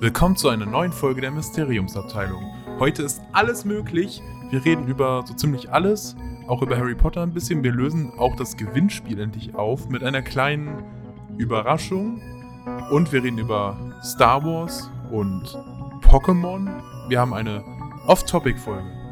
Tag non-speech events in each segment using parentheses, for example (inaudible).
Willkommen zu einer neuen Folge der Mysteriumsabteilung. Heute ist alles möglich. Wir reden über so ziemlich alles, auch über Harry Potter ein bisschen. Wir lösen auch das Gewinnspiel endlich auf mit einer kleinen Überraschung. Und wir reden über Star Wars und Pokémon. Wir haben eine Off-Topic-Folge.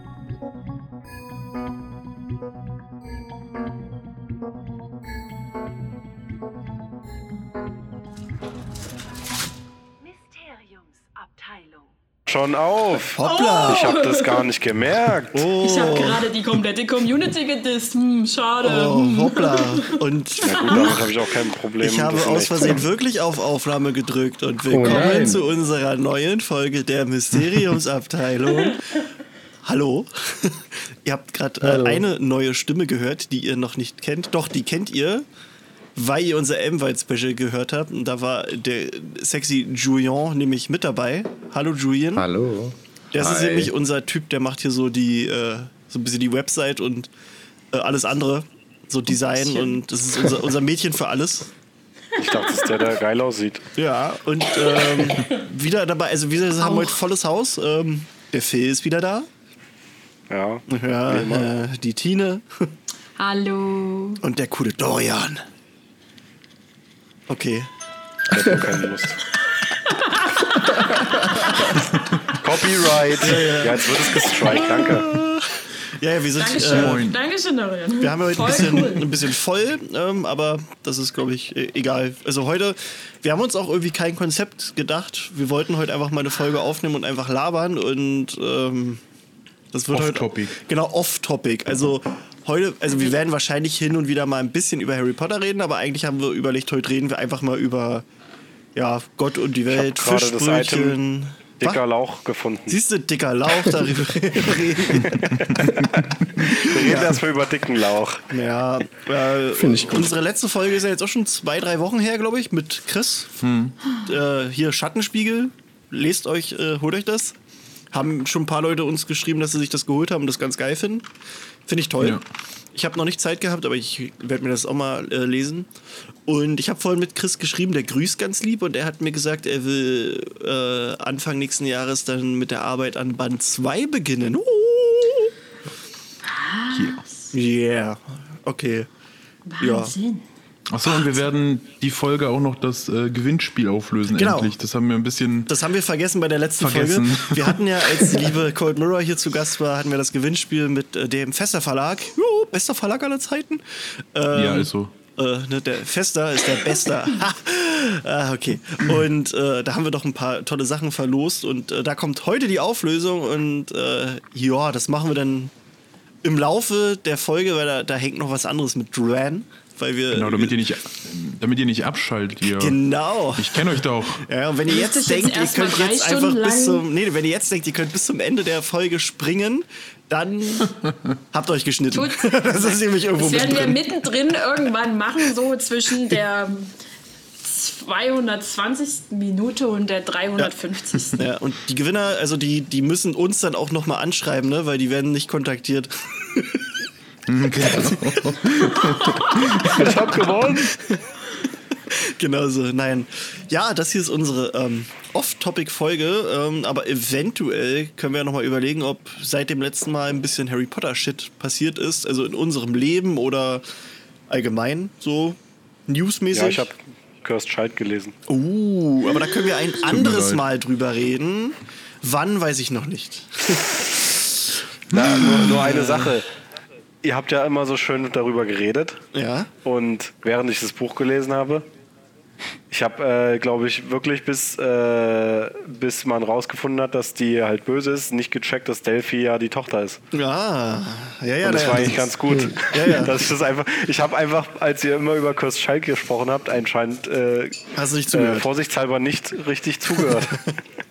Schon auf. Hoppla. Ich habe das gar nicht gemerkt. Oh, Ich habe gerade die komplette Community gedisst. Hm, schade. oh, Hm. hoppla. (laughs) Und Gut, damit habe ich auch kein Problem. ich habe aus Versehen wirklich auf Aufnahme gedrückt. Und willkommen nein. zu unserer neuen Folge der Mysteriumsabteilung. (laughs) Hallo. (laughs) ihr habt gerade äh, eine neue Stimme gehört, die ihr noch nicht kennt. Doch, die kennt ihr, weil ihr unser Elmwald-Special gehört habt. Und da war der sexy Julian nämlich mit dabei. Hallo Julian. Hallo. Das ist Hi. nämlich unser Typ, der macht hier so die, äh, so ein bisschen die Website und äh, alles andere. So Design und das ist unser, unser Mädchen für alles. Ich dachte, das ist der, der geil aussieht. Ja, und ähm, wieder dabei, also wir haben Auch. heute volles Haus. Ähm, der Phil ist wieder da. Ja. Ja, äh, die Tine Hallo. und der coole Dorian. Okay. Ich hab keine Lust. (laughs) Copyright. Ja, jetzt wird es gestrikt. Danke. Ja, ja, wir sind. Dankeschön. Äh, Dankeschön, Dorian. wir haben heute ein bisschen, cool. ein bisschen voll, ähm, aber das ist, glaube ich, e- egal. Also heute, wir haben uns auch irgendwie kein Konzept gedacht. Wir wollten heute einfach mal eine Folge aufnehmen und einfach labern und ähm, das wird heute. Off-Topic. Genau, off-topic. Also heute, also wir werden wahrscheinlich hin und wieder mal ein bisschen über Harry Potter reden, aber eigentlich haben wir überlegt, heute reden wir einfach mal über ja, Gott und die Welt, gerade das Fischbrötchen. Dicker Lauch gefunden. Siehst du, dicker Lauch, darüber (laughs) reden. Wir reden erstmal über dicken Lauch. Ja, äh, Finde ich gut. unsere letzte Folge ist ja jetzt auch schon zwei, drei Wochen her, glaube ich, mit Chris. Äh, hier Schattenspiegel. Lest euch, äh, holt euch das. Haben schon ein paar Leute uns geschrieben, dass sie sich das geholt haben und das ganz geil finden. Finde ich toll. Ja. Ich habe noch nicht Zeit gehabt, aber ich werde mir das auch mal äh, lesen. Und ich habe vorhin mit Chris geschrieben, der grüßt ganz lieb und er hat mir gesagt, er will äh, Anfang nächsten Jahres dann mit der Arbeit an Band 2 beginnen. Uh. Yeah. Okay. Wahnsinn. Achso, und wir werden die Folge auch noch das äh, Gewinnspiel auflösen, Genau. endlich. Das haben wir ein bisschen. Das haben wir vergessen bei der letzten Vergessen. Folge. (laughs) Wir hatten ja, (laughs) als die liebe Cold Mirror hier zu Gast war, hatten wir das Gewinnspiel mit äh, dem Fester Verlag. Jo, bester Verlag aller Zeiten. Ähm, ja, ist so. äh, ne, der Fester ist der Bester. Ha! (laughs) ah, okay. Und äh, da haben wir doch ein paar tolle Sachen verlost und äh, da kommt heute die Auflösung und äh, ja, das machen wir dann im Laufe der Folge, weil da, da hängt noch was anderes mit Duran, weil wir Genau, damit ihr nicht, damit ihr nicht abschaltet, ihr. genau. Ich kenne euch doch. Ja, und wenn ihr jetzt denkt, ihr könnt jetzt einfach Stunden bis lang- zum. Nee, wenn ihr jetzt denkt, ihr könnt bis zum Ende der Folge springen, dann (laughs) habt euch geschnitten. Tut- (laughs) das ist nämlich irgendwo Das werden wir mittendrin irgendwann machen, so zwischen der 220. Minute und der 350. Ja, und die Gewinner, also die, die müssen uns dann auch nochmal anschreiben, ne? weil die werden nicht kontaktiert. Ich hab gewonnen. genau so, nein. Ja, das hier ist unsere ähm, Off-Topic-Folge, ähm, aber eventuell können wir ja nochmal überlegen, ob seit dem letzten Mal ein bisschen Harry Potter-Shit passiert ist, also in unserem Leben oder allgemein so newsmäßig. Ja, ich habe Cursed Child gelesen. Uh, aber da können wir ein anderes. Mal drüber reden. Wann, weiß ich noch nicht. (laughs) Na, nur, nur eine Sache. Ihr habt ja immer so schön darüber geredet. Ja? Und während ich das Buch gelesen habe, ich habe, äh, glaube ich, wirklich bis, äh, bis man rausgefunden hat, dass die halt böse ist, nicht gecheckt, dass Delphi ja die Tochter ist. Ja, ja, ja. Und das na, war eigentlich ganz gut. Ja, ja. Dass (laughs) ich das einfach, ich habe einfach, als ihr immer über Kurs Schalk gesprochen habt, anscheinend äh, Hast du nicht äh, zugehört? vorsichtshalber nicht richtig zugehört. (laughs)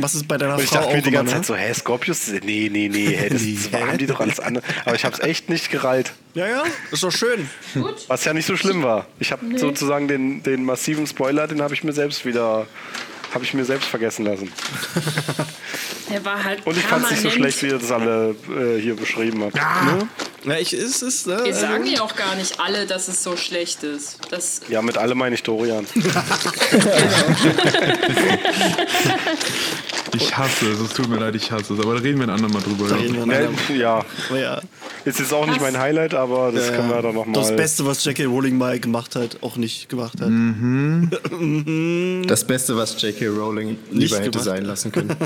Was ist bei deiner Und ich Frau dachte auch mir die ganze ne? Zeit so, hä, Scorpius? Nee, nee, nee, hey, das, (laughs) das Nee. haben die doch alles andere. Aber ich habe es echt nicht gereilt. Ja, ja, ist doch schön. Gut. Was ja nicht so schlimm war. Ich habe sozusagen den, den massiven Spoiler, den habe ich mir selbst wieder habe ich mir selbst vergessen lassen. Der (laughs) war halt Und ich fand es nicht so schlecht, wie ihr das alle äh, hier beschrieben habt. Ne? Ja, ich, es ist, ne, Wir also- sagen ja auch gar nicht alle, dass es so schlecht ist. Das, Ja, mit alle meine ich Dorian. (laughs) (laughs) Ich hasse es, es tut mir leid, ich hasse es. Aber da reden wir ein andermal drüber. Da Ja. reden wir Ja, ja, ja. ist jetzt auch nicht mein Highlight, aber das können wir dann Das nochmal. Beste, was J.K. Rowling mal gemacht hat, auch nicht gemacht hat. (laughs) Das Beste, was J.K. Rowling lieber hätte gemacht. sein lassen können. (laughs) (laughs)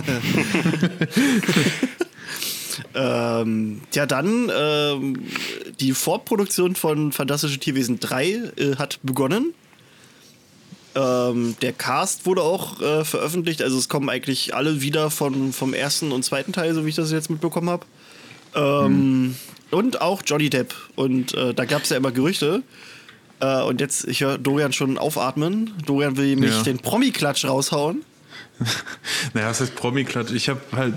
Ähm, ja, dann ähm, die Vorproduktion von Fantastische Tierwesen 3 äh, hat begonnen. Ähm, der Cast wurde auch äh, veröffentlicht, also es kommen eigentlich alle wieder von, vom ersten und zweiten Teil, so wie ich das jetzt mitbekommen habe. Ähm, Und auch Johnny Depp. Und äh, da gab es ja immer Gerüchte. Äh, und jetzt, ich höre Dorian schon aufatmen. Dorian will nämlich Ja. den Promi-Klatsch raushauen. (laughs) Naja, was heißt Promi-Klatsch? Ich habe halt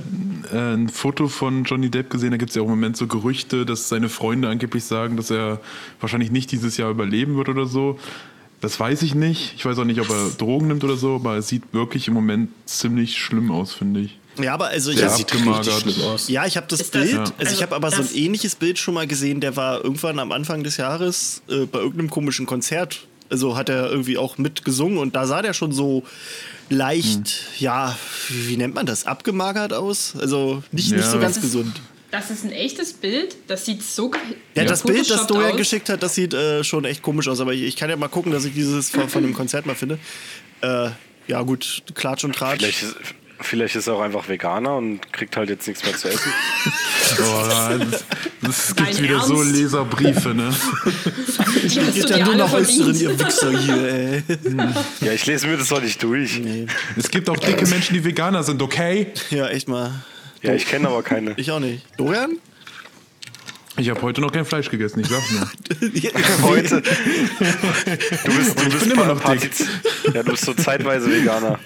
äh, ein Foto von Johnny Depp gesehen, da gibt es ja auch im Moment so Gerüchte, dass seine Freunde angeblich sagen, dass er wahrscheinlich nicht dieses Jahr überleben wird oder so. Das weiß ich nicht. Ich weiß auch nicht, ob er Drogen nimmt oder so, aber es sieht wirklich im Moment ziemlich schlimm aus, finde ich. Ja, aber also ich hab- sieht abgemagert. Richtig schlimm aus. Ja, ich habe das das- Bild, Ja. also, ich Also habe aber so ein ähnliches Bild schon mal gesehen, der war irgendwann am Anfang des Jahres äh, bei irgendeinem komischen Konzert. Also hat er irgendwie auch mitgesungen und da sah der schon so leicht, ja, wie nennt man das, abgemagert aus? Also nicht, nicht Ja. so ganz gesund. Das ist ein echtes Bild. Das sieht so Ja, das Bild, das aus. geschickt hat, das sieht äh, schon echt komisch aus. Aber ich, ich kann ja mal gucken, dass ich dieses von, von dem Konzert mal finde. Äh, ja, gut, Klatsch und Tratsch. Vielleicht ist, vielleicht ist er auch einfach Veganer und kriegt halt jetzt nichts mehr zu essen. (laughs) Oh, das, das gibt Dein wieder so Ernst? Leserbriefe, ne? (laughs) Die hast Geht du ja dir nur alle nach Äußeren, verdient. ihr Wichser hier, ey. (laughs) Ja, ich lese mir das doch nicht durch. Es gibt auch dicke Menschen, die Veganer sind, okay? Ja, echt mal. Ja, ich kenne aber keine. Ich auch nicht. Dorian? Ich habe heute noch kein Fleisch gegessen, ich sag's nur. (laughs) Heute. Du bist, du bist bin immer noch Partiz- Ja, du bist so zeitweise Veganer.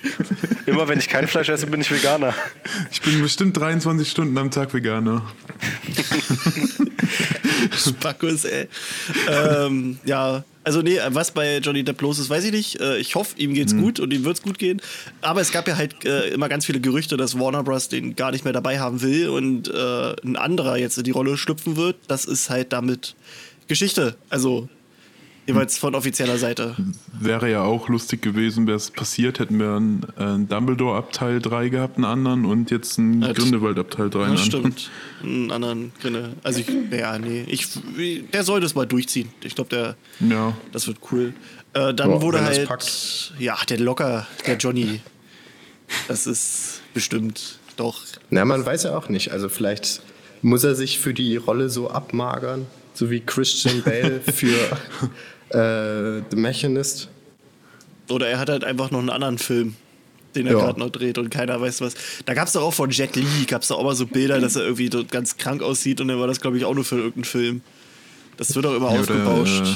Immer wenn ich kein Fleisch esse, bin ich Veganer. Ich bin bestimmt 23 Stunden am Tag Veganer. (laughs) Spackos, ey. ähm, ja, also nee, was bei Johnny Depp los ist, weiß ich nicht. Äh, ich hoffe, ihm geht's gut und ihm wird's gut gehen. Aber es gab ja halt äh, immer ganz viele Gerüchte, dass Warner Bros. den gar nicht mehr dabei haben will und äh, ein anderer jetzt in die Rolle schlüpfen wird. Das ist halt damit Geschichte. Also jeweils von offizieller Seite. Wäre ja auch lustig gewesen, wäre es passiert, hätten wir einen, einen Dumbledore ab Teil 3 gehabt, einen anderen und jetzt einen Ja, das- Grindelwald ab Teil 3. einen Das anderen. stimmt. Einen anderen Grinne. Also ich, ja, nee. Ich, der soll das mal durchziehen. Ich glaube, der. Ja. Das wird cool. Äh, dann Ja, wurde halt. packt. Ja, der locker, der Johnny. Das ist bestimmt doch. Na, man weiß ja auch nicht. Also vielleicht muss er sich für die Rolle so abmagern, so wie Christian Bale (laughs) für äh, The Machinist. Oder er hat halt einfach noch einen anderen Film, den er Ja. gerade noch dreht und keiner weiß was. Da gab es doch auch von Jet Li, gab es doch auch mal so Bilder, dass er irgendwie dort ganz krank aussieht und dann war das, glaube ich, auch nur für irgendeinen Film. Das wird auch immer Ja, ausgebauscht. Oder, äh,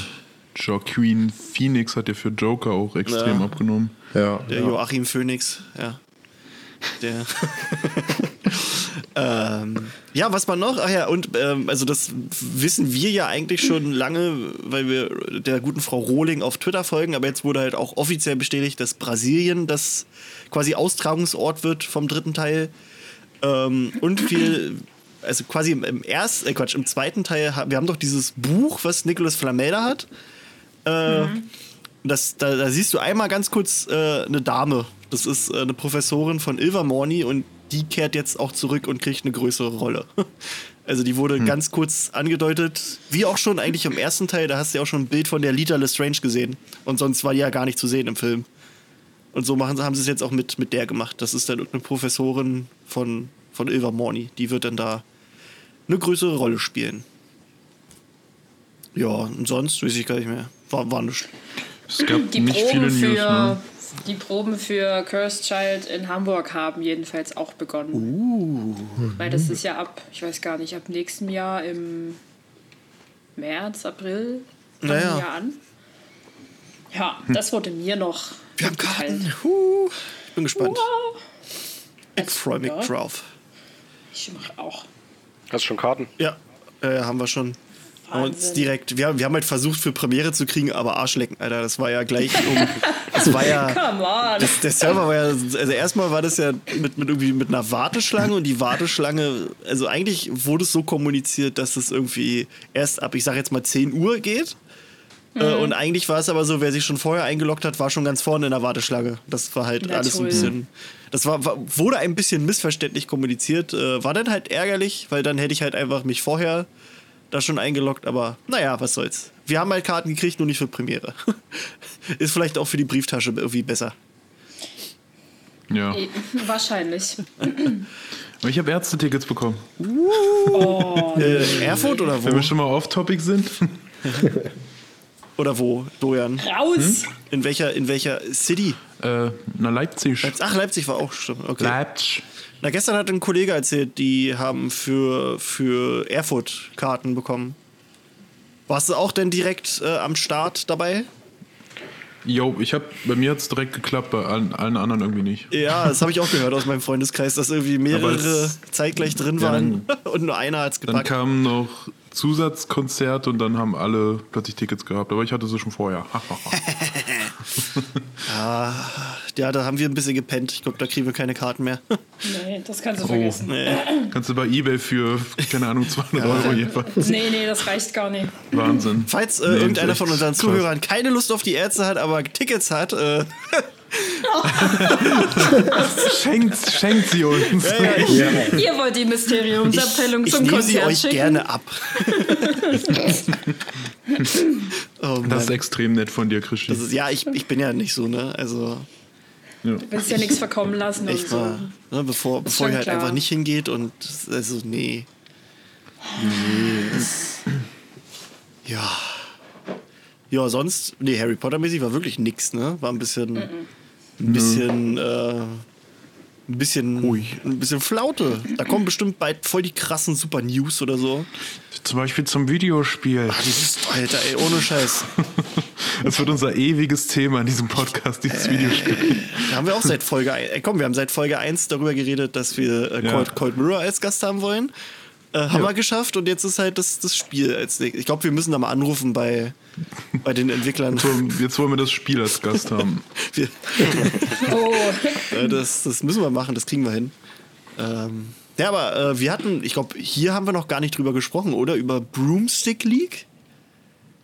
Joaquin Phoenix hat ja für Joker auch extrem Ja. abgenommen. Ja. Der Joachim Phoenix, ja. Der. (laughs) (laughs) ähm, ja, was man noch? Ach ja, und ähm, also das wissen wir ja eigentlich schon lange, weil wir der guten Frau Rohling auf Twitter folgen, aber jetzt wurde halt auch offiziell bestätigt, dass Brasilien das quasi Austragungsort wird vom dritten Teil. Ähm, und viel, also quasi im, ersten, äh Quatsch, im zweiten Teil, wir haben doch dieses Buch, was Nicolas Flamel hat. Äh, das, da, da siehst du einmal ganz kurz äh, eine Dame. Das ist äh, eine Professorin von Ilvermorny und die kehrt jetzt auch zurück und kriegt eine größere Rolle. (laughs) Also die wurde ganz kurz angedeutet, wie auch schon eigentlich im ersten Teil, da hast du ja auch schon ein Bild von der Lita Lestrange gesehen. Und sonst war die ja gar nicht zu sehen im Film. Und so machen, haben sie es jetzt auch mit, mit der gemacht. Das ist dann irgendeine Professorin von, von Ilvermorny. Die wird dann da eine größere Rolle spielen. Ja, und sonst weiß ich gar nicht mehr. War, war nicht. Es gab Die nicht viele Proben, News, für, ne? Die Proben für Cursed Child in Hamburg haben jedenfalls auch begonnen. Uh. Weil das ist ja ab, ich weiß gar nicht, ab nächstem Jahr im März, April fangen Naja. die ja an. Ja, das wurde mir noch Wir haben. Karten. Huh. Ich bin gespannt. Wow. Ich freue mich drauf. Ich mache auch. Hast du schon Karten? Ja, äh, haben wir schon. Haben uns Wahnsinn. direkt, wir, haben- wir haben halt versucht, für Premiere zu kriegen, aber Arschlecken, Alter. Das war ja gleich um Es war ja. (laughs) Come on. Das, der Server war ja, also erstmal war das ja mit, mit irgendwie mit einer Warteschlange und die Warteschlange, also eigentlich wurde es so kommuniziert, dass es irgendwie erst ab, ich sag jetzt mal 10 Uhr geht. Äh, Und eigentlich war es aber so, wer sich schon vorher eingeloggt hat, war schon ganz vorne in der Warteschlange. Das war halt Na alles ein bisschen. Das war, war, wurde ein bisschen missverständlich kommuniziert. Äh, war dann halt ärgerlich, weil dann hätte ich halt einfach mich vorher da schon eingeloggt, aber naja, was soll's. Wir haben halt Karten gekriegt, nur nicht für Premiere. (laughs) Ist vielleicht auch für die Brieftasche irgendwie besser. Ja. Wahrscheinlich. Aber ich habe Ärztetickets bekommen. Äh, Erfurt oder Wenn wo? wir schon mal off-topic sind. Oder wo, Dojan? Raus! In welcher, in welcher City? äh, na, Leipzig. Leipzig- Ach, Leipzig war auch stimmt. Okay. Leipzig. Na, gestern hat ein Kollege erzählt, die haben für, für Erfurt Karten bekommen. Warst du auch denn direkt äh, am Start dabei? Jo, ich hab, bei mir hat es direkt geklappt, bei allen, allen anderen irgendwie nicht. Ja, das habe ich auch gehört aus meinem Freundeskreis, dass irgendwie mehrere es- zeitgleich drin Ja, waren (laughs) und nur einer hat's Dann gepackt. kam noch Zusatzkonzert und dann haben alle plötzlich Tickets gehabt. Aber ich hatte sie schon vorher. (laughs) Ja, da haben wir ein bisschen gepennt. Ich glaube, da kriegen wir keine Karten mehr. Nee, das kannst du Oh. vergessen. Kannst du bei Ebay für, keine Ahnung, 200 Euro jeweils. Nee, nee, das reicht gar nicht. Wahnsinn. Falls äh, Nee, irgendeiner von unseren krass. Zuhörern keine Lust auf die Ärzte hat, aber Tickets hat, äh, (laughs) Schenkt, schenkt sie uns. Ihr wollt die Mysteriumsabteilung ich, ich zum nehme sie Konzert euch schicken. gerne ab. (laughs) oh. Das ist extrem nett von dir, Christi. Das ist, ja, ich, ich bin ja nicht so, ne? Also, Ja. Du willst ja nichts verkommen lassen echt und so. mal. Ne, bevor bevor ihr halt klar. einfach nicht hingeht und. Also, nee. Nee. Ja. Ja, sonst. Nee, Harry Potter-mäßig war wirklich nix, ne? War ein bisschen. Ein bisschen. Äh, ein bisschen, Ruhig. ein bisschen Flaute. Da kommen bestimmt bald voll die krassen Super News oder so. Zum Beispiel zum Videospiel. Dieses, Alter, ey, ohne Scheiß. (laughs) Das wird unser ewiges Thema in diesem Podcast, dieses Videospiel. Da haben wir auch seit Folge 1, äh, komm, wir haben seit Folge 1 darüber geredet, dass wir äh, Ja. Cold, Cold Mirror als Gast haben wollen. Äh, haben wir geschafft und jetzt ist halt das, das Spiel als nächstes. Ich glaube, wir müssen da mal anrufen bei, bei den Entwicklern. So, Jetzt wollen wir das Spiel als Gast haben. (laughs) Wir, Oh, äh, das, das müssen wir machen, das kriegen wir hin. Ähm, ja, aber äh, wir hatten, ich glaube, hier haben wir noch gar nicht drüber gesprochen, oder? Über Broomstick League?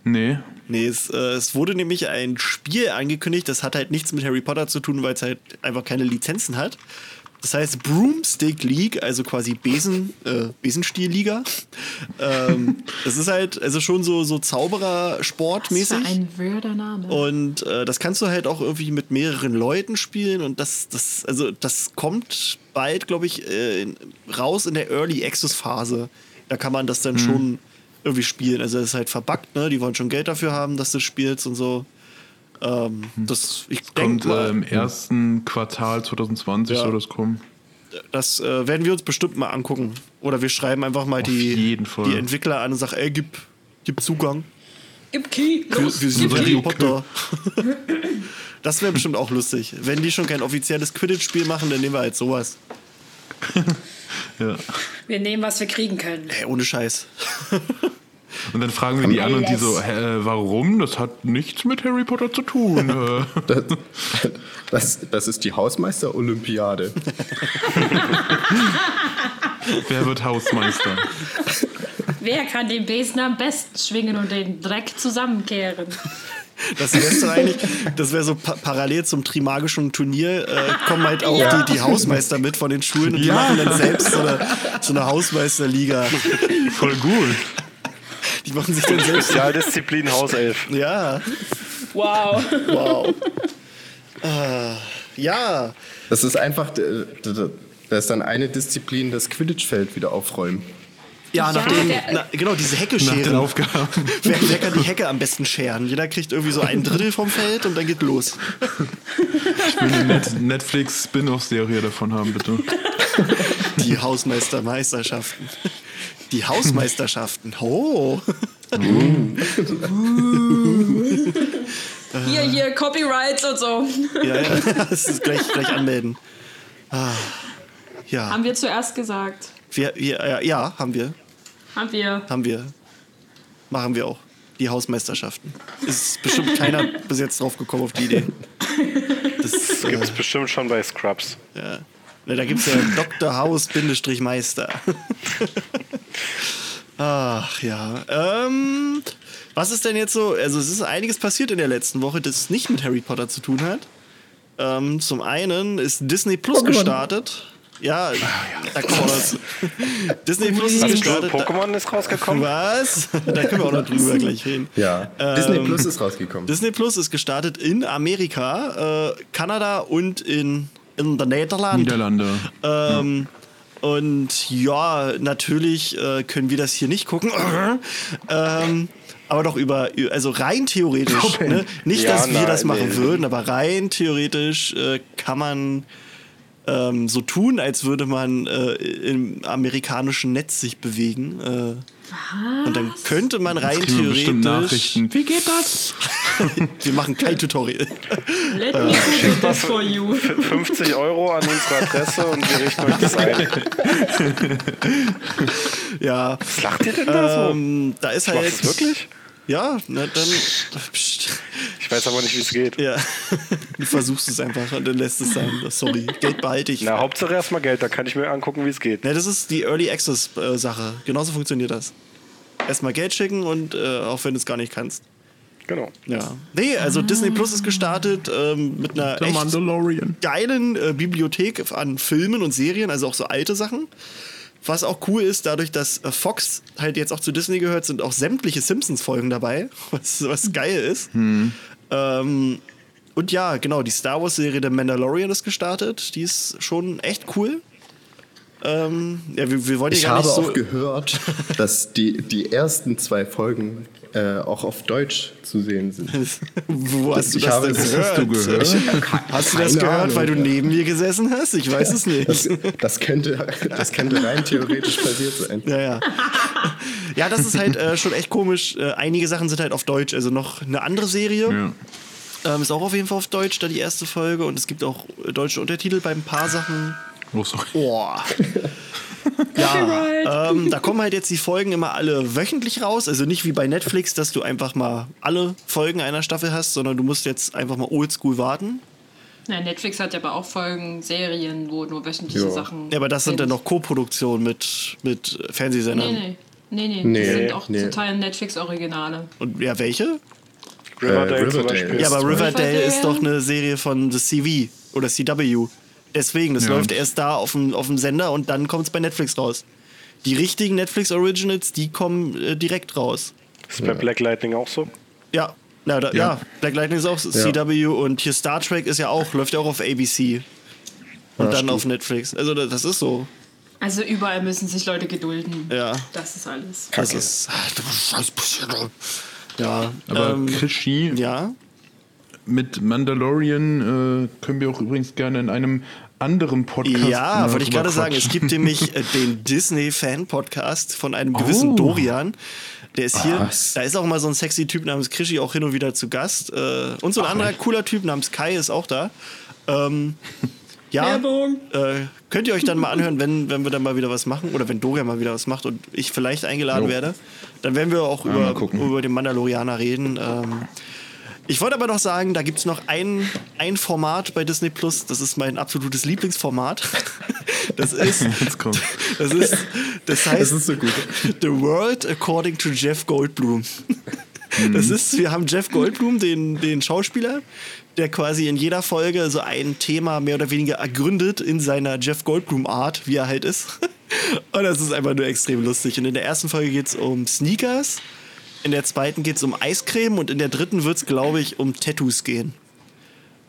Nee. Nee, es, äh, es wurde nämlich ein Spiel angekündigt, das hat halt nichts mit Harry Potter zu tun, weil es halt einfach keine Lizenzen hat. Das heißt Broomstick League, also quasi Besen, äh, Besenstiel-Liga. ähm, das ist halt also schon so, so Zauberer-Sportmäßig. das war ein würder Name. Und äh, das kannst du halt auch irgendwie mit mehreren Leuten spielen und das, das, also das kommt bald, glaube ich, äh, in, raus in der Early Access Phase. Da kann man das dann schon irgendwie spielen. Also das ist halt verbuggt, ne? Die wollen schon Geld dafür haben, dass du das spielst und so. Ähm, das, ich Kommt denke äh, im mal, ersten Quartal 2020 Ja. soll das kommen. das äh, werden wir uns bestimmt mal angucken. Oder wir schreiben einfach mal Auf die, jeden Fall. die Entwickler an und sagen, ey, gib, gib Zugang. Gib Key, Wir, los. wir sind gib Harry. Potter. (laughs) Das wäre bestimmt auch lustig. Wenn die schon kein offizielles Quidditch-Spiel machen, dann nehmen wir halt sowas. (laughs) Ja. Wir nehmen, was wir kriegen können. Ey, ohne Scheiß. (laughs) Und dann fragen wir die an und die so, hä, warum? Das hat nichts mit Harry Potter zu tun. (laughs) Äh, Das, das, das ist die Hausmeister-Olympiade. (laughs) Wer wird Hausmeister? Wer kann den Besen am besten schwingen und den Dreck zusammenkehren? Das wäre so eigentlich, das wäre so pa parallel zum Trimagischen Turnier, äh, kommen halt auch Ja. die, die Hausmeister mit von den Schulen und die Ja. machen dann selbst so eine, so eine Hausmeisterliga. Voll gut. Die machen sich dann selbst. Spezialdisziplin Hauself. Ja, Wow. wow. Äh, ja, Das ist einfach, äh, da ist dann eine Disziplin, das Quidditch-Feld wieder aufräumen. Ja, nachdem, der- na, genau, diese Hecke Nach den scheren. Aufgaben. (laughs) Wer, wer kann die Hecke am besten scheren? Jeder kriegt irgendwie so ein Drittel vom Feld und dann geht los. Ich will eine Net Netflix-Spin-Off-Serie davon haben, bitte. Die Hausmeistermeisterschaften. Die Hausmeisterschaften. Oh. Hier, hier, Copyrights und so. Ja, ja, das ist gleich, gleich anmelden. Ah, ja, Haben wir zuerst gesagt. Wir, wir, ja, ja, haben wir. Haben wir. Haben wir. Machen wir auch. Die Hausmeisterschaften. Ist bestimmt keiner (laughs) bis jetzt drauf gekommen auf die Idee. Das, Gibt es bestimmt schon bei Scrubs. ja. Ne, da gibt es ja Dr. House Bindestrich Meister. (laughs) Ach ja. Ähm, was ist denn jetzt so? Also, es ist einiges passiert in der letzten Woche, das nicht mit Harry Potter zu tun hat. Ähm, zum einen ist Disney Plus gestartet. Ja, da kommen wir zu. Disney Plus ist gestartet. Pokémon ist rausgekommen? Was? Da können wir auch noch drüber (laughs) gleich reden. Ja, Ähm, Disney Plus ist rausgekommen. Disney Plus ist gestartet in Amerika, äh, Kanada und in, in der Niederlande. Niederlande. Ähm, Und ja, natürlich äh, können wir das hier nicht gucken. (laughs) ähm, aber doch über, also rein theoretisch, ne? nicht, Ja, dass wir nein, das machen nee. würden, aber rein theoretisch äh, kann man ähm, so tun, als würde man äh, im amerikanischen Netz sich bewegen. Äh, und dann könnte man rein wir bestimmt theoretisch. Nachrichten. Wie geht das? (laughs) Wir machen kein Tutorial. Let me Google this for you. 50 Euro an unsere Adresse und wir richten euch das ein. (laughs) ja. Was lacht ihr denn da so? Ähm, da ist Machst halt. es wirklich? Ja, na dann. Ich weiß aber nicht, wie es geht. Ja, du versuchst es einfach und dann lässt es sein. Sorry, Geld behalte ich. Na, Hauptsache erstmal Geld, da kann ich mir angucken, wie es geht. Ne, das ist die Early Access äh, Sache. Genauso funktioniert das. Erstmal Geld schicken und äh, auch wenn du es gar nicht kannst. Genau. Ja. Nee, also Disney Plus ist gestartet ähm, mit einer Der echt Mandalorian. geilen äh, Bibliothek an Filmen und Serien, also auch so alte Sachen. Was auch cool ist, dadurch, dass äh, Fox halt jetzt auch zu Disney gehört, sind auch sämtliche Simpsons-Folgen dabei, (laughs) was, was geil ist. Ähm, und ja, genau, die Star Wars-Serie The Mandalorian ist gestartet. Die ist schon echt cool. Ähm, ja, wir, wir wollen Ich ja gar habe nicht so. auch gehört, (laughs) dass die, die ersten zwei Folgen äh, auch auf Deutsch zu sehen sind. (laughs) Wo hast du Ich das habe- denn das gehört? hast du gehört? (laughs) Hast du das gehört, Ahnung. weil du neben mir gesessen hast? Ich weiß es nicht. Das, das, könnte, das könnte rein theoretisch passiert sein. Ja, ja. Ja, das ist halt äh, schon echt komisch. Äh, einige Sachen sind halt auf Deutsch. Also noch eine andere Serie Ja. ähm, ist auch auf jeden Fall auf Deutsch, da die erste Folge. Und es gibt auch deutsche Untertitel bei ein paar Sachen. Oh, sorry. Boah. (laughs) Ja, ähm, da kommen halt jetzt die Folgen immer alle wöchentlich raus. Also nicht wie bei Netflix, dass du einfach mal alle Folgen einer Staffel hast, sondern du musst jetzt einfach mal oldschool warten. Ja, Netflix hat ja aber auch Folgen, Serien, wo nur wöchentliche Ja. Sachen. Ja, aber das sind dann noch Co-Produktionen mit, mit Fernsehsendern. Nee, nee. Nee, nee. Nee, das sind auch nee. zu Teilen Netflix-Originale. Und ja, welche? Riverdale, zum Riverdale. Beispiel. Ja, aber Riverdale Riverdale. ist doch eine Serie von The CV oder CW. Deswegen, das Ja. läuft erst da auf dem, auf dem Sender und dann kommt es bei Netflix raus. Die richtigen Netflix Originals, die kommen äh, direkt raus. Ist bei Black Lightning auch so? Ja, na, da, ja. Ja. Black Lightning ist auch CW und hier Star Trek ist ja auch, läuft ja auch auf ABC. Und dann stimmt. auf Netflix. Also das das ist so. Also überall müssen sich Leute gedulden. Ja. Das ist alles. Das ist. Ja, Aber ähm, Krischi, ja. Mit Mandalorian äh, können wir auch übrigens gerne in einem anderen Podcast. Ja, wollte ich gerade sagen. Es gibt nämlich äh, (laughs) den Disney-Fan-Podcast von einem gewissen Oh. Dorian. Der ist hier, Was? da ist auch mal so ein sexy Typ namens Krischi auch hin und wieder zu Gast. Äh, und so ein anderer cooler Typ namens Kai ist auch da. Ähm, (laughs) ja, Werbung. äh, könnt ihr euch dann mal anhören, wenn, wenn wir dann mal wieder was machen oder wenn Dorian mal wieder was macht und ich vielleicht eingeladen Jo. werde. Dann werden wir auch mal über, über den Mandalorianer reden. Ähm, ich wollte aber noch sagen, da gibt es noch ein, ein Format bei Disney Plus, das ist mein absolutes Lieblingsformat. (laughs) (laughs) Das ist, das ist, das heißt, Das ist so gut. The World According to Jeff Goldblum. Das ist, wir haben Jeff Goldblum, den, den Schauspieler, der quasi in jeder Folge so ein Thema mehr oder weniger ergründet in seiner Jeff Goldblum-Art, wie er halt ist. (laughs) Und das ist einfach nur extrem lustig. Und in der ersten Folge geht es um Sneakers, in der zweiten geht es um Eiscreme und in der dritten wird es, glaube ich, um Tattoos gehen.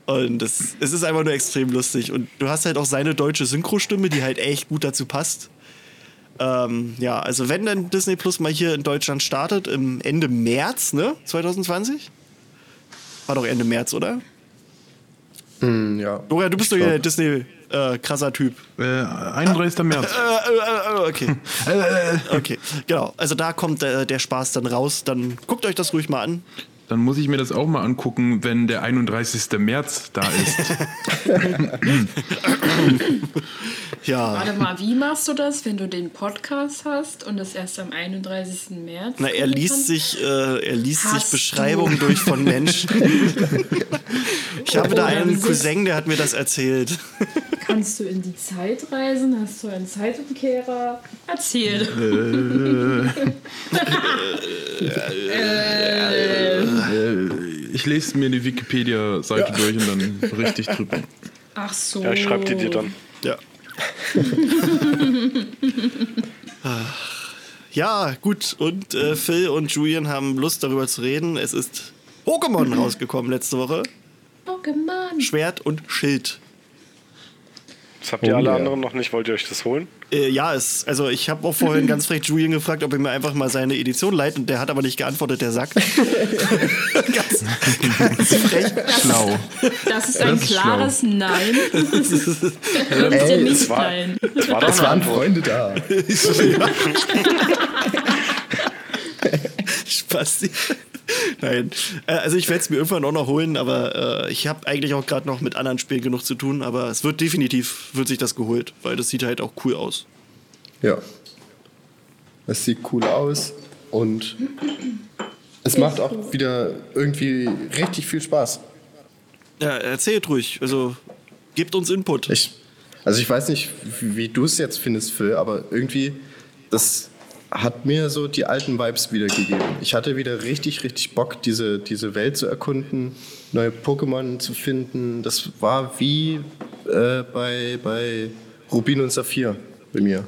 Und das, es ist einfach nur extrem lustig. Und du hast halt auch seine deutsche Synchrostimme, die halt echt gut dazu passt. Ähm, ja, also wenn dann Disney Plus mal hier in Deutschland startet, im Ende März, ne? 2020? War doch Ende März, oder? Hm, ja. Dora, du bist doch hier der Disney äh, krasser Typ. Äh, 31. März. (laughs) Äh, äh, äh, okay. (laughs) okay, genau. Also da kommt äh, der Spaß dann raus. Dann guckt euch das ruhig mal an. Dann muss ich mir das auch mal angucken, wenn der 31. März da ist. (laughs) Ja. Warte mal, wie machst du das, wenn du den Podcast hast und das erst am 31. März? Na, er liest sich, äh, er liest sich Beschreibungen du. durch von Menschen. (laughs) Ich habe da einen Cousin, der hat mir das erzählt. Kannst du in die Zeit reisen? Hast du einen Zeitumkehrer? Erzähl. (laughs) ich lese mir die Wikipedia-Seite durch und dann berichte ich drüber. Ach so. Ja, ich schreib die dir dann. Ja. (laughs) Ja, gut. Und äh, Phil und Julian haben Lust darüber zu reden. Es ist Pokémon rausgekommen letzte Woche. Pokémon. Schwert und Schild. Das habt ihr Oh, alle ja. anderen noch nicht. Wollt ihr euch das holen? Äh, ja, es, also ich habe auch vorhin ganz frech Julian gefragt, ob er mir einfach mal seine Edition leiht und der hat aber nicht geantwortet, der Sack. (laughs) ganz, ganz frech. Schlau. Das ist ein ist klares Nein. (laughs) Das ist Ey, dir nicht es war- nein. Das war Es eine waren Antwort. Freunde da. (laughs) Spasti. (laughs) Nein. Äh, Also ich werde es mir irgendwann auch noch holen, aber äh, ich habe eigentlich auch gerade noch mit anderen Spielen genug zu tun, aber es wird definitiv, wird sich das geholt, weil das sieht halt auch cool aus. Ja. Es sieht cool aus und es macht auch wieder irgendwie richtig viel Spaß. Ja, erzählt ruhig, also gebt uns Input. Ich, also ich weiß nicht, wie, wie du es jetzt findest, Phil, aber irgendwie, das hat mir so die alten Vibes wiedergegeben. Ich hatte wieder richtig, richtig Bock, diese, diese Welt zu erkunden, neue Pokémon zu finden. Das war wie äh, bei, bei Rubin und Saphir bei mir.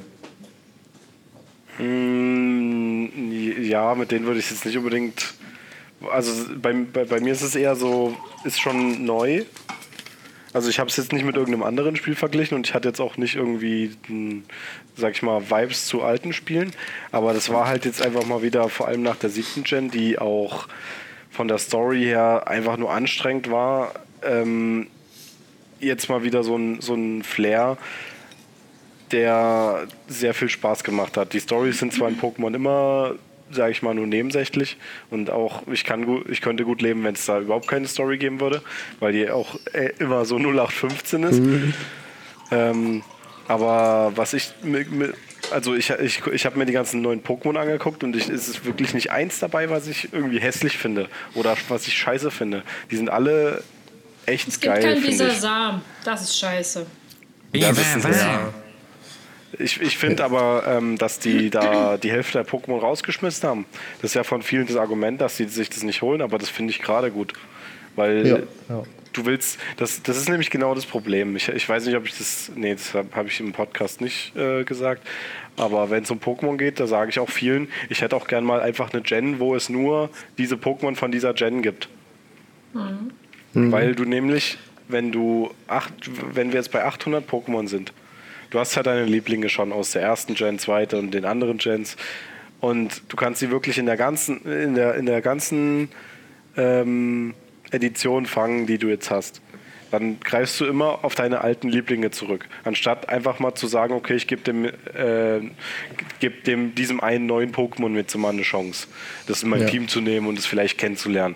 Mm, Ja, mit denen würde ich jetzt nicht unbedingt. Also bei, bei, bei mir ist es eher so, ist schon neu. Also ich habe es jetzt nicht mit irgendeinem anderen Spiel verglichen und ich hatte jetzt auch nicht irgendwie, hm, sag ich mal, Vibes zu alten Spielen. Aber das war halt jetzt einfach mal wieder, vor allem nach der siebten Gen, die auch von der Story her einfach nur anstrengend war. Ähm, jetzt mal wieder so ein, so ein Flair, der sehr viel Spaß gemacht hat. Die Storys sind zwar in Pokémon immer, sage ich mal, nur nebensächlich und auch ich kann ich könnte gut leben, wenn es da überhaupt keine Story geben würde, weil die auch äh, immer so 0815 ist. Ähm, aber was ich also ich, ich, ich habe mir die ganzen neuen Pokémon angeguckt und ich, es ist wirklich nicht eins dabei, was ich irgendwie hässlich finde oder was ich scheiße finde. Die sind alle echt Es gibt geil, kein finde ich. Bisasam. Das ist scheiße. Ja, das ist ja. Ich, ich finde aber, ähm, dass die da die Hälfte der Pokémon rausgeschmissen haben. Das ist ja von vielen das Argument, dass sie sich das nicht holen, aber das finde ich gerade gut. Weil Ja, ja. du willst, das, das ist nämlich genau das Problem. Ich, ich weiß nicht, ob ich das, nee, das habe hab ich im Podcast nicht äh, gesagt, aber wenn es um Pokémon geht, da sage ich auch vielen, ich hätte auch gern mal einfach eine Gen, wo es nur diese Pokémon von dieser Gen gibt. Weil du nämlich, wenn du acht, wenn wir jetzt bei 800 Pokémon sind, du hast ja deine Lieblinge schon aus der ersten Gen, zweiten und den anderen Gens und du kannst sie wirklich in der ganzen, in der, in der ganzen ähm, Edition fangen, die du jetzt hast. Dann greifst du immer auf deine alten Lieblinge zurück, anstatt einfach mal zu sagen, okay, ich gebe dem, äh, geb dem diesem einen neuen Pokémon jetzt mal eine Chance, das in mein Ja. Team zu nehmen und es vielleicht kennenzulernen.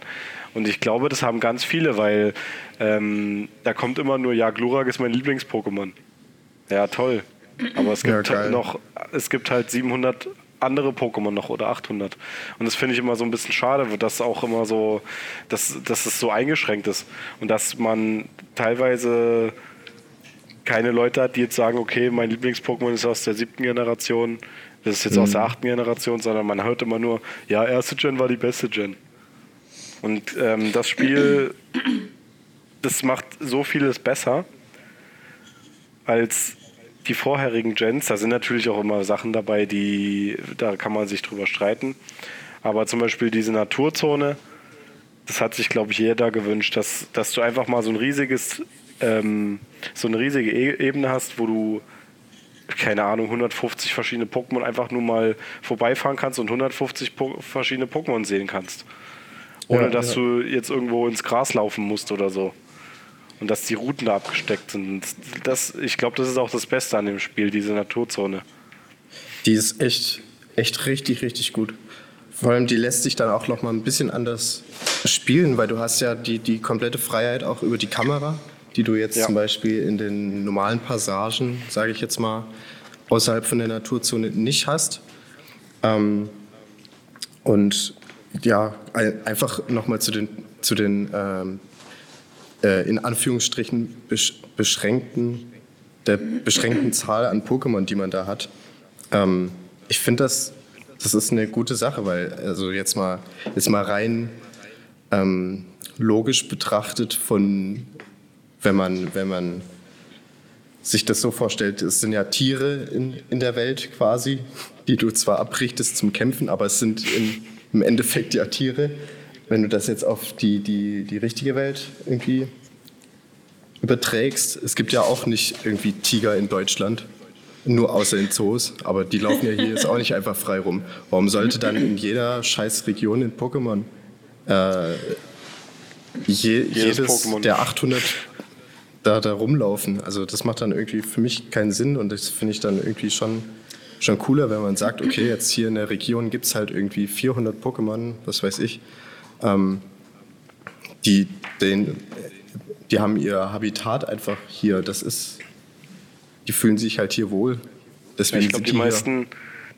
Und ich glaube, das haben ganz viele, weil ähm, da kommt immer nur, ja, Glurak ist mein Lieblings-Pokémon. Ja, toll. Aber es Ja, gibt geil. halt noch, es gibt halt 700 andere Pokémon noch oder 800. Und das finde ich immer so ein bisschen schade, dass auch immer so, dass, dass es so eingeschränkt ist. Und dass man teilweise keine Leute hat, die jetzt sagen, okay, mein Lieblings-Pokémon ist aus der siebten Generation, das ist jetzt aus der achten Generation, sondern man hört immer nur, ja, erste Gen war die beste Gen. Und ähm, das Spiel, das macht so vieles besser als die vorherigen Gens. Da sind natürlich auch immer Sachen dabei, die, da kann man sich drüber streiten. Aber zum Beispiel diese Naturzone, das hat sich, glaube ich, jeder gewünscht, dass, dass du einfach mal so ein riesiges, ähm, so eine riesige e Ebene hast, wo du, keine Ahnung, 150 verschiedene Pokémon einfach nur mal vorbeifahren kannst und 150 po verschiedene Pokémon sehen kannst. Ohne Ja, dass ja. du jetzt irgendwo ins Gras laufen musst oder so. Und dass die Routen da abgesteckt sind. Das, ich glaube, das ist auch das Beste an dem Spiel, diese Naturzone. Die ist echt, echt richtig, richtig gut. Vor allem, die lässt sich dann auch noch mal ein bisschen anders spielen, weil du hast ja die, die komplette Freiheit auch über die Kamera, die du jetzt Ja. zum Beispiel in den normalen Passagen, sage ich jetzt mal, außerhalb von der Naturzone nicht hast. Ähm, und ja, ein- einfach nochmal zu den, zu den ähm, äh, in Anführungsstrichen besch beschränkten, der beschränkten Zahl an Pokémon, die man da hat. Ähm, ich finde das, das ist eine gute Sache, weil also jetzt mal, jetzt mal rein ähm, logisch betrachtet von, wenn man, wenn man sich das so vorstellt, es sind ja Tiere in, in der Welt quasi, die du zwar abrichtest zum Kämpfen, aber es sind in, im Endeffekt ja Tiere. Wenn du das jetzt auf die, die, die richtige Welt irgendwie überträgst, es gibt ja auch nicht irgendwie Tiger in Deutschland, nur außer in Zoos, aber die laufen ja hier jetzt auch nicht einfach frei rum. Warum sollte dann in jeder scheiß Region in Pokémon äh, je, jedes, Pokémon. der 800 da, da rumlaufen? Also das macht dann irgendwie für mich keinen Sinn und das finde ich dann irgendwie schon, schon cooler, wenn man sagt, okay, jetzt hier in der Region gibt es halt irgendwie 400 Pokémon, was weiß ich. Ähm, die, den, die haben ihr Habitat einfach hier. Das ist, die fühlen sich halt hier wohl. Deswegen Ich glaube, die die meisten,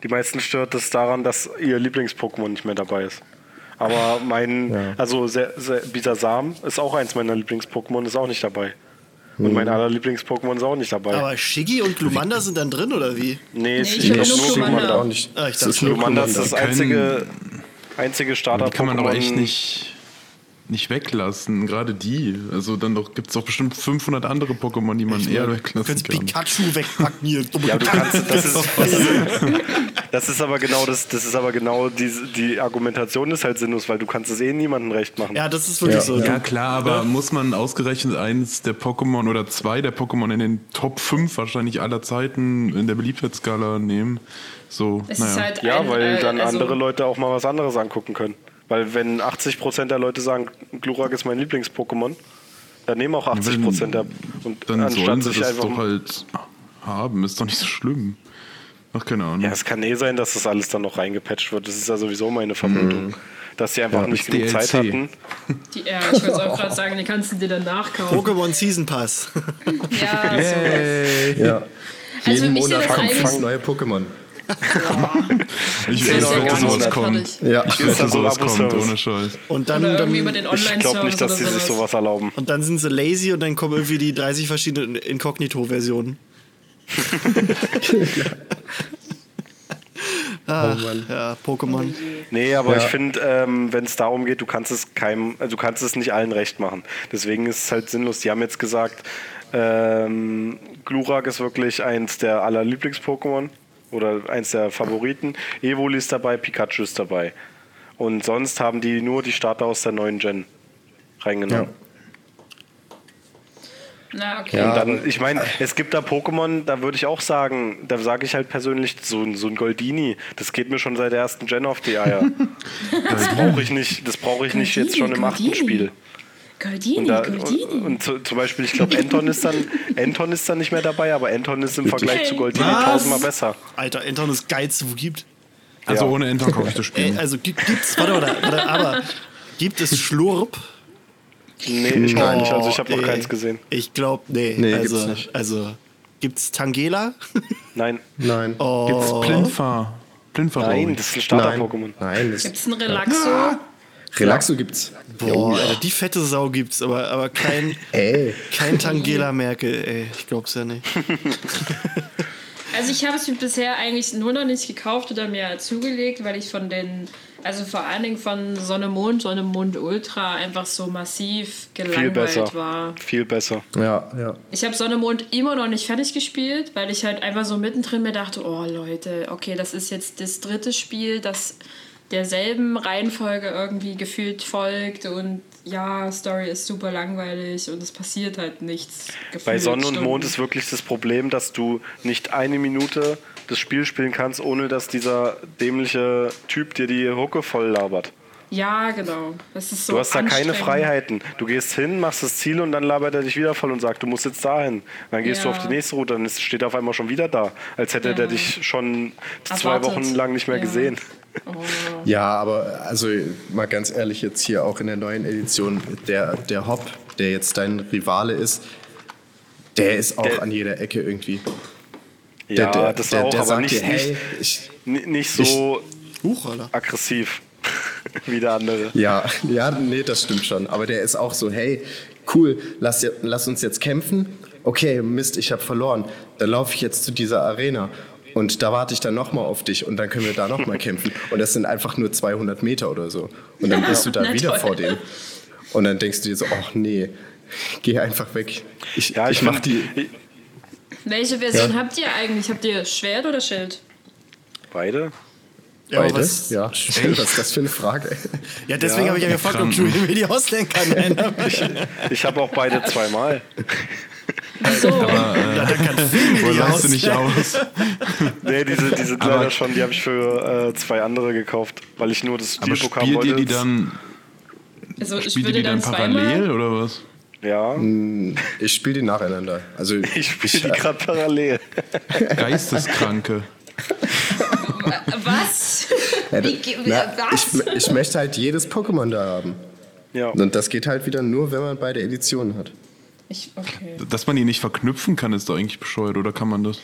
die meisten stört es daran, dass ihr Lieblings-Pokémon nicht mehr dabei ist. Aber mein, Ja. also sehr, sehr, Bisasam ist auch eins meiner Lieblings-Pokémon, ist auch nicht dabei. Hm. Und mein aller Lieblings-Pokémon ist auch nicht dabei. Aber Shiggy und Glumanda sind dann drin, oder wie? nee, es ich ist habe nur nur Glumanda. Glumanda. auch nicht. Ah, ich ist nur Glumanda ist das Glumanda. einzige, einzige Die kann man doch echt Starter-Pokémon. nicht, nicht weglassen. Gerade die. Also dann doch gibt es doch bestimmt 500 andere Pokémon, die man eher Du weglassen kannst kann. Pikachu wegpacken hier. (laughs) Ja, du kannst, das ist, (laughs) das ist, das ist aber genau das, das ist aber genau die, die Argumentation ist halt sinnlos, weil du kannst es eh niemandem recht machen. Ja, das ist wirklich Ja, so. Ja, klar, aber muss man ausgerechnet eins der Pokémon oder zwei der Pokémon in den Top 5 wahrscheinlich aller Zeiten in der Beliebtheitsskala nehmen? So, Es naja. ist halt Ja, ein, weil äh, dann also, andere Leute auch mal was anderes angucken können. Weil wenn 80% der Leute sagen, Glurak ist mein Lieblings-Pokémon, dann nehmen auch 80% der und dann sollen anstatt sie sich das einfach doch halt haben. Ist doch nicht so schlimm. Ach, keine Ahnung. Ja, es kann eh sein, dass das alles dann noch reingepatcht wird. Das ist ja sowieso meine Vermutung. Dass sie einfach Ja, nicht genug DLC. Zeit hatten. die, ja, ich wollte auch gerade sagen, die kannst du dir dann nachkaufen. Pokémon Season Pass. Ja, sowas. Ja. Also Jeden Monat kommt fünf neue Pokémon. Ich nicht sowas kommt. Ja. Ich ein sowas kommt, ohne Scheiß. Und dann, Oder dann, irgendwie über den Ich glaube nicht, dass sie sich sowas erlauben. und dann sind sie lazy und dann kommen irgendwie die 30 verschiedenen Inkognito-Versionen. (laughs) Ah, Oh Mann. ja, Pokémon. Nee, aber Ja. ich finde, ähm, wenn es darum geht, du kannst es keinem, also du kannst es nicht allen recht machen. Deswegen ist es halt sinnlos. Die haben jetzt gesagt, ähm, Glurak ist wirklich eins der aller Lieblings-Pokémon oder eins der Favoriten. Evoli ist dabei, Pikachu ist dabei. Und sonst haben die nur die Starter aus der neuen Gen reingenommen. Ja. Na, okay. Ja. Und dann, ich meine, es gibt da Pokémon, da würde ich auch sagen, da sage ich halt persönlich, so, ein- so ein Goldini, das geht mir schon seit der ersten Gen auf die Eier. (laughs) das brauche ich nicht, das brauche ich nicht jetzt schon im achten. Spiel. Goldini, Und, da, Goldini. und, und zu, zum Beispiel, ich glaube, Anton ist dann (laughs) Anton ist dann nicht mehr dabei, aber Anton ist im Vergleich zu Goldini Was? tausendmal besser. Alter, Enton ist das geilste, wo gibt. Also Ja. ohne Enter kaufe ich (laughs) das Spiel. Ey, also gibt, gibt's, warte, warte, warte, aber gibt es Schlurp? Nee, ich glaube nicht. Also ich habe noch keins gesehen. Ich glaube, nee. Nee, also, gibt's nicht. Also, gibt's Tangela? (laughs) Nein. Nein. Oh, Gibt's Plinfa? Plinfa Nein, das ist ein Nein. Starter-Pokémon. Nein. Das Gibt es ein Relaxo? Relaxo gibt's. Boah, Alter, die fette Sau gibt's, aber, aber kein, Ey. kein Tangela-Merkel, ey. Ich glaub's ja nicht. (laughs) Also ich habe es mir bisher eigentlich nur noch nicht gekauft oder mir zugelegt, weil ich von den, also vor allen Dingen von Sonne Mond, Sonne Mond Ultra einfach so massiv Viel gelangweilt besser. war. Viel besser. Ja, ja. Ich habe Sonne Mond immer noch nicht fertig gespielt, weil ich halt einfach so mittendrin mir dachte, oh Leute, okay, das ist jetzt das dritte Spiel, das derselben Reihenfolge irgendwie gefühlt folgt und ja, Story ist super langweilig und es passiert halt nichts. Bei Sonne und Mond Stunden. ist wirklich das Problem, dass du nicht eine Minute das Spiel spielen kannst, ohne dass dieser dämliche Typ dir die Hucke voll labert. Ja, genau. Das ist so Du hast da keine. Freiheiten. Du gehst hin, machst das Ziel und dann labert er dich wieder voll und sagt, du musst jetzt dahin. Dann gehst du Ja. auf die nächste Route, dann steht er auf einmal schon wieder da, als hätte Ja. der dich schon zwei Erwartet. Wochen lang nicht mehr Ja. gesehen. Oh. Ja, aber also mal ganz ehrlich jetzt hier auch in der neuen Edition, der, der Hop, der jetzt dein Rivale ist, der ist auch Der- an jeder Ecke irgendwie. Ja, der, der, das der, auch, der aber sagt nicht, dir, hey, ich, nicht, so Huchroller. aggressiv (laughs) wie der andere. ja, ja, nee, das stimmt schon. Aber der ist auch so, hey, cool, lass, lass uns jetzt kämpfen. Okay, Mist, ich habe verloren. Dann laufe ich jetzt zu dieser Arena. Und da warte ich dann nochmal auf dich und dann können wir da nochmal (laughs) kämpfen. Und das sind einfach nur 200 Meter oder so. Und dann bist du da Na wieder toll. vor dem. Und dann denkst du dir so, ach nee, geh einfach weg. Ich, Ja, ich, ich, mach die. ich- Welche Version Ja. habt ihr eigentlich? Habt ihr Schwert oder Schild? Beide? Ja, aber Beide? was, Ja, (laughs) was ist das für eine Frage? ja, deswegen Ja, habe ich ja gefragt, ob Julian mir die ausleihen kann. Nein, Ich (laughs) habe auch beide zweimal. So, ja, dann kann Phil mir Oder die leist du nicht aus? (laughs) Nee, diese, die sind Aber- leider schon, die habe ich für äh, zwei andere gekauft, weil ich nur das Aber Steelbook haben spielt wollte. ihr die dann, also ich spielt ihr die dann dann parallel oder was? Ja, Ich spiele die nacheinander. Also ich spiele die gerade parallel. Geisteskranke. Was? (laughs) Ja, Wie, na, was? ich, ich möchte halt jedes Pokémon da haben. Ja. Und das geht halt wieder nur, wenn man beide Editionen hat. Ich, okay. Dass man die nicht verknüpfen kann, ist doch eigentlich bescheuert, oder kann man das?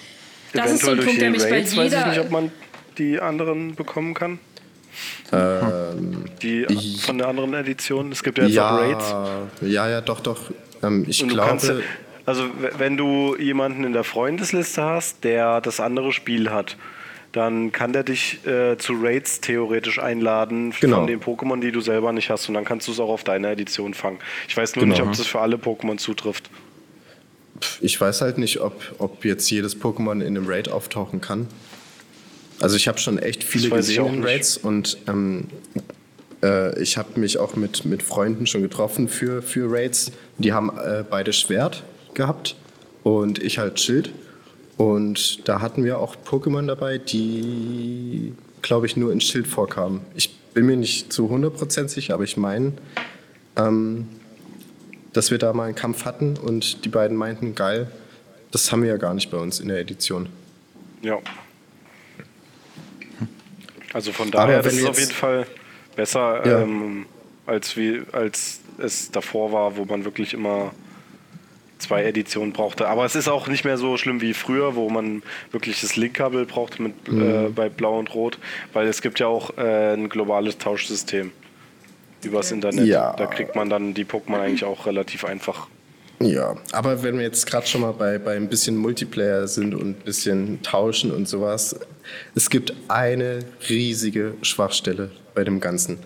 Das ist so ein Eventuell Punkt, der durch mich die bei Raids weiß ich jeder- nicht, ob man die anderen bekommen kann. Ähm, Die von der anderen Edition. Es gibt ja jetzt auch Raids. ja, ja, ja, doch, doch. Ähm, ich Und du kannst ja, glaube, also wenn du jemanden in der Freundesliste hast, der das andere Spiel hat, dann kann der dich äh, zu Raids theoretisch einladen Genau. von den Pokémon, die du selber nicht hast. Und dann kannst du es auch auf deiner Edition fangen. Ich weiß nur Genau. nicht, ob das für alle Pokémon zutrifft. ich weiß halt nicht, ob, ob jetzt jedes Pokémon in einem Raid auftauchen kann. Also ich habe schon echt viele gesehen in. Raids und ähm, äh, ich habe mich auch mit, mit Freunden schon getroffen für, für Raids. Die haben äh, beide Schwert gehabt und ich halt Schild. Und da hatten wir auch Pokémon dabei, die, glaube ich, nur in Schild vorkamen. Ich bin mir nicht zu 100% sicher, aber ich meine, ähm, dass wir da mal einen Kampf hatten und die beiden meinten, geil, das haben wir ja gar nicht bei uns in der Edition. Ja. Also von Aber daher, ist wir auf jeden Fall besser, Ja. ähm, als, wie, als es davor war, wo man wirklich immer zwei Editionen brauchte. Aber es ist auch nicht mehr so schlimm wie früher, wo man wirklich das Link-Kabel brauchte mit, Mhm. äh, bei Blau und Rot, weil es gibt ja auch äh, ein globales Tauschsystem übers Internet. Ja. Da kriegt man dann die Pokémon eigentlich auch relativ einfach. Ja, aber wenn wir jetzt gerade schon mal bei, bei ein bisschen Multiplayer sind und ein bisschen tauschen und sowas, es gibt eine riesige Schwachstelle bei dem Ganzen.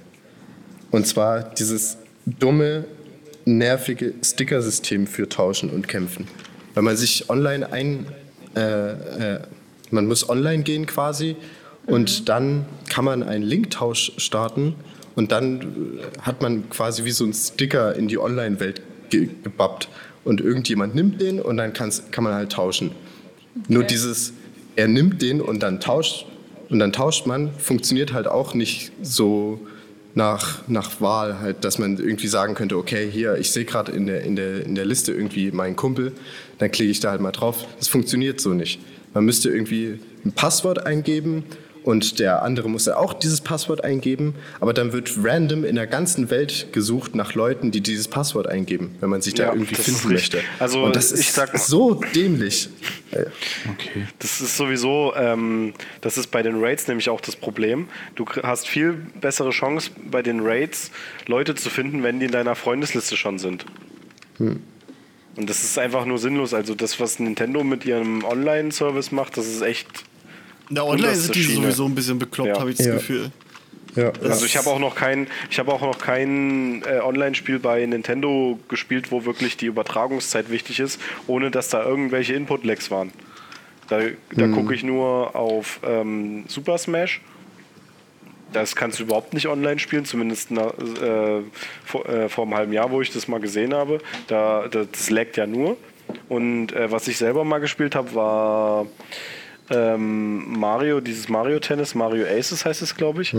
Und zwar dieses dumme, nervige Sticker-System für Tauschen und Kämpfen. Wenn man sich online ein, äh, äh, man muss online gehen quasi und dann kann man einen Linktausch starten und dann hat man quasi wie so ein Sticker in die Online-Welt ge gebappt und irgendjemand nimmt den und dann kann's, kann man halt tauschen. Nur dieses, er nimmt den und dann tauscht und dann tauscht man, funktioniert halt auch nicht so nach, nach Wahl, halt, dass man irgendwie sagen könnte, okay, hier, ich sehe gerade in der, in, der, in der Liste irgendwie meinen Kumpel, dann klicke ich da halt mal drauf. Das funktioniert so nicht. Man müsste irgendwie ein Passwort eingeben und der andere muss ja auch dieses Passwort eingeben, aber dann wird random in der ganzen Welt gesucht nach Leuten, die dieses Passwort eingeben, wenn man sich da Ja, irgendwie finden möchte. Also, und das ich ist sag so dämlich. Okay. Das ist sowieso, ähm, das ist bei den Raids nämlich auch das Problem. Du hast viel bessere Chance bei den Raids, Leute zu finden, wenn die in deiner Freundesliste schon sind. Und das ist einfach nur sinnlos. Also das, was Nintendo mit ihrem Online-Service macht, das ist echt. Na, online sind die Schiene. sowieso ein bisschen bekloppt, Ja. habe ich das Ja. Gefühl. ja, Also ich habe auch noch kein, ich habe auch noch kein äh, Online-Spiel bei Nintendo gespielt, wo wirklich die Übertragungszeit wichtig ist, ohne dass da irgendwelche Input-Lags waren. Da, da gucke ich nur auf ähm, Super Smash. Das kannst du überhaupt nicht online spielen, zumindest na, äh, vor, äh, vor einem halben Jahr, wo ich das mal gesehen habe. Da, da, das laggt ja nur. Und äh, was ich selber mal gespielt habe, war ähm, Mario, dieses Mario Tennis, Mario Aces heißt es, glaube ich.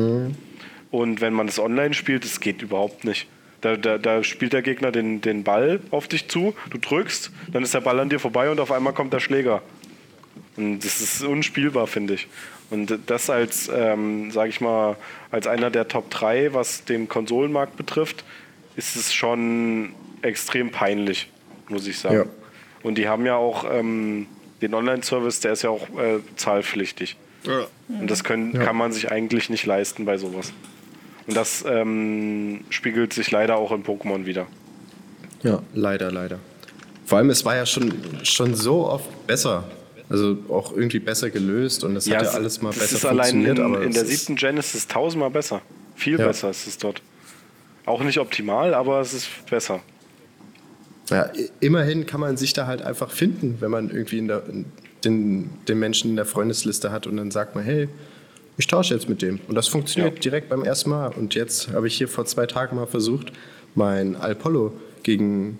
Und wenn man das online spielt, das geht überhaupt nicht. Da, da, da spielt der Gegner den, den Ball auf dich zu, du drückst, dann ist der Ball an dir vorbei und auf einmal kommt der Schläger. Und das ist unspielbar, finde ich. Und das als, ähm, sage ich mal, als einer der Top 3, was den Konsolenmarkt betrifft, ist es schon extrem peinlich, muss ich sagen. Ja. Und die haben ja auch ähm, den Online-Service, der ist ja auch äh, zahlpflichtig. Ja. Und das können, kann man sich eigentlich nicht leisten bei sowas. Und das ähm, spiegelt sich leider auch in Pokémon wieder. Ja, leider, leider. Vor allem, es war ja schon, schon so oft besser. Also auch irgendwie besser gelöst und es hat ja es- alles mal das besser ist allein in, funktioniert. aber in der siebten Gen ist es tausendmal besser. Viel Ja. besser ist es dort. Auch nicht optimal, aber es ist besser. Ja, immerhin kann man sich da halt einfach finden, wenn man irgendwie in der, in den, den Menschen in der Freundesliste hat und dann sagt man, hey, ich tausche jetzt mit dem. Und das funktioniert Ja. direkt beim ersten Mal. Und jetzt habe ich hier vor zwei Tagen mal versucht, mein Alpollo gegen,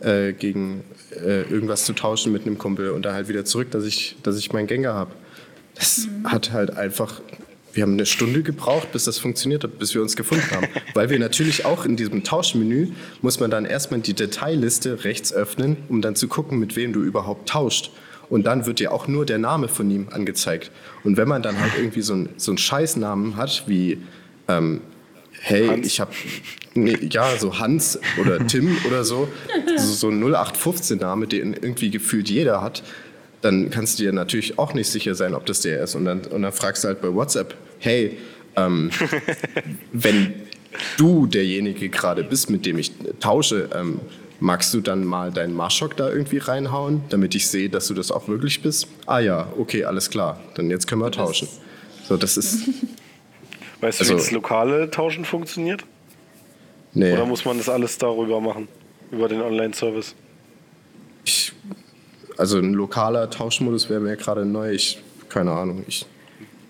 äh, gegen äh, irgendwas zu tauschen mit einem Kumpel und dann halt wieder zurück, dass ich, dass ich meinen Gänger habe. Das hat halt einfach. Wir haben eine Stunde gebraucht, bis das funktioniert hat, bis wir uns gefunden haben. (laughs) Weil wir natürlich auch in diesem Tauschmenü muss man dann erstmal die Detailliste rechts öffnen, um dann zu gucken, mit wem du überhaupt tauscht. Und dann wird dir auch nur der Name von ihm angezeigt. Und wenn man dann halt irgendwie so, ein, so einen Scheißnamen hat, wie, ähm, hey, Hans. ich habe, nee, ja, so Hans oder Tim (laughs) oder so, so, so ein 0815-Name, den irgendwie gefühlt jeder hat, dann kannst du dir natürlich auch nicht sicher sein, ob das der ist. Und dann, und dann fragst du halt bei WhatsApp, hey, ähm, (laughs) wenn du derjenige gerade bist, mit dem ich tausche, ähm, magst du dann mal deinen Marschok da irgendwie reinhauen, damit ich sehe, dass du das auch wirklich bist? Ah ja, okay, alles klar, dann jetzt können wir tauschen. So, das ist, (laughs) Weißt du, Also- wie das lokale Tauschen funktioniert? nee, Oder muss man das alles darüber machen? Über den Online-Service? ich, also ein lokaler Tauschmodus wäre mir gerade neu, ich, keine Ahnung, ich,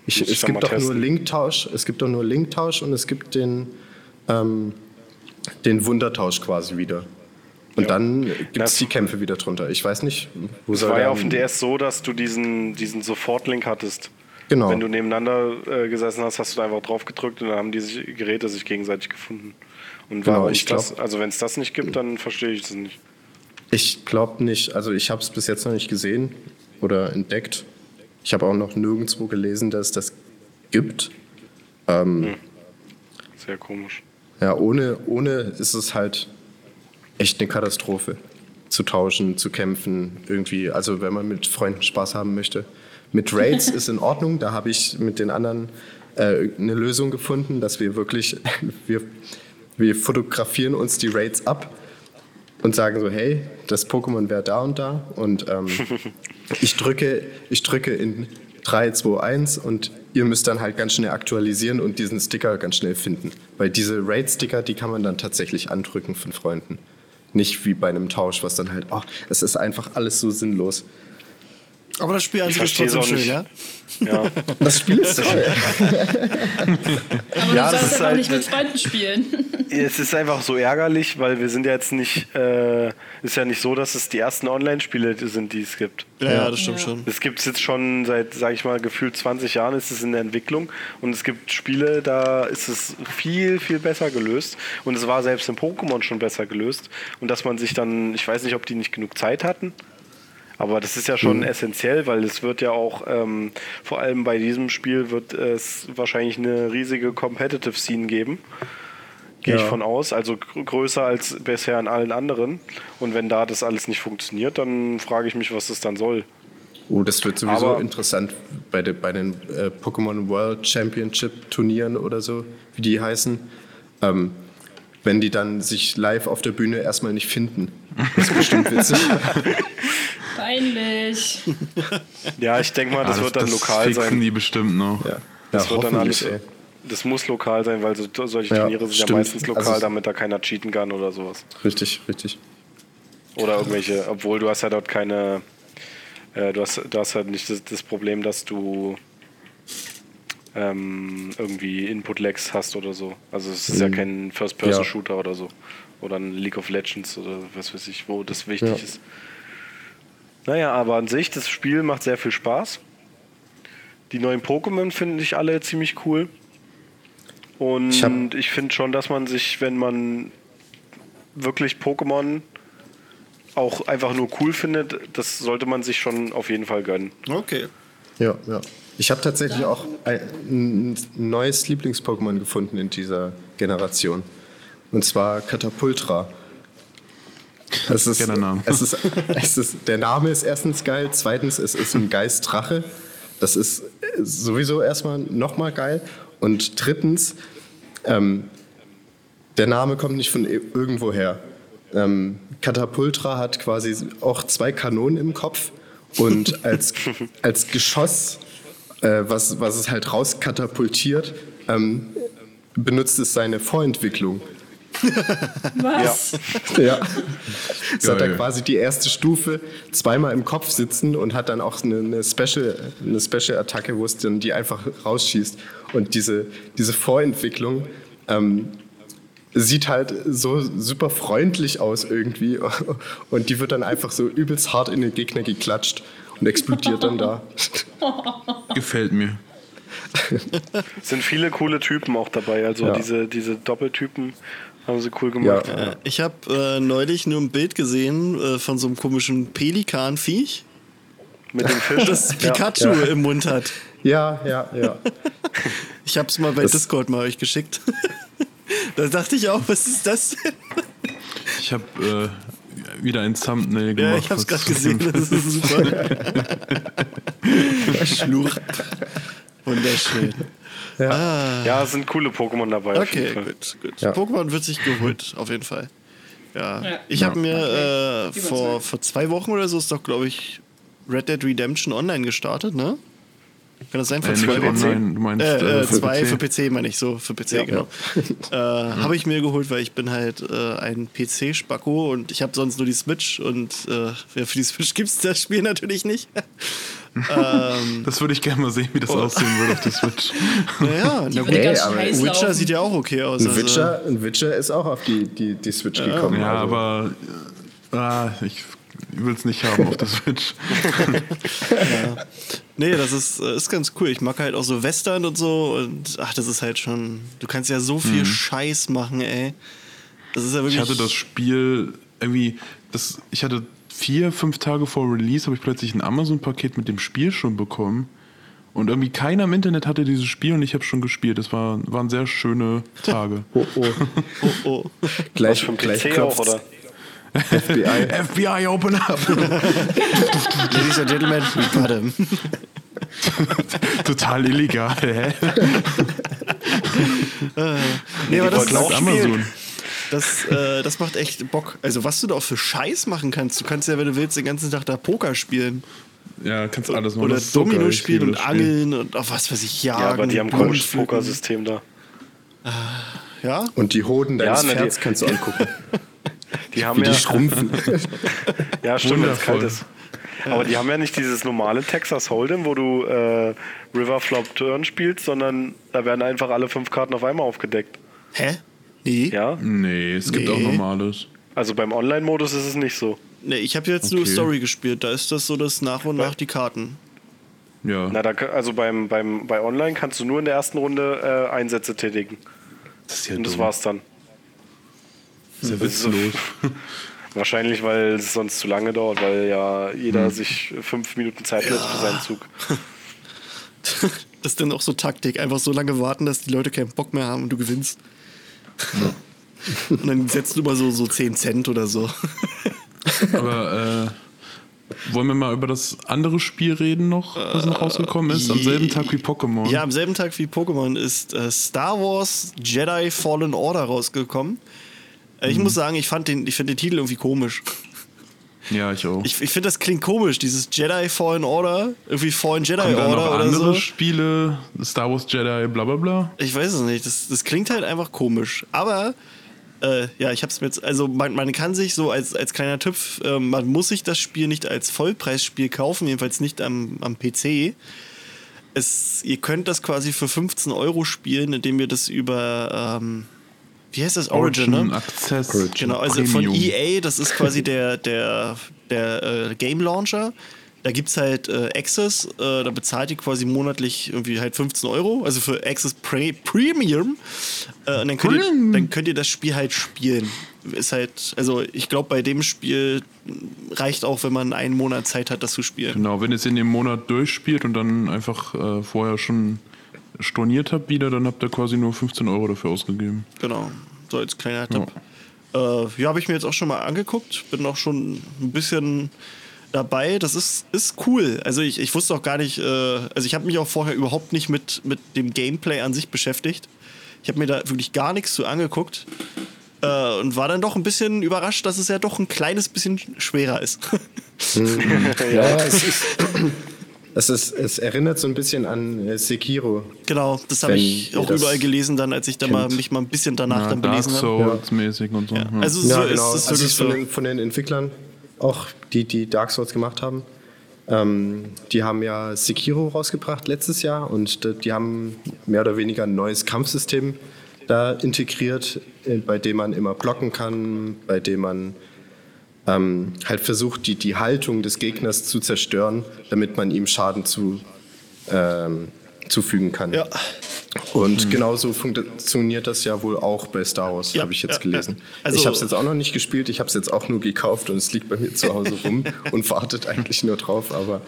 ich, es gibt doch nur. Linktausch, es gibt doch nur Linktausch und es gibt den, ähm, den Wundertausch quasi wieder. Und dann gibt es Das- die Kämpfe wieder drunter. Ich weiß nicht, wo Es soll war ja auf dem DS so, dass du diesen, diesen Sofortlink hattest. Genau. Wenn du nebeneinander äh, gesessen hast, hast du da einfach drauf gedrückt und dann haben die sich, Geräte sich gegenseitig gefunden. Und Genau, ich das, glaub- also wenn es das nicht gibt, dann verstehe ich es nicht. Ich glaube nicht. Also ich habe es bis jetzt noch nicht gesehen oder entdeckt. Ich habe auch noch nirgendwo gelesen, dass es das gibt. Sehr komisch. Ja, ohne, ohne ist es halt echt eine Katastrophe. Zu tauschen, zu kämpfen, irgendwie. Also wenn man mit Freunden Spaß haben möchte. Mit Raids (laughs) ist in Ordnung. Da habe ich mit den anderen äh, eine Lösung gefunden, dass wir wirklich, (laughs) wir, wir fotografieren uns die Raids ab und sagen so, hey, das Pokémon wäre da und da. Und ähm, (laughs) ich, drücke, ich drücke in 3, 2, 1 und ihr müsst dann halt ganz schnell aktualisieren und diesen Sticker ganz schnell finden. Weil diese Raid-Sticker, die kann man dann tatsächlich andrücken von Freunden. Nicht wie bei einem Tausch, was dann halt, oh, es ist einfach alles so sinnlos. Aber das Spiel an Ich sich ist trotzdem schön, nicht. ja? Ja. (laughs) Das Spiel ist toll. Aber Ja, du das sollst ja halt- auch nicht mit Freunden spielen. (laughs) Es ist einfach so ärgerlich, weil wir sind ja jetzt nicht, äh, ist ja nicht so, dass es die ersten Online-Spiele sind, die es gibt. Ja, ja, das stimmt Ja. schon. Es gibt es jetzt schon seit, sage ich mal, gefühlt 20 Jahren ist es in der Entwicklung und es gibt Spiele, da ist es viel, viel besser gelöst und es war selbst in Pokémon schon besser gelöst und dass man sich dann, ich weiß nicht, ob die nicht genug Zeit hatten, aber das ist ja schon essentiell, weil es wird ja auch, ähm, vor allem bei diesem Spiel wird es wahrscheinlich eine riesige Competitive Scene geben. Gehe ich Ja. von aus, also gr- größer als bisher in allen anderen. Und wenn da das alles nicht funktioniert, dann frage ich mich, was das dann soll. Oh, das wird sowieso Aber- interessant bei, de, bei den äh, Pokémon World Championship Turnieren oder so, wie die heißen. Ähm, wenn die dann sich live auf der Bühne erstmal nicht finden. Das ist bestimmt witzig. (laughs) Peinlich. Ja, ich denke mal, das, Ah, wird dann lokal fixen sein. die bestimmt noch. ja, Das ja wird dann alles. ey. Das muss lokal sein, weil so, solche Ja, Turniere sind ja stimmt. meistens lokal, Also- damit da keiner cheaten kann oder sowas. Richtig, richtig. Oder irgendwelche, obwohl du hast ja dort keine, äh, du, hast, du hast ja nicht das, das Problem, dass du ähm, irgendwie Input-Lags hast oder so. Also es ist ja kein First-Person-Shooter oder so. Oder ein League of Legends oder was weiß ich, wo das wichtig Ja. ist. Naja, aber an sich, das Spiel macht sehr viel Spaß. Die neuen Pokémon finde ich alle ziemlich cool. Und Ich ich, finde schon, dass man sich, wenn man wirklich Pokémon auch einfach nur cool findet, das sollte man sich schon auf jeden Fall gönnen. Okay. Ja, ja. Ich habe tatsächlich auch ein, neues Lieblings-Pokémon gefunden in dieser Generation. Und zwar Katapultra. Es ist, Name. Es ist, es ist, der Name ist erstens geil, zweitens, es ist ein Geistdrache. Das ist sowieso erstmal nochmal geil. Und drittens, ähm, der Name kommt nicht von i- irgendwoher. Ähm, Katapultra hat quasi auch zwei Kanonen im Kopf und als, (laughs) als Geschoss, äh, was, was es halt rauskatapultiert, ähm, benutzt es seine Vorentwicklung. (laughs) Was? Ja. Es hat Geil. dann quasi die erste Stufe zweimal im Kopf sitzen und hat dann auch eine, eine Special, eine Special Attacke, wo es dann die einfach rausschießt. Und diese, diese Vorentwicklung ähm, sieht halt so super freundlich aus irgendwie. (laughs) Und die wird dann einfach so übelst hart in den Gegner geklatscht und explodiert dann da. (laughs) Gefällt mir. Es (laughs) sind viele coole Typen auch dabei. Also Ja. diese, diese Doppeltypen haben sie cool gemacht. Ja. Äh, Ich habe äh, neulich nur ein Bild gesehen äh, von so einem komischen Pelikanviech, Mit dem (laughs) Fisch. das Ja. Pikachu Ja. im Mund hat. Ja, ja, ja. Ich habe es mal bei Das- Discord mal euch geschickt. da dachte ich auch, was ist das denn? Ich habe äh, wieder ein Thumbnail gemacht. Ja, ich habe es was- gerade gesehen. Das ist super. Schluch. Wunderschön. ja, es sind coole Pokémon dabei. auf Okay, jeden Fall. gut, gut. Ja. Pokémon wird sich geholt, auf jeden Fall. Ja. Ja. Ich habe mir äh, vor, vor zwei Wochen oder so ist doch, glaube ich, Red Dead Redemption Online gestartet, ne? Kann das sein? Vor Äh, zwei nicht Wochen? online, du meinst Äh, äh, für zwei PC. für PC, meine ich so, für PC, genau. (laughs) Äh, Habe ich mir geholt, weil ich bin halt äh, ein PC-Spacko und ich habe sonst nur die Switch und äh, ja, für die Switch gibt es das Spiel natürlich nicht. (laughs) ähm, Das würde ich gerne mal sehen, wie das Oh. aussehen würde auf der Switch. (laughs) naja, na gut. ganz Ey, schön aber Witcher laufen. sieht ja auch okay aus. Ein also- Witcher, ein Witcher ist auch auf die, die, die Switch gekommen. Ja, also. aber äh, ah, ich will es nicht haben auf der (laughs) Switch. Nee, das ist, äh, ist ganz cool. Ich mag halt auch so Western und so. Und ach, das ist halt schon. Du kannst ja so viel Scheiß machen, ey. Das ist ja wirklich. Ich hatte das Spiel irgendwie, das, ich hatte vier, fünf Tage vor Release, habe ich plötzlich ein Amazon-Paket mit dem Spiel schon bekommen. Und irgendwie keiner im Internet hatte dieses Spiel und ich habe schon gespielt. Das war, waren sehr schöne Tage. oh, oh. (laughs) Oh, oh. Gleich, gleich PC auch, klopft's. oder? FBI. (laughs) FBI, open up! (laughs) Ladies and Gentlemen, we got him. (laughs) Total illegal, hä? Nee, aber das, wollten auch Amazon. das, äh, das macht echt Bock. Also, was du da auch für Scheiß machen kannst. Du kannst ja, wenn du willst, den ganzen Tag da Poker spielen. Ja, kannst alles machen. Oder Das ist so Domino ich spielen und angeln und auf was weiß ich, jagen. Ja, aber die haben ein. Pokersystem da. Ja? Und die Hoden deines Ja, ne, Pferds kannst du angucken, Die haben wie ja, die schrumpfen. (laughs) ja, stimmt, wenn es kalt ist. Aber die haben ja nicht dieses normale Texas Hold'em, wo du äh, River Flop Turn spielst, sondern da werden einfach alle fünf Karten auf einmal aufgedeckt. Hä? Nee. Ja, Nee, es gibt Nee. auch normales. also beim Online-Modus ist es nicht so. Nee, ich habe jetzt nur Okay. Story gespielt. Da ist das so, dass nach und nach die Karten. Ja, Na, da, also beim, beim, bei Online kannst du nur in der ersten Runde äh, Einsätze tätigen. das ist ja Und das dumm. war's dann. (laughs) Das ist ja witzlos. (laughs) Wahrscheinlich, weil es sonst zu lange dauert, weil ja jeder sich fünf Minuten Zeit lässt für seinen Zug. (laughs) Das ist dann auch so Taktik. Einfach so lange warten, dass die Leute keinen Bock mehr haben und du gewinnst. Und dann setzt du mal so, so 10 Cent oder so. Aber äh, wollen wir mal über das andere Spiel reden noch, was noch rausgekommen ist? Am selben Tag wie Pokémon. Ja, am selben Tag wie Pokémon ist äh, Star Wars Jedi Fallen Order rausgekommen. Äh, ich muss sagen, ich fand den, ich finde den Titel irgendwie komisch. Ja, ich auch. Ich, ich finde, das klingt komisch, dieses Jedi Fallen Order. Irgendwie Fallen Jedi Kommen da noch Order oder andere so. Spiele? Star Wars Jedi, bla bla bla? Ich weiß es nicht. Das, das klingt halt einfach komisch. Aber äh, ja, ich habe es mir jetzt. Also man, man kann sich so als, als kleiner Tipp, äh, man muss sich das Spiel nicht als Vollpreisspiel kaufen, jedenfalls nicht am, am PC. Es, ihr könnt das quasi für 15 Euro spielen, indem ihr das über ähm, wie heißt das Origin, ne? Access. Genau, also von Premium. EA, das ist quasi der, der, der äh, Game Launcher. Da gibt es halt äh, Access, äh, da bezahlt ihr quasi monatlich irgendwie halt 15 Euro, also für Access Pre Premium. Äh, und dann könnt, ihr, dann könnt ihr das Spiel halt spielen. Ist halt, also ich glaube, bei dem Spiel reicht auch, wenn man einen Monat Zeit hat, das zu spielen. Genau, wenn ihr es in dem Monat durchspielt und dann einfach äh, vorher schon storniert habt wieder, dann habt ihr quasi nur 15 Euro dafür ausgegeben. Genau, so als kleiner Tipp. Ja, äh, ja habe ich mir jetzt auch schon mal angeguckt. Bin auch schon ein bisschen dabei. Das ist, ist cool. Also ich, ich wusste auch gar nicht, äh, also ich habe mich auch vorher überhaupt nicht mit, mit dem Gameplay an sich beschäftigt. Ich habe mir da wirklich gar nichts zu angeguckt. Äh, und war dann doch ein bisschen überrascht, dass es ja doch ein kleines bisschen schwerer ist. (laughs) ja, es ist, es ist. Es erinnert so ein bisschen an äh, Sekiro. Genau, das habe ich auch überall gelesen, dann, als ich da mal, mich mal ein bisschen danach ja, dann belesen habe. Dark Souls-mäßig und so. Ja. Also, ja, so genau. ist es also von, den, von den Entwicklern, auch die, die Dark Souls gemacht haben. Ähm, die haben ja Sekiro rausgebracht letztes Jahr und die haben mehr oder weniger ein neues Kampfsystem da integriert, äh, bei dem man immer blocken kann, bei dem man ähm, halt versucht, die, die Haltung des Gegners zu zerstören, damit man ihm Schaden zu, ähm, zufügen kann. Ja. Und mhm. genauso funktioniert das ja wohl auch bei Star Wars, ja, habe ich jetzt ja, gelesen. Ja. Also, ich habe es jetzt auch noch nicht gespielt, ich habe es jetzt auch nur gekauft und es liegt bei mir zu Hause rum (laughs) und wartet eigentlich nur drauf, aber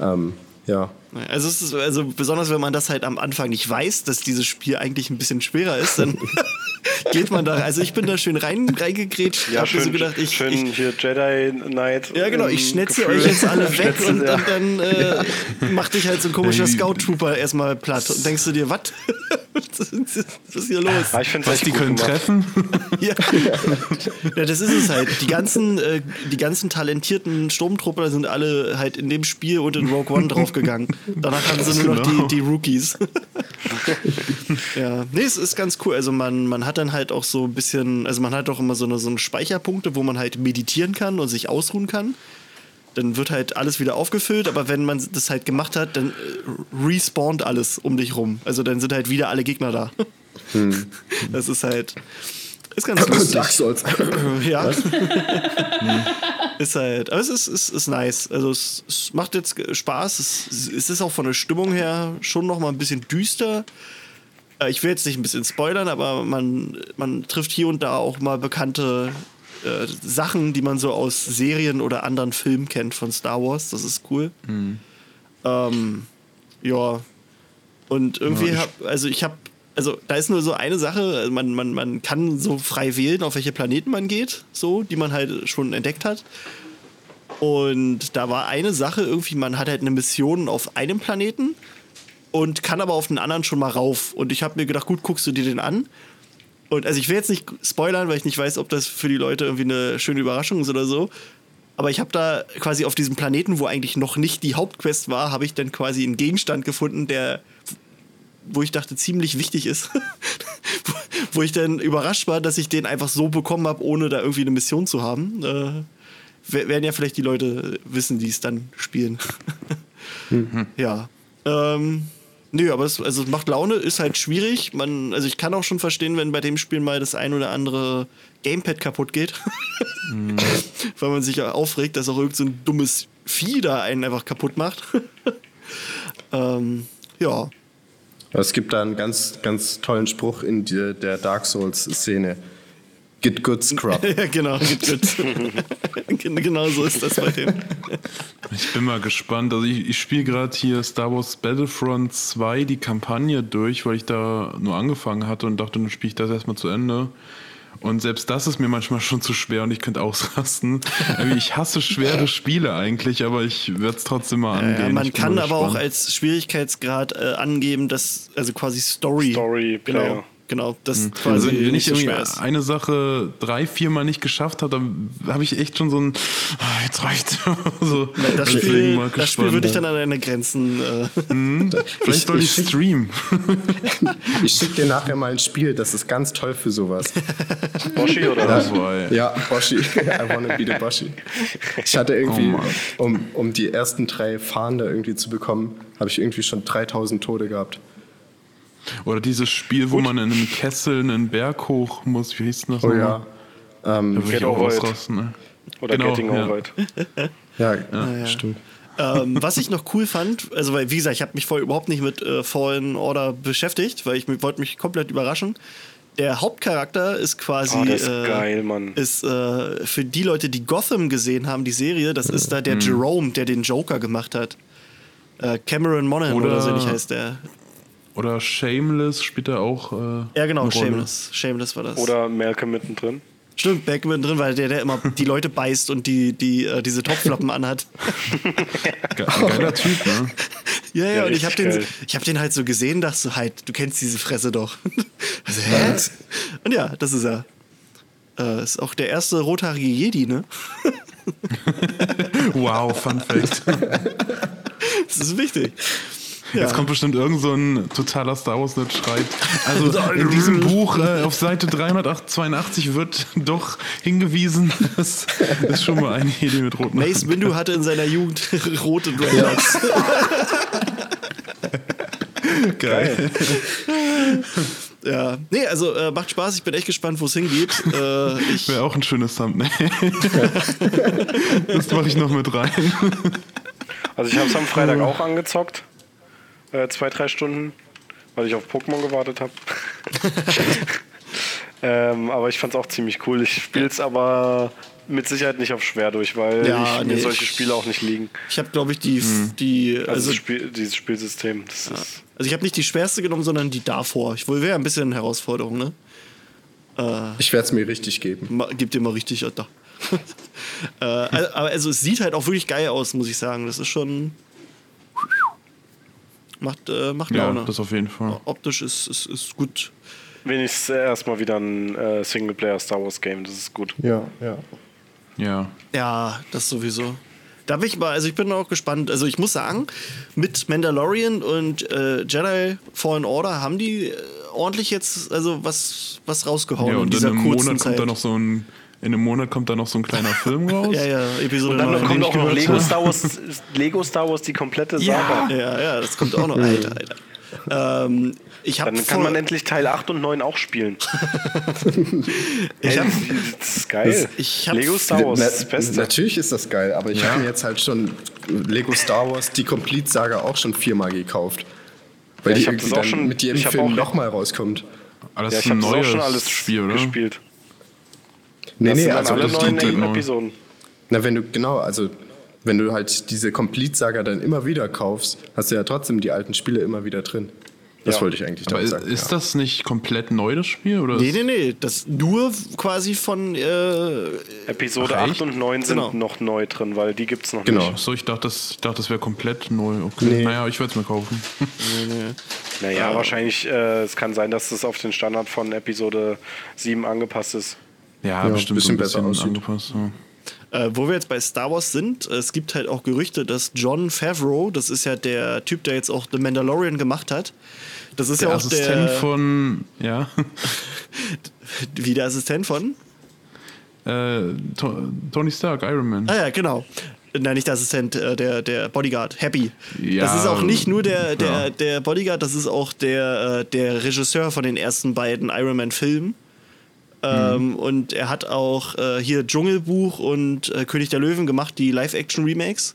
ähm, ja. Also, es ist, also besonders wenn man das halt am Anfang nicht weiß, dass dieses Spiel eigentlich ein bisschen schwerer ist, dann (laughs) geht man da. Also ich bin da schön rein, reingegrätscht. Ja, schön, so gedacht, ich, schön ich, hier Jedi Knight. Ja, genau, ich schnetze Gefühl. euch jetzt alle (laughs) weg Schnetze, und, ja. und, dann äh, macht dich halt so ein komischer Scout Trooper erstmal platt. Und denkst du dir, (laughs) was? was ist hier los? Ja, ich Was, die können gemacht. treffen? ja. ja, das ist es halt. Die ganzen, äh, die ganzen talentierten Sturmtrupper sind alle halt in dem Spiel und in Rogue One draufgegangen. Danach haben sie nur noch genau. die, die Rookies. (laughs) ja, nee, es ist ganz cool. Also man, man hat dann halt auch so ein bisschen, also man hat auch immer so eine, so eine Speicherpunkte, wo man halt meditieren kann und sich ausruhen kann. Dann wird halt alles wieder aufgefüllt, aber wenn man das halt gemacht hat, dann äh, respawnt alles um dich rum. Also dann sind halt wieder alle Gegner da. Hm. Das ist halt. Ist ganz (coughs) lustig. Dark Souls. (coughs) ja. ist halt. Aber es ist, ist, ist nice. Also es, es macht jetzt Spaß. Es, es, ist auch von der Stimmung her schon noch mal ein bisschen düster. Äh, ich will jetzt nicht ein bisschen spoilern, aber man, man trifft hier und da auch mal bekannte äh, Sachen, die man so aus Serien oder anderen Filmen kennt von Star Wars. Das ist cool. Mhm. Ähm, ja. Und irgendwie, ja, ich hab, also ich habe also da ist nur so eine Sache, also man, man, man kann so frei wählen, auf welche Planeten man geht, so, die man halt schon entdeckt hat. Und da war eine Sache, irgendwie, man hat halt eine Mission auf einem Planeten und kann aber auf den anderen schon mal rauf. Und ich habe mir gedacht, gut, guckst du dir den an. Und also ich will jetzt nicht spoilern, weil ich nicht weiß, ob das für die Leute irgendwie eine schöne Überraschung ist oder so. Aber ich habe da quasi auf diesem Planeten, wo eigentlich noch nicht die Hauptquest war, habe ich dann quasi einen Gegenstand gefunden, der wo ich dachte, ziemlich wichtig ist. (laughs) wo ich dann überrascht war, dass ich den einfach so bekommen habe, ohne da irgendwie eine Mission zu haben. Äh, werden ja vielleicht die Leute wissen, die es dann spielen. (laughs) mhm. Ja. Ähm, nö, aber es, also es macht Laune, ist halt schwierig. Man, also ich kann auch schon verstehen, wenn bei dem Spiel mal das ein oder andere Gamepad kaputt geht. mhm. (laughs) Weil man sich aufregt, dass auch irgend so ein dummes Vieh da einen einfach kaputt macht. ähm, ja. Es gibt da einen ganz, ganz tollen Spruch in die, der Dark Souls-Szene. Get good, Scrub. (laughs) ja, genau, get good. (laughs) genau so ist das bei dem. Ich bin mal gespannt. Also ich, ich spiele gerade hier Star Wars Battlefront 2 die Kampagne durch, weil ich da nur angefangen hatte und dachte, dann spiele ich das erstmal zu Ende. Und selbst das ist mir manchmal schon zu schwer und ich könnte ausrasten. ich hasse schwere Spiele eigentlich, aber ich werde es trotzdem mal angehen. Ja, man kann aber auch als Schwierigkeitsgrad äh, angeben, dass also quasi Story. Story, genau. Player. Genau, das mhm. quasi also, wenn ich so eine Sache drei, vier Mal nicht geschafft habe, dann habe ich echt schon so ein ah, jetzt reicht. (laughs) so, das, Spiel, das Spiel würde ich dann an deine Grenzen. Äh mhm. (laughs) Vielleicht soll ich, (laughs) ich streamen. ich schicke dir nachher mal ein Spiel, das ist ganz toll für sowas. Boshi oder ja, was? Ja, Boshi. I wanna be the Boshi. Ich hatte irgendwie, oh um, um die ersten drei Fahnen irgendwie zu bekommen, habe ich irgendwie schon 3000 Tote gehabt. Oder dieses Spiel, wo Gut. man in einem Kessel einen Berg hoch muss. Wie hieß das oh, ja. Ähm, da auch ausrasten. Ne? Oder genau, Getting ja. ja, ja, ja, stimmt. ähm, was ich noch cool fand, also weil, wie gesagt, ich habe mich vorher überhaupt nicht mit äh, Fallen Order beschäftigt, weil ich wollte mich komplett überraschen. Der Hauptcharakter ist quasi. Oh, der ist äh, geil, Mann. Ist äh, für die Leute, die Gotham gesehen haben, die Serie, das ist da der Jerome, der den Joker gemacht hat. Äh, Cameron Monaghan oder, Oder- so nicht heißt der. Oder Shameless spielt er auch. Äh, Ja, genau, eine Rolle. Shameless. Shameless war das. Oder Malcolm mittendrin. Stimmt, Backman drin, weil der, der immer die Leute beißt und die, die äh, diese Topflappen anhat. (laughs) Ge geiler Typ, ne? Ja, ja, Ja, und ich habe den, ich hab den halt so gesehen, dachte so, halt, du kennst diese Fresse doch. (laughs) Also, hä? Und ja, das ist er. Äh, ist auch der erste rothaarige Jedi, ne? (laughs) Wow, Fun Fact. Das ist wichtig. Ja. Jetzt kommt bestimmt irgend so ein totaler Star Wars Nerd schreibt. Also (laughs) in diesem Buch äh, auf Seite 382 wird doch hingewiesen, (laughs) dass es schon mal eine Idee mit roten Mace Windu hatte in seiner Jugend (laughs) rote Dreadlocks. Geil. Ja. Nee, also äh, macht Spaß, ich bin echt gespannt, wo es hingeht. Äh, ich, Wäre auch ein schönes Thumbnail. das mache ich noch mit rein. Also ich habe es am Freitag auch angezockt. Äh, zwei, drei Stunden, weil ich auf Pokémon gewartet habe. (laughs) ähm, aber ich fand es auch ziemlich cool. Ich spiele es aber mit Sicherheit nicht auf schwer durch, weil Ja, ich, nee, mir solche ich- Spiele auch nicht liegen. ich habe, glaube ich, die, die Also, also, das Spiel, dieses Spielsystem. Das ist, also ich habe nicht die schwerste genommen, sondern die davor. Ich wohl wäre ein bisschen eine Herausforderung, ne? Ich werde es mir richtig geben. Ma- Gibt dir mal richtig, Alter. (laughs) äh, also, aber also es sieht halt auch wirklich geil aus, muss ich sagen. Das ist schon. Macht, äh, macht Ja, Laune. das auf jeden Fall. Optisch ist, ist, ist gut. wenigstens erstmal wieder ein äh, Singleplayer Star Wars Game. Das ist gut. Ja, ja. Ja. Ja, das sowieso. Da bin ich mal, also ich bin auch gespannt. Also ich muss sagen, mit Mandalorian und äh, Jedi Fallen Order haben die äh, ordentlich jetzt also was, was rausgehauen ja in und in dieser einem kurzen Monat Zeit. kommt da noch so ein. In einem Monat kommt da noch so ein kleiner Film (laughs) raus. ja, ja, Episode Und dann 9. kommt auch noch Lego. Star, Wars, Lego Star Wars, die komplette ja, Saga. ja, ja, das kommt auch noch. Alter, Alter. Ähm, ich Dann kann man endlich Teil 8 und 9 auch spielen. (laughs) ich hab, das ist geil. ich hab- Lego Star Wars Na, ist das Beste. Natürlich ist das geil, aber ich Ja. habe mir jetzt halt schon Lego Star Wars, die Complete-Saga auch schon viermal gekauft. Weil Ja, die irgendwie das auch dann schon- mit jedem Film nochmal rauskommt. Aber das Ja, ist ich ein habe das auch neues schon alles Spiel, oder? gespielt. Nee, Das nee, also alle das neuen die, die, neu. Episoden. na, wenn du, genau, also wenn du halt diese Complete-Saga dann immer wieder kaufst, hast du ja trotzdem die alten Spiele immer wieder drin. Das Ja. wollte ich eigentlich Aber ist, sagen. ist ja. das nicht komplett neu, das Spiel? Oder Nee, nee, nee. Das nur quasi von. Äh, Episode Ach, 8 echt? und 9 sind Genau. noch neu drin, weil die gibt es noch Genau. nicht. So, ich dachte, das, ich dachte, das wäre komplett neu. Okay. Nee. Naja, ich werde es mir kaufen. (laughs) Naja, wahrscheinlich, äh, es kann sein, dass das auf den Standard von Episode 7 angepasst ist. Ja, Ja, bestimmt bisschen ein besser bisschen aussieht. angepasst. Ja. Äh, wo wir jetzt bei Star Wars sind, es gibt halt auch Gerüchte, dass John Favreau, das ist ja der Typ, der jetzt auch The Mandalorian gemacht hat, das ist Der ja auch Assistent der, von, ja, (laughs) wie der Assistent von? äh, To- Tony Stark, Iron Man. Ah ja, genau. Nein, nicht der Assistent, äh, der, der Bodyguard, Happy. Ja, das ist auch nicht nur der, der, ja. der Bodyguard, das ist auch der, äh, der Regisseur von den ersten beiden Iron Man-Filmen. Ähm, und er hat auch äh, hier Dschungelbuch und äh, König der Löwen gemacht, die Live-Action-Remakes.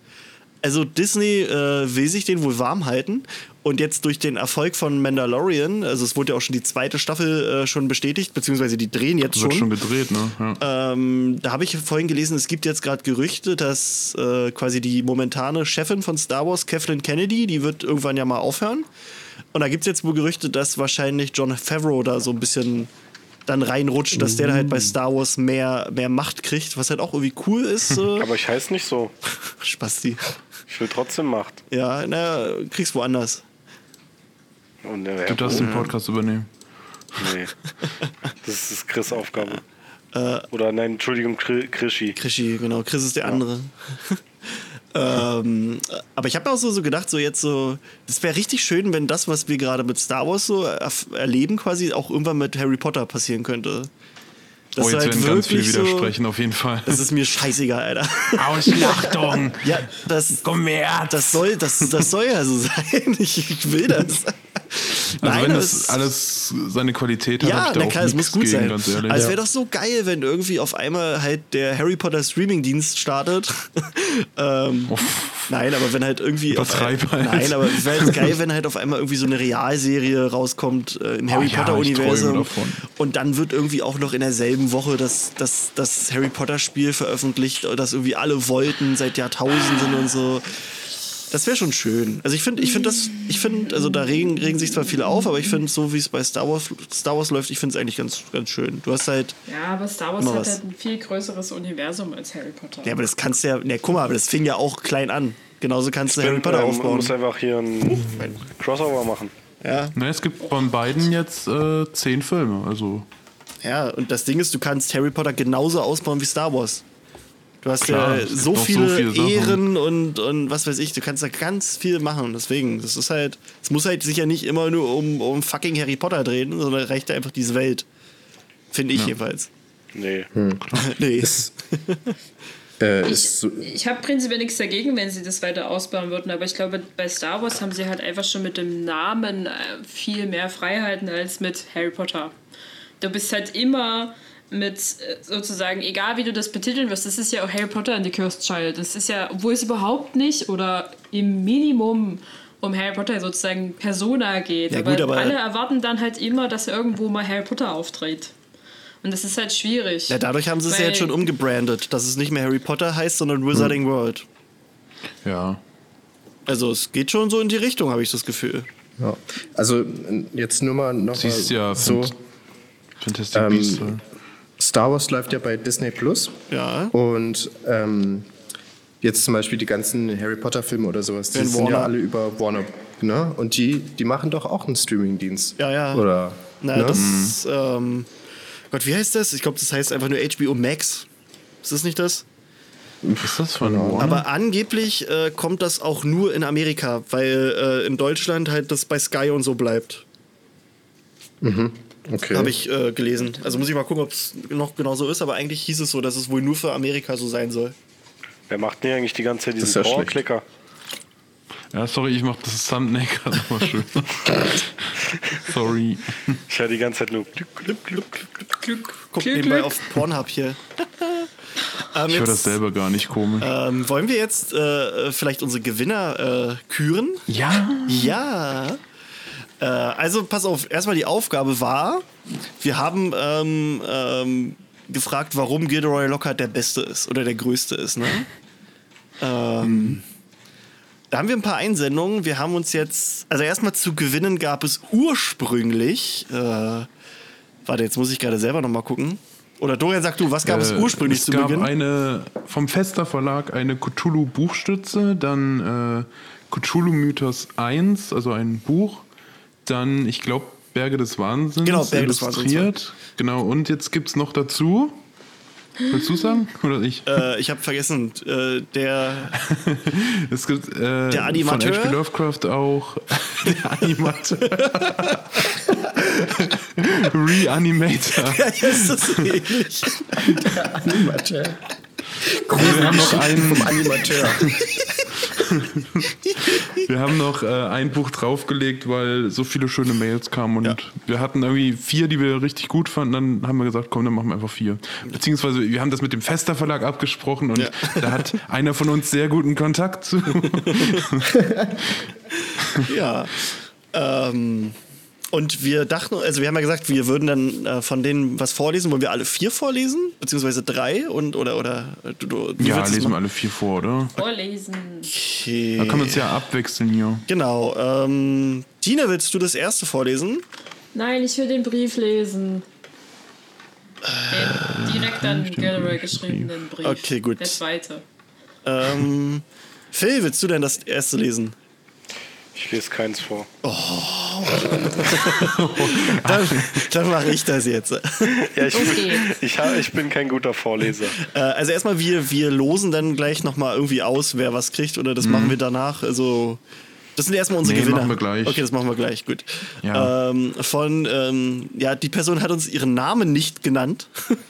Also Disney äh, will sich den wohl warm halten. Und jetzt durch den Erfolg von Mandalorian, also es wurde ja auch schon die zweite Staffel äh, schon bestätigt, beziehungsweise die drehen jetzt Wird schon. schon gedreht, ne? Ja. Ähm, da habe ich vorhin gelesen, es gibt jetzt gerade Gerüchte, dass äh, quasi die momentane Chefin von Star Wars, Kathleen Kennedy, die wird irgendwann ja mal aufhören. Und da gibt es jetzt wohl Gerüchte, dass wahrscheinlich John Favreau da so ein bisschen dann reinrutscht, dass der da halt bei Star Wars mehr, mehr Macht kriegt, was halt auch irgendwie cool ist. Äh, (laughs) Aber ich heiße nicht so. (laughs) Spasti. Ich will trotzdem Macht. Ja, na, kriegst woanders. Und, äh, Du darfst den Podcast übernehmen. Nee. Das ist Chris' Aufgabe. Oder nein, Entschuldigung, Krischi. Krischi, genau. Chris ist der andere. Ähm, aber ich habe auch so, so gedacht, so jetzt so, es wäre richtig schön, wenn das, was wir gerade mit Star Wars so erleben, quasi auch irgendwann mit Harry Potter passieren könnte. Das oh, ist jetzt halt werden ganz viel wirklich so- widersprechen, auf jeden Fall. Das ist mir scheißegal, Alter. Ausschlachtung! (laughs) Ja, das, Komm her! das soll, das, das soll ja so (laughs) sein. Ich, ich will das. Also Nein, wenn das alles seine Qualität hat, Ja, hab ich da na klar, es muss gut gegen, sein. ganz ehrlich. Also es wäre doch so geil, wenn irgendwie auf einmal halt der Harry Potter Streaming-Dienst startet. (laughs) ähm, nein, aber wenn halt irgendwie. Auf, Übertreib halt. Nein, aber es wäre halt geil, wenn halt auf einmal irgendwie so eine Realserie rauskommt äh, im Harry Oh ja, ich Potter-Universum. davon. Und dann wird irgendwie auch noch in derselben Woche das, das, das Harry Potter-Spiel veröffentlicht, das irgendwie alle wollten seit Jahrtausenden und so. Das wäre schon schön. Also ich finde, ich finde das, ich finde, also da regen, regen sich zwar viele auf, aber ich finde, so wie es bei Star Wars, Star Wars läuft, ich finde es eigentlich ganz, ganz schön. Du hast halt, Ja, aber Star Wars hat was. halt ein viel größeres Universum als Harry Potter. ja, aber das kannst du ja, ne, guck mal, aber das fing ja auch klein an. Genauso kannst du Harry Potter ähm, aufbauen. muss einfach hier ein Crossover machen. Ja, Ne, es gibt von beiden jetzt äh, zehn Filme. Also ja, und das Ding ist, du kannst Harry Potter genauso ausbauen wie Star Wars. Du hast Klar, ja gibt so noch so viele, viele. Ehren und, und was weiß ich, du kannst da ganz viel machen. Deswegen, das ist halt, es muss halt sich ja nicht immer nur um, um fucking Harry Potter drehen, sondern reicht einfach diese Welt. Finde ich jedenfalls. Nee. (laughs) nee. Äh, Ich, ist so, ich habe prinzipiell nichts dagegen, wenn sie das weiter ausbauen würden, aber ich glaube, bei Star Wars haben sie halt einfach schon mit dem Namen äh, viel mehr Freiheiten als mit Harry Potter. Du bist halt immer mit äh, sozusagen, egal wie du das betiteln wirst, das ist ja auch Harry Potter and the Cursed Child. Das ist ja, obwohl es überhaupt nicht oder im Minimum um Harry Potter sozusagen Persona geht. Ja, aber, gut, aber- alle erwarten dann halt immer, dass irgendwo mal Harry Potter auftritt. Und das ist halt schwierig. Ja, dadurch haben sie es ja jetzt schon umgebrandet, dass es nicht mehr Harry Potter heißt, sondern Wizarding World. ja. Also es geht schon so in die Richtung, habe ich das Gefühl. ja. Also jetzt nur mal noch Sie ist mal ja so. Fant- Fantastic Ähm, Beasts. Star Wars läuft ja bei Disney Plus. Ja. Und ähm, jetzt zum Beispiel die ganzen Harry Potter Filme oder sowas, die sind ja alle über Warner. Ne? Und die, die machen doch auch einen Streamingdienst. Ja, ja. Oder? Na, ne? das ist, ähm, Gott, wie heißt das? Ich glaube, das heißt einfach nur HBO Max. Ist das nicht das? Ist das von Warner? Aber angeblich äh, kommt das auch nur in Amerika, weil äh, in Deutschland halt das bei Sky und so bleibt. Okay. Habe ich äh, gelesen. Also muss ich mal gucken, ob es noch genau so ist, aber eigentlich hieß es so, dass es wohl nur für Amerika so sein soll. Wer macht denn eigentlich die ganze Zeit diesen ja. Powerclicker? Ja, sorry, ich mach das Thumbnail gerade (laughs) nochmal schön. sorry. Ich höre die ganze Zeit nur Glück, Glück, Glück, Glück, Glück. Guck Glück, nebenbei Glück. auf Pornhub hier. ähm, (laughs) Ich höre das selber gar nicht komisch. ähm, wollen wir jetzt äh, vielleicht unsere Gewinner äh, küren? ja. Ja. Äh, also pass auf, erstmal die Aufgabe war, wir haben ähm, ähm, gefragt, warum Gilderoy Lockhart der Beste ist oder der Größte ist. Ne? (laughs) Ähm, da haben wir ein paar Einsendungen. Wir haben uns jetzt, also erstmal zu gewinnen gab es ursprünglich, äh, warte, jetzt muss ich gerade selber nochmal gucken. Oder Dorian, sag du, was gab es Äh, ursprünglich es zu gab Beginn? eine vom Fester Verlag eine Cthulhu Buchstütze, dann äh, Cthulhu Mythos 1, also ein Buch, dann ich glaube Berge des Wahnsinns Genau, Berge des Wahnsinns, illustriert. Genau, und jetzt gibt es noch dazu Willst du sagen (laughs) oder ich? Äh, ich habe vergessen, äh, der (laughs) Es gibt äh, Der Animateur? von H.P. Lovecraft auch (laughs) der Animateur. Reanimator. ist das ähnlich. Animateur. Wir haben noch einen, Vom Animateur. (laughs) wir haben noch äh, ein Buch draufgelegt, weil so viele schöne Mails kamen und Ja. wir hatten irgendwie vier, die wir richtig gut fanden. Dann haben wir gesagt, komm, dann machen wir einfach vier. Beziehungsweise wir haben das mit dem Fester Verlag abgesprochen und Ja. (laughs) da hat einer von uns sehr guten Kontakt zu. (laughs) Ja. Ähm, und wir dachten, also wir haben ja gesagt, wir würden dann äh, von denen was vorlesen. Wollen wir alle vier vorlesen? Beziehungsweise drei? Und, oder, oder, äh, du, du, wie Ja, lesen wir alle vier vor, oder? Vorlesen. Okay. Da können wir uns ja abwechseln hier. Genau. Ähm, Tina, willst du das erste vorlesen? Nein, ich will den Brief lesen. Den direkt an Gilroy geschriebenen Brief. Okay, gut. Der zweite. Ähm, Phil, willst du denn das erste lesen? Ich lese keins vor. (laughs) Dann, dann mache ich das jetzt. Ja, ich, geht's. ich, ich bin kein guter Vorleser. Äh, also erstmal, wir, wir losen dann gleich nochmal irgendwie aus, wer was kriegt, oder das machen wir danach. Also, das sind erstmal unsere Nee, Gewinner. machen wir gleich. Okay, das machen wir gleich, gut. Ja. Ähm, von, ähm, ja, die Person hat uns ihren Namen nicht genannt.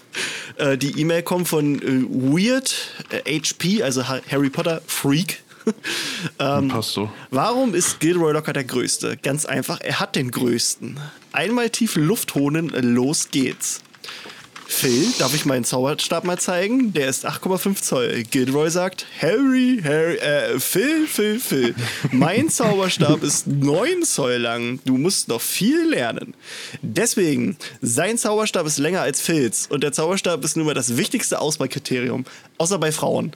(laughs) äh, die E-Mail kommt von äh, Weird äh, HP, also Ha- Harry Potter Freak. (laughs) ähm, Passt so. Warum ist Gilroy locker der Größte? Ganz einfach, er hat den Größten. Einmal tief Luft holen, los geht's. Phil, darf ich meinen Zauberstab mal zeigen? Der ist 8,5 Zoll. Gilroy sagt, Harry, Harry, äh, Phil, Phil, Phil. Mein Zauberstab ist 9 Zoll lang. Du musst noch viel lernen. Deswegen, sein Zauberstab ist länger als Phils. Und der Zauberstab ist nun mal das wichtigste Auswahlkriterium. Außer bei Frauen.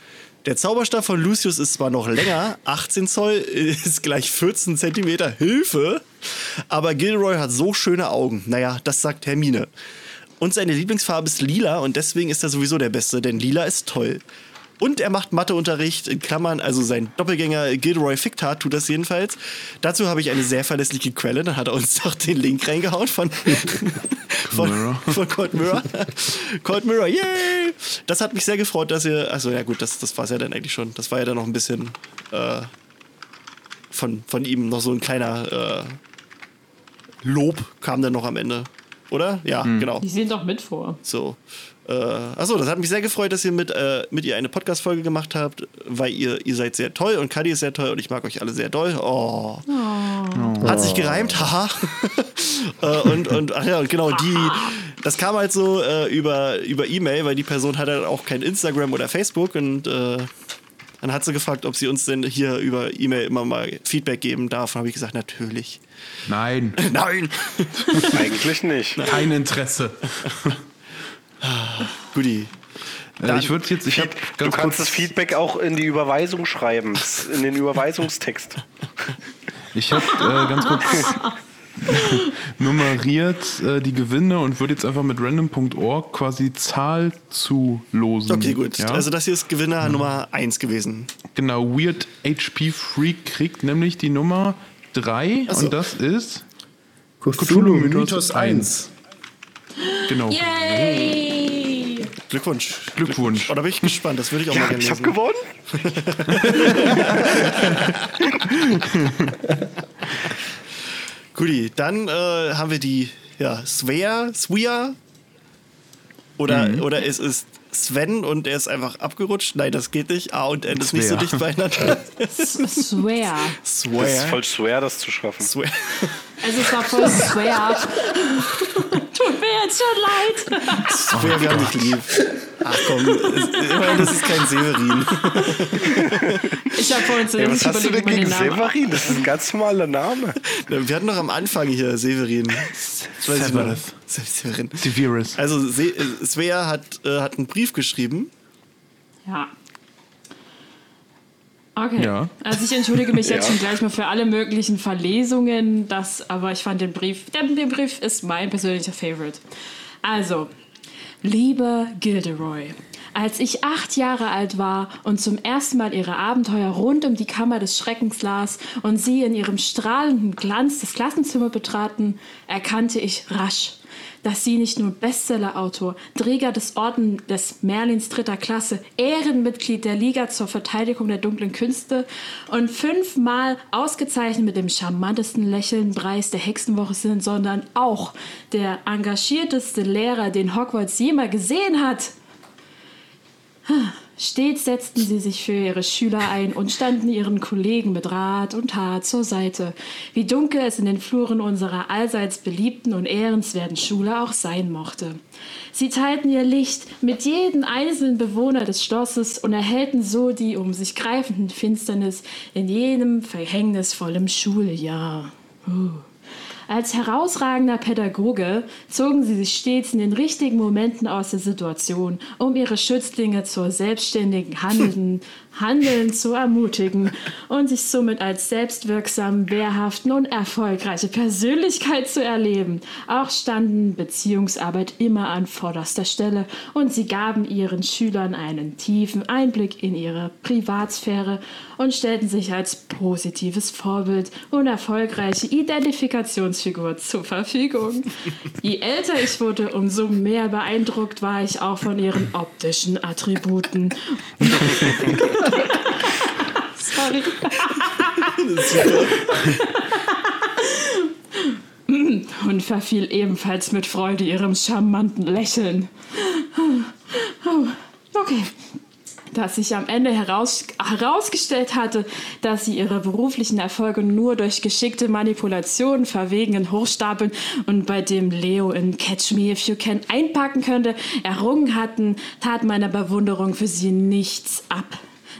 Der Zauberstab von Lucius ist zwar noch länger, 18 Zoll ist gleich 14 Zentimeter, Hilfe, aber Gilroy hat so schöne Augen. Naja, das sagt Hermine. Und seine Lieblingsfarbe ist lila und deswegen ist er sowieso der Beste, denn lila ist toll. Und er macht Matheunterricht in Klammern, also sein Doppelgänger Gilroy Ficktat tut das jedenfalls. Dazu habe ich eine sehr verlässliche Quelle, dann hat er uns (laughs) doch den Link reingehauen von, (laughs) von, von Cold Mirror. (laughs) Cold Mirror, yay! Das hat mich sehr gefreut, dass ihr, also ja gut, das, das war es ja dann eigentlich schon. Das war ja dann noch ein bisschen äh, von, von ihm noch so ein kleiner äh, Lob kam dann noch am Ende. Oder? Ja, genau. Die sehen doch mit vor. So. Äh, achso, das hat mich sehr gefreut, dass ihr mit, äh, mit ihr eine Podcast-Folge gemacht habt, weil ihr, ihr seid sehr toll und Kadi ist sehr toll und ich mag euch alle sehr doll. Oh. Hat sich gereimt, haha. (laughs) äh, und, und, ach ja, genau, die, das kam halt so äh, über, über E-Mail, weil die Person hat halt auch kein Instagram oder Facebook und äh, dann hat sie gefragt, ob sie uns denn hier über E-Mail immer mal Feedback geben darf. Und habe ich gesagt, natürlich. Nein, (laughs) Nein! Eigentlich nicht. kein Interesse. (laughs) (sighs) Guti. Äh, ich würde jetzt, ich habe Du kannst das Feedback auch in die Überweisung schreiben, (laughs) in den Überweisungstext. ich habe äh, ganz kurz (laughs) nummeriert äh, die Gewinne und würde jetzt einfach mit random.org quasi Zahl zu losen. Okay, gut. Ja? Also das hier ist Gewinner Nummer 1 gewesen. genau, Weird HP Freak kriegt nämlich die Nummer 3 Ach so. und das ist Cthulhu Mythos Mythos 1. genau. Yay! Glückwunsch. Glückwunsch. Oh, da bin ich gespannt. Das würde ich auch mal Ja, gerne ich habe gewonnen. (laughs) Guti, dann äh, haben wir die ja, Svea, Svea. Oder, Mhm. oder es ist Sven und er ist einfach abgerutscht. Nein, das geht nicht. A und N ist nicht so dicht beieinander. Swear. Das ist Svea. voll schwer, das zu schaffen. Svea. Also es war voll swear. (laughs) Tut mir jetzt schon leid. (laughs) Svea, wir haben dich lieb. Ach komm, immerhin, das ist kein Severin. Ich habe vorhin Ja, was zuerst hast du denn gegen Severin? Das ist ein ganz normaler Name. Wir hatten doch am Anfang hier Severin. Das noch. Severin. Severus. Also Se äh, Svea hat, äh, hat einen Brief geschrieben. Ja. Okay. Ja. Also ich entschuldige mich (laughs) jetzt Ja. schon gleich mal für alle möglichen Verlesungen, das, aber ich fand den Brief, der, der Brief ist mein persönlicher Favorite. Also, lieber Gilderoy, als ich acht Jahre alt war und zum ersten Mal ihre Abenteuer rund um die Kammer des Schreckens las und sie in ihrem strahlenden Glanz das Klassenzimmer betraten, erkannte ich rasch, dass sie nicht nur Bestsellerautor, Träger des Orden des Merlins dritter Klasse, Ehrenmitglied der Liga zur Verteidigung der dunklen Künste und fünfmal ausgezeichnet mit dem charmantesten Lächeln Preis der Hexenwoche sind, sondern auch der engagierteste Lehrer, den Hogwarts jemals gesehen hat. Stets setzten sie sich für ihre Schüler ein und standen ihren Kollegen mit Rat und Tat zur Seite. Wie dunkel es in den Fluren unserer allseits beliebten und ehrenswerten Schule auch sein mochte. Sie teilten ihr Licht mit jedem einzelnen Bewohner des Schlosses und erhellten so die um sich greifenden Finsternis in jedem verhängnisvollen Schuljahr. Uh. Als herausragender Pädagoge zogen sie sich stets in den richtigen Momenten aus der Situation, um ihre Schützlinge zur selbstständigen Handeln, (laughs) Handeln zu ermutigen und sich somit als selbstwirksam, wehrhaften und erfolgreiche Persönlichkeit zu erleben. Auch standen Beziehungsarbeit immer an vorderster Stelle und sie gaben ihren Schülern einen tiefen Einblick in ihre Privatsphäre und stellten sich als positives Vorbild und erfolgreiche Identifikationsfigur zur Verfügung. Je älter ich wurde, umso mehr beeindruckt war ich auch von ihren optischen Attributen. (laughs) Sorry. (laughs) Und verfiel ebenfalls mit Freude ihrem charmanten Lächeln. Okay. dass sich am Ende heraus, herausgestellt hatte, dass sie ihre beruflichen Erfolge nur durch geschickte Manipulation, verwegenen Hochstapeln und bei dem Leo in Catch Me If You Can einpacken könnte, errungen hatten, tat meine Bewunderung für sie nichts ab.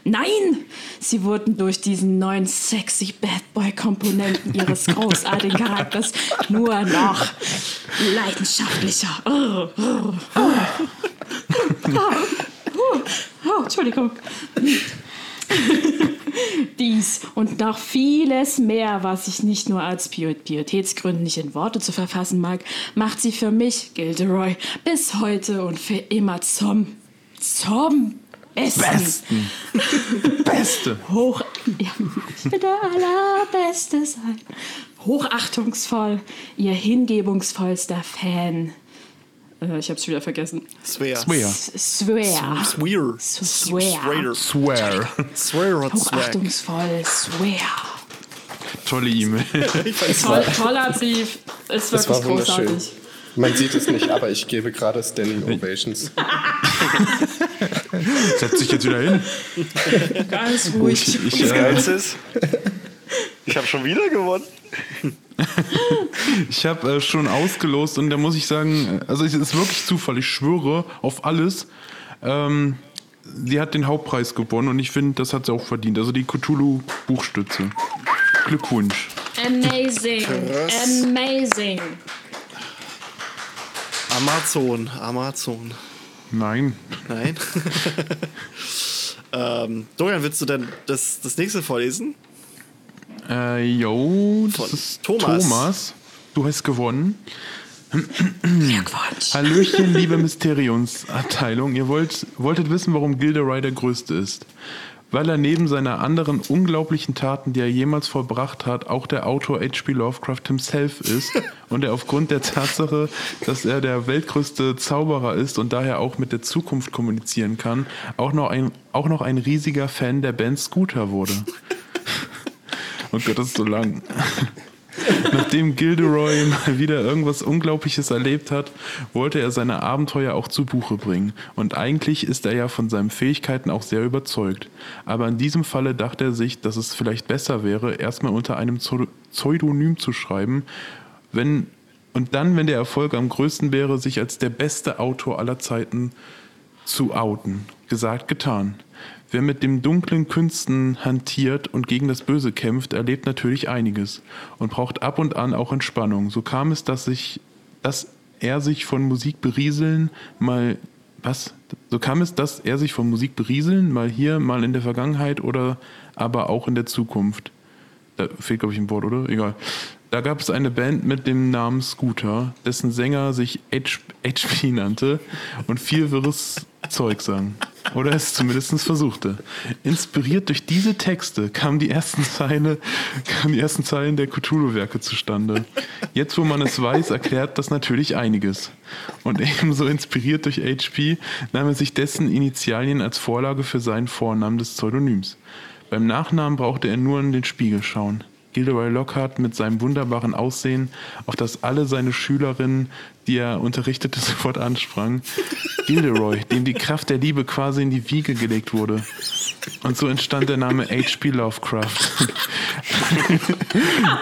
Nein, sie wurden durch diesen neuen sexy Bad Boy Komponenten ihres (laughs) großartigen Charakters nur noch leidenschaftlicher. Oh, (laughs) oh, oh. Oh, Entschuldigung. Dies und noch vieles mehr, was ich nicht nur als Pietätsgründen nicht in Worte zu verfassen mag, macht sie für mich, Gilderoy, bis heute und für immer zum, zum Besten. Besten. Beste. (laughs) Hoch. Ja, ich will der Allerbeste sein. Hochachtungsvoll, ihr hingebungsvollster Fan. Äh, ich hab's wieder vergessen. Swear. Swear. Swear. Swear. Swear. Swear. Hochachtungsvoll, swear. Tolle E-Mail. (laughs) Toll, toller Brief. Ist wirklich wunderschön. großartig. Man sieht es nicht, aber ich gebe gerade Standing Ovations. (laughs) Setz dich jetzt wieder hin. Ganz ruhig. Ich, Das äh, Geilste ist, ich habe schon wieder gewonnen. ich habe äh, schon ausgelost und da muss ich sagen, also es ist wirklich Zufall. Ich schwöre auf alles. Ähm, sie hat den Hauptpreis gewonnen und ich finde, das hat sie auch verdient. Also die Cthulhu Buchstütze. Glückwunsch. Amazing. Amazing. Amazon. Amazon. Nein. Nein. (laughs) ähm, Dorian, willst du denn das, das nächste vorlesen? Äh, yo, das Von ist Thomas. Thomas. Du hast gewonnen. Glückwunsch. Hallöchen, liebe Mysteriumsabteilung. Ihr wollt, wolltet wissen, warum Gilderoy der Größte ist. Weil er neben seiner anderen unglaublichen Taten, die er jemals vollbracht hat, auch der Autor H.P. Lovecraft himself ist (laughs) und er aufgrund der Tatsache, dass er der weltgrößte Zauberer ist und daher auch mit der Zukunft kommunizieren kann, auch noch ein, auch noch ein riesiger Fan der Band Scooter wurde. (laughs) Oh Gott, das ist so lang. (laughs) Nachdem Gilderoy mal wieder irgendwas Unglaubliches erlebt hat, wollte er seine Abenteuer auch zu Buche bringen. Und eigentlich ist er ja von seinen Fähigkeiten auch sehr überzeugt. Aber in diesem Falle dachte er sich, dass es vielleicht besser wäre, erstmal unter einem Pseudo- Pseudonym zu schreiben, wenn, und dann, wenn der Erfolg am größten wäre, sich als der beste Autor aller Zeiten zu outen. Gesagt, getan. Wer mit dem dunklen Künsten hantiert und gegen das Böse kämpft, erlebt natürlich einiges und braucht ab und an auch Entspannung. So kam es, dass, sich, dass er sich von Musik berieseln, mal was? So kam es, dass er sich von Musik berieseln, mal hier, mal in der Vergangenheit oder aber auch in der Zukunft. Da fehlt, glaube ich, ein Wort, oder? Egal. Da gab es eine Band mit dem Namen Scooter, dessen Sänger sich HP (laughs) nannte und viel wirres Zeug sang. Oder es zumindest versuchte. Inspiriert durch diese Texte kamen die ersten Zeile, kamen die ersten Zeilen der Cthulhu-Werke zustande. Jetzt, wo man es weiß, erklärt das natürlich einiges. Und ebenso inspiriert durch HP nahm er sich dessen Initialien als Vorlage für seinen Vornamen des Pseudonyms. Beim Nachnamen brauchte er nur in den Spiegel schauen. Gilderoy Lockhart mit seinem wunderbaren Aussehen, auf das alle seine Schülerinnen, die er unterrichtete, (laughs) sofort ansprangen. Gilderoy, dem die Kraft der Liebe quasi in die Wiege gelegt wurde. Und so entstand der Name H.P. Lovecraft. (laughs)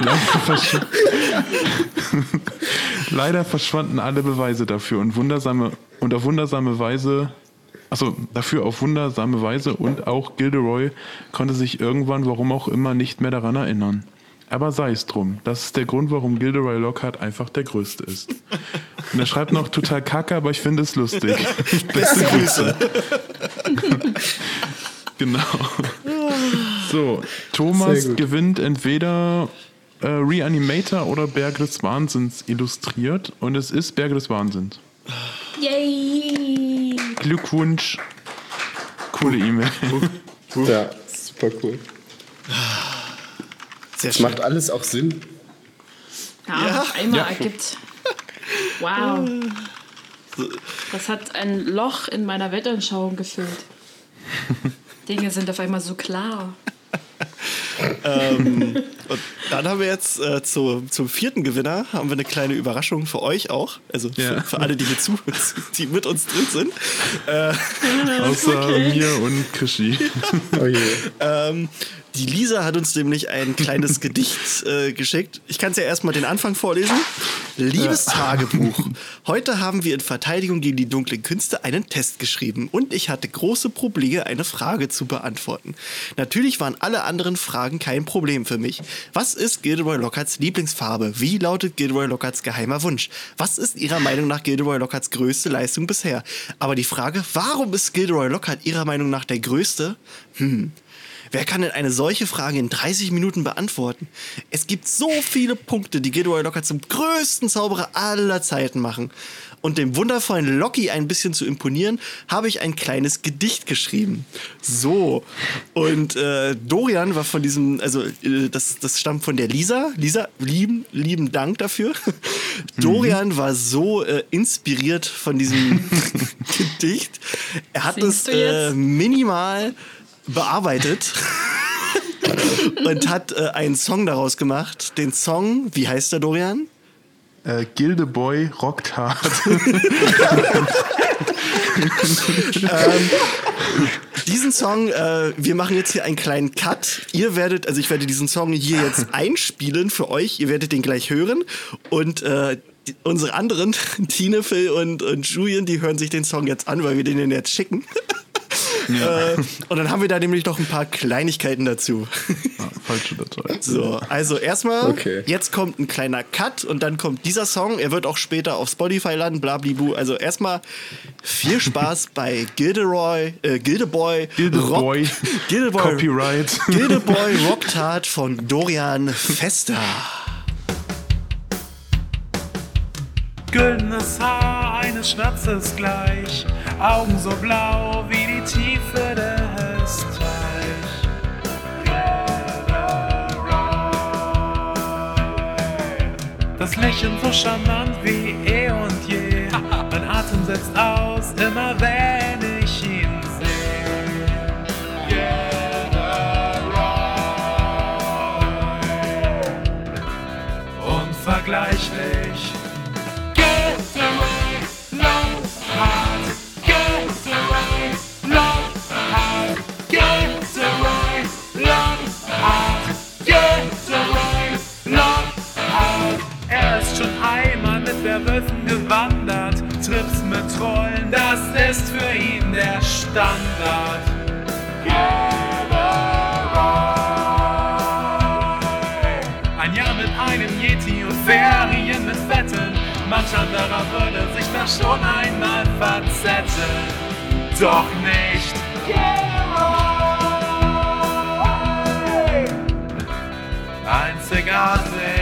Leider, versch (laughs) Leider verschwanden alle Beweise dafür und wundersame und auf wundersame Weise also dafür auf wundersame Weise und auch Gilderoy konnte sich irgendwann, warum auch immer, nicht mehr daran erinnern. Aber sei es drum. Das ist der Grund, warum Gilderoy Lockhart einfach der Größte ist. Und er schreibt noch total kacke, aber ich finde es lustig. (laughs) Beste Grüße. (laughs) genau. So, Thomas gewinnt entweder äh, Reanimator oder Berge des Wahnsinns illustriert. Und es ist Berge des Wahnsinns. Yay! Glückwunsch. Coole E-Mail. Ja, super cool. Sehr Das schön. macht alles auch Sinn. Ja, Ja. auf einmal Ja. ergibt. (laughs) Wow. Das hat ein Loch in meiner Weltanschauung gefüllt. (laughs) Dinge sind auf einmal so klar. (laughs) ähm, und dann haben wir jetzt äh, zu, zum vierten Gewinner haben wir eine kleine Überraschung für euch auch. Also für, Ja. für alle, die hier zu, die mit uns drin sind. Äh, Außer mir und Krischi. Oh je. ähm, die Lisa hat uns nämlich ein kleines (laughs) Gedicht äh, geschickt. Ich kann es ja erstmal den Anfang vorlesen. Liebes Tagebuch. (laughs) Heute haben wir in Verteidigung gegen die dunklen Künste einen Test geschrieben und ich hatte große Probleme, eine Frage zu beantworten. Natürlich waren alle anderen Fragen kein Problem für mich. Was ist Gilderoy Lockharts Lieblingsfarbe? Wie lautet Gilderoy Lockharts geheimer Wunsch? Was ist Ihrer Meinung nach Gilderoy Lockharts größte Leistung bisher? Aber die Frage, warum ist Gilderoy Lockhart Ihrer Meinung nach der größte? Hm. Wer kann denn eine solche Frage in 30 Minuten beantworten? Es gibt so viele Punkte, die Gilderoy Lockhart zum größten Zauberer aller Zeiten machen. Und dem wundervollen Locky ein bisschen zu imponieren, habe ich ein kleines Gedicht geschrieben. So. Und äh, Dorian war von diesem, also äh, das, das stammt von der Lisa. Lisa, lieben, lieben Dank dafür. Dorian war so äh, inspiriert von diesem (laughs) Gedicht. Er hat Singst es äh, minimal bearbeitet (laughs) und hat äh, einen Song daraus gemacht. Den Song, wie heißt der, Dorian? Äh, Gildeboy rockt hart. (laughs) (laughs) Diesen Song, äh, wir machen jetzt hier einen kleinen Cut. Ihr werdet, also ich werde diesen Song hier jetzt einspielen für euch. Ihr werdet den gleich hören. Und äh, die, unsere anderen, Tine, Phil und, und Julian, die hören sich den Song jetzt an, weil wir den jetzt schicken. Äh, und dann haben wir da nämlich noch ein paar Kleinigkeiten dazu. Ah, falsche Datei. So, also erstmal, Okay. jetzt kommt ein kleiner Cut und dann kommt dieser Song. Er wird auch später auf Spotify landen, blablibu. Also erstmal viel Spaß (laughs) bei Gilderoy, äh, Gildeboy, Gildeboy. Rock, Gildeboy, Copyright. (laughs) Gildeboy Rockt Hard von Dorian Fester. Güldenes Haar eines Schnatzes gleich, Augen so blau wie die Tiefe des Teich. Das Lächeln so charmant wie eh und je. (laughs) Mein Atem setzt aus, immer wenn ich ihn sehe. Unvergleichlich. Mit Werwölfen gewandert. Trips mit Trollen, das ist für ihn der Standard. Ein Jahr mit einem Yeti und Ferien mit Fetten. Manch anderer würde sich da schon einmal verzetteln. Doch nicht. Einzigartig.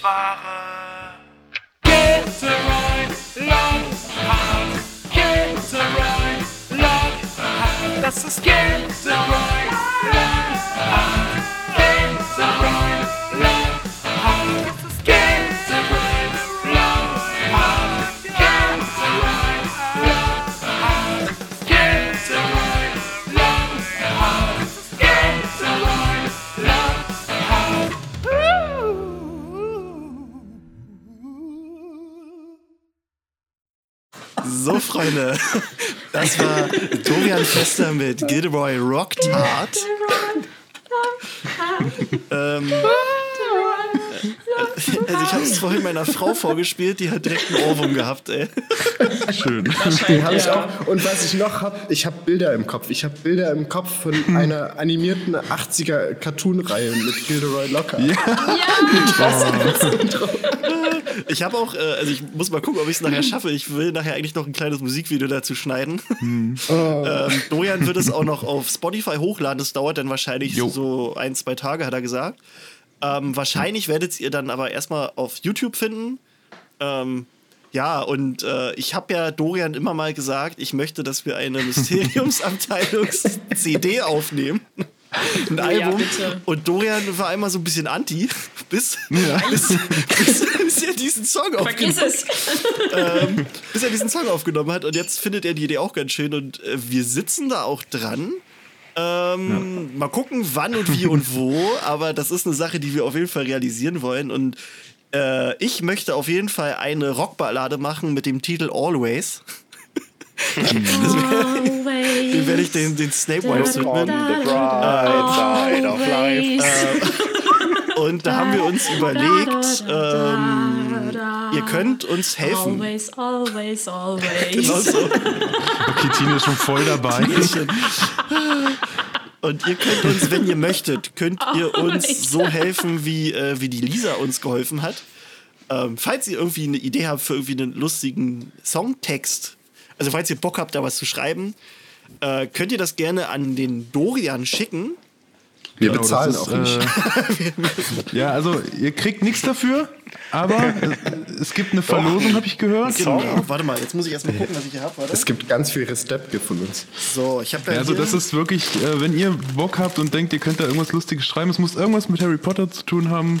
Der einzig wahre. Get right, love hard. Get right, love hard. Das ist Get right, love hard. Get right, love Freunde, (laughs) das war Dorian Fester mit Gilderoy Rockt Hard. ähm, also ich habe es vorhin meiner Frau vorgespielt, die hat direkt einen Ohrwurm gehabt, ey. Schön. Den habe ich auch. Und was ich noch habe, ich habe Bilder im Kopf. Ich habe Bilder im Kopf von einer animierten 80er Cartoon-Reihe mit Gilderoy Lockhart. (laughs) (laughs) (laughs) Ich habe auch, äh, also ich muss mal gucken, ob ich es nachher schaffe. Ich will nachher eigentlich noch ein kleines Musikvideo dazu schneiden. (laughs) ähm, Dorian wird es auch noch auf Spotify hochladen. Das dauert dann wahrscheinlich Jo. so ein, zwei Tage, hat er gesagt. Ähm, wahrscheinlich werdet ihr dann aber erstmal auf YouTube finden. Ähm, ja, und äh, ich habe ja Dorian immer mal gesagt, ich möchte, dass wir eine (laughs) Mysteriumsabteilungs-CD aufnehmen. Ein Album. bitte. und Dorian war einmal so ein bisschen anti, (laughs) bis, bis, bis, bis er diesen Song Vergiss aufgenommen es. ähm, bis er diesen Song aufgenommen hat. Und jetzt findet er die Idee auch ganz schön. Und äh, wir sitzen da auch dran. Ähm, Mal gucken, wann und wie und wo. (laughs) Aber das ist eine Sache, die wir auf jeden Fall realisieren wollen. Und äh, ich möchte auf jeden Fall eine Rockballade machen mit dem Titel Always. Den werde ich den, den Snape Wives widmen. the bright side of life. Und da haben wir uns überlegt, ähm, ihr könnt uns helfen. Always, always, always. Genau so. Okay, Tine ist schon voll dabei. Und ihr könnt uns, wenn ihr möchtet, könnt ihr uns so helfen, wie, äh, wie die Lisa uns geholfen hat. Ähm, falls ihr irgendwie eine Idee habt für irgendwie einen lustigen Songtext, also falls ihr Bock habt, da was zu schreiben, äh, könnt ihr das gerne an den Dorian schicken. Wir Genau, bezahlen auch nicht. Äh, (laughs) ja, also ihr kriegt nichts dafür, aber äh, es gibt eine Verlosung, habe ich gehört. Genau. Warte mal, jetzt muss ich erstmal gucken, was ich hier habe. Es gibt ganz viel Restep von uns. So, ich habe da Ja, also das ist wirklich, äh, wenn ihr Bock habt und denkt, ihr könnt da irgendwas Lustiges schreiben, es muss irgendwas mit Harry Potter zu tun haben,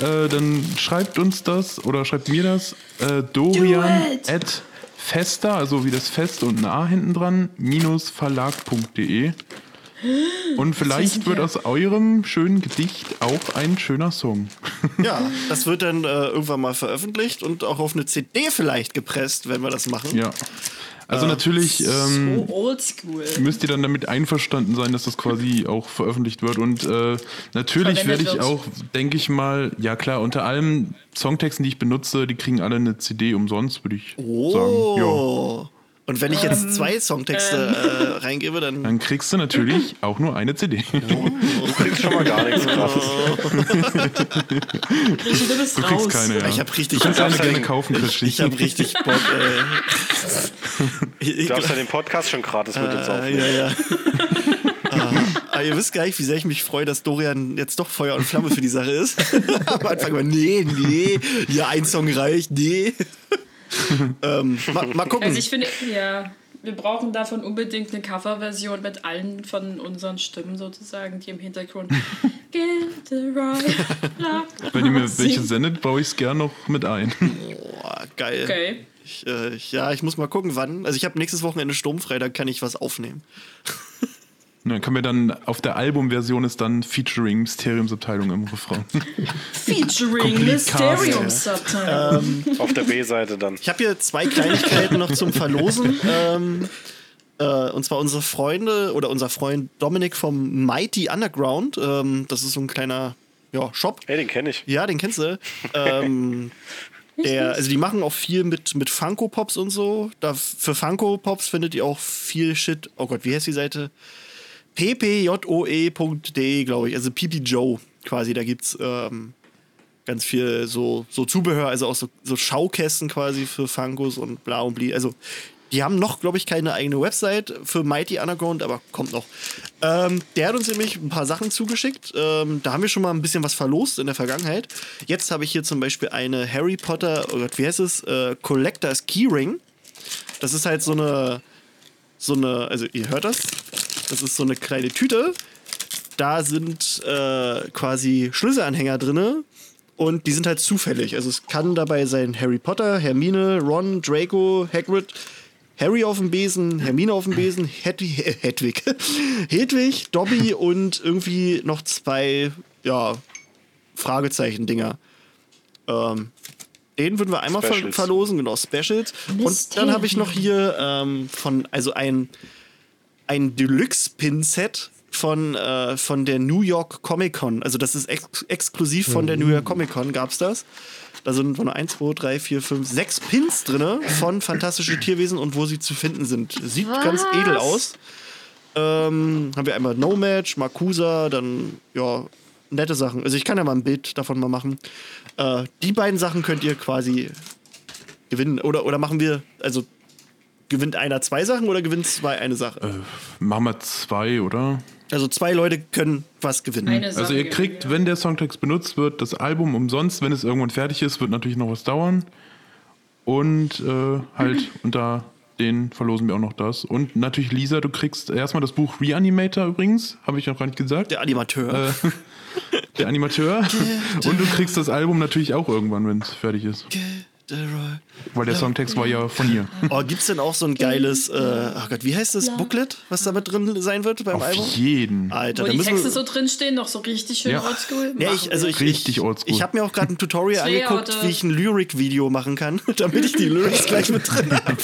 äh, dann schreibt uns das oder schreibt mir das. Äh, Dorian at fester, also wie das Fest und ein A hinten dran, minus verlag.de. Und vielleicht wird wir. aus eurem schönen Gedicht auch ein schöner Song. ja, das wird dann äh, irgendwann mal veröffentlicht und auch auf eine CD vielleicht gepresst, wenn wir das machen. Ja. Also natürlich ähm, So müsst ihr dann damit einverstanden sein, dass das quasi auch veröffentlicht wird. Und äh, natürlich werde ich auch, denke ich mal, ja klar, unter allen Songtexten, die ich benutze, die kriegen alle eine CD umsonst, würde ich sagen. Ja. Oh. Und wenn ich jetzt zwei Songtexte äh, reingebe, dann. Dann kriegst du natürlich (laughs) auch nur eine CD. Du kriegst schon mal gar nichts. (laughs) Krischi, du bist Du raus. kriegst keine, ja. Ich habe richtig, Du kannst eine ich, gerne kaufen, Christi. ich habe richtig Bock. Äh, ich, Du darfst ja den Podcast schon gratis mit uns äh, aufnehmen. ja, ja. Ah, aber ihr wisst gar nicht, wie sehr ich mich freue, dass Dorian jetzt doch Feuer und Flamme für die Sache ist. (laughs) Am Anfang war, nee, nee, ja, ein Song reicht, nee. (laughs) ähm, mal, mal gucken. Also ich finde, ja, wir brauchen davon unbedingt eine Coverversion mit allen von unseren Stimmen sozusagen, die im Hintergrund (laughs) Get the right love. Wenn ihr mir welche sendet, baue ich es gerne noch mit ein. Boah, geil. Okay. Ich, äh, ich, ja, ich muss mal gucken, wann. Also ich habe nächstes Wochenende sturmfrei, da kann ich was aufnehmen. (laughs) Dann können wir dann auf der Albumversion ist dann Featuring Mysteriumsabteilung im Refrain. (laughs) Featuring Complete Mysterium Cast, Subtitle. Auf der B-Seite dann. Ich habe hier zwei Kleinigkeiten noch zum Verlosen. (laughs) Ähm, äh, und zwar unsere Freunde oder unser Freund Dominik vom Mighty Underground. Ähm, das ist so ein kleiner ja, Shop. Hey, den kenne ich. Ja, den kennst du. Ähm, (laughs) der, also die machen auch viel mit, mit Funko Pops und so. Da, für Funko Pops findet ihr auch viel Shit. Oh Gott, wie heißt die Seite? ppjoe.de, glaube ich. Also PP Joe quasi. Da gibt's ähm, ganz viel so, so Zubehör, also auch so, so Schaukästen quasi für Funkos und bla und bli. Also die haben noch, glaube ich, keine eigene Website für Mighty Underground, aber kommt noch. Ähm, der hat uns nämlich ein paar Sachen zugeschickt. Ähm, da haben wir schon mal ein bisschen was verlost in der Vergangenheit. Jetzt habe ich hier zum Beispiel eine Harry Potter, oh Gott, wie heißt es? Äh, Collectors Keyring. Das ist halt so eine, so eine, also ihr hört das. Das ist so eine kleine Tüte. Da sind äh, quasi Schlüsselanhänger drinne und die sind halt zufällig. Also es kann dabei sein Harry Potter, Hermine, Ron, Draco, Hagrid, Harry auf dem Besen, Hermine auf dem Besen, Hedwig, (laughs) Hedwig, Hedwig, Dobby und irgendwie noch zwei, ja, Fragezeichen-Dinger. Ähm, den würden wir einmal ver verlosen, genau, Specials. Und dann habe ich noch hier ähm, von, also ein, ein Deluxe-Pin-Set von, äh, von der New York Comic Con. Also das ist ex exklusiv von der New York Comic Con, gab's das. Da sind von 1, 2, 3, 4, 5, 6 Pins drin von fantastische Tierwesen und wo sie zu finden sind. Sieht ganz Was? edel aus. Ähm, haben wir einmal No Match, Makusa, dann ja, nette Sachen. Also ich kann ja mal ein Bild davon mal machen. Äh, die beiden Sachen könnt ihr quasi gewinnen. Oder, oder machen wir, also gewinnt einer zwei Sachen oder gewinnt zwei eine Sache? Machen wir zwei, oder? Also zwei Leute können was gewinnen. Also ihr kriegt, ja. wenn der Songtext benutzt wird, das Album umsonst. Wenn es irgendwann fertig ist, wird natürlich noch was dauern. Und äh, halt (laughs) unter den verlosen wir auch noch das. Und natürlich, Lisa, du kriegst erstmal das Buch Reanimator übrigens, habe ich noch gar nicht gesagt. Der Animateur. Äh, (laughs) der Animateur. (laughs) Und du kriegst das Album natürlich auch irgendwann, wenn es fertig ist. Weil der Songtext war ja von ihr. Oh, gibt's denn auch so ein geiles, äh, oh Gott, wie heißt das Booklet, was da mit drin sein wird beim Auf Album? jeden. Alter, Wo die Texte so drinstehen, noch so richtig schön Ja. oldschool. Ja, ich, also ich, Richtig ich, oldschool. ich habe mir auch gerade ein Tutorial angeguckt, wie ich ein Lyric-Video machen kann, (laughs) damit ich die Lyrics gleich mit drin habe. (laughs)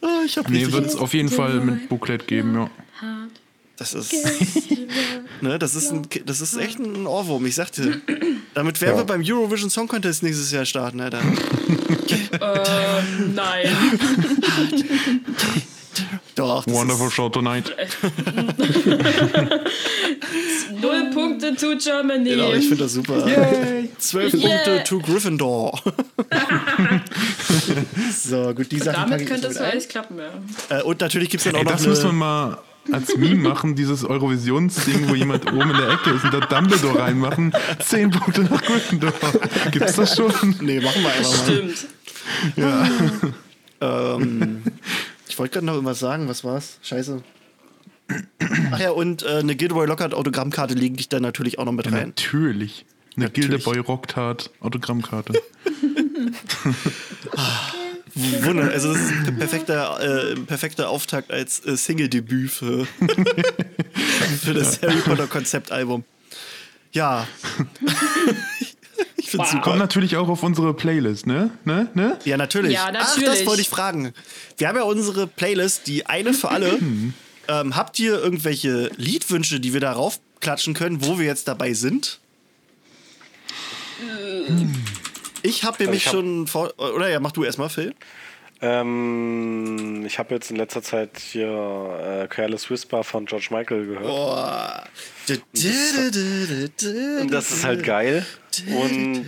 oh, ich hab Nee, richtig wird es auf jeden Fall mit Booklet geben, ja. Das ist, (laughs) ne, das ist, ein, das ist echt ein Ohrwurm, ich sagte. Damit werden wir beim Eurovision Song Contest nächstes Jahr starten, Alter. (laughs) Ähm, nein. (laughs) Doch, Wonderful ist, Show Tonight. Null Punkte to Germany. genau, ich finde das super. Zwölf Yeah. Punkte to Gryffindor. so, gut, die Sachen Damit könnte es alles klappen, ja. Äh, und natürlich gibt es dann auch Ey, noch das müssen wir mal als Meme machen, dieses Eurovisionsding, wo jemand oben in der Ecke ist und da Dumbledore reinmachen. Zehn Punkte nach Gryffindor. Gibt's das schon? Nee, machen wir einfach mal. Stimmt. Ähm, ich wollte gerade noch irgendwas sagen, was war's? Scheiße. Ach ja, und äh, eine Gilderoy Lockhart Autogrammkarte lege ich dann natürlich auch noch mit rein. Natürlich. Eine Natürlich. Gildeboy Rocktart Autogrammkarte. (laughs) Wunder, also das ist ein perfekter, äh, perfekter Auftakt als äh, Single-Debüt für, (laughs) für das Harry Potter Konzeptalbum. Ja. (laughs) ich finde super. Kommt natürlich auch auf unsere Playlist, ne? Ne? Ne? Ja, natürlich. Ja, Ach, das natürlich. wollte ich fragen. Wir haben ja unsere Playlist, die eine für alle. (laughs) ähm, habt ihr irgendwelche Liedwünsche, die wir darauf klatschen können, wo wir jetzt dabei sind? Ich habe nämlich ich hab- schon vor. Oder ja, mach du erstmal, Phil. Ähm, ich habe jetzt in letzter Zeit hier äh, Careless Whisper von George Michael gehört. Und das ist halt geil. Und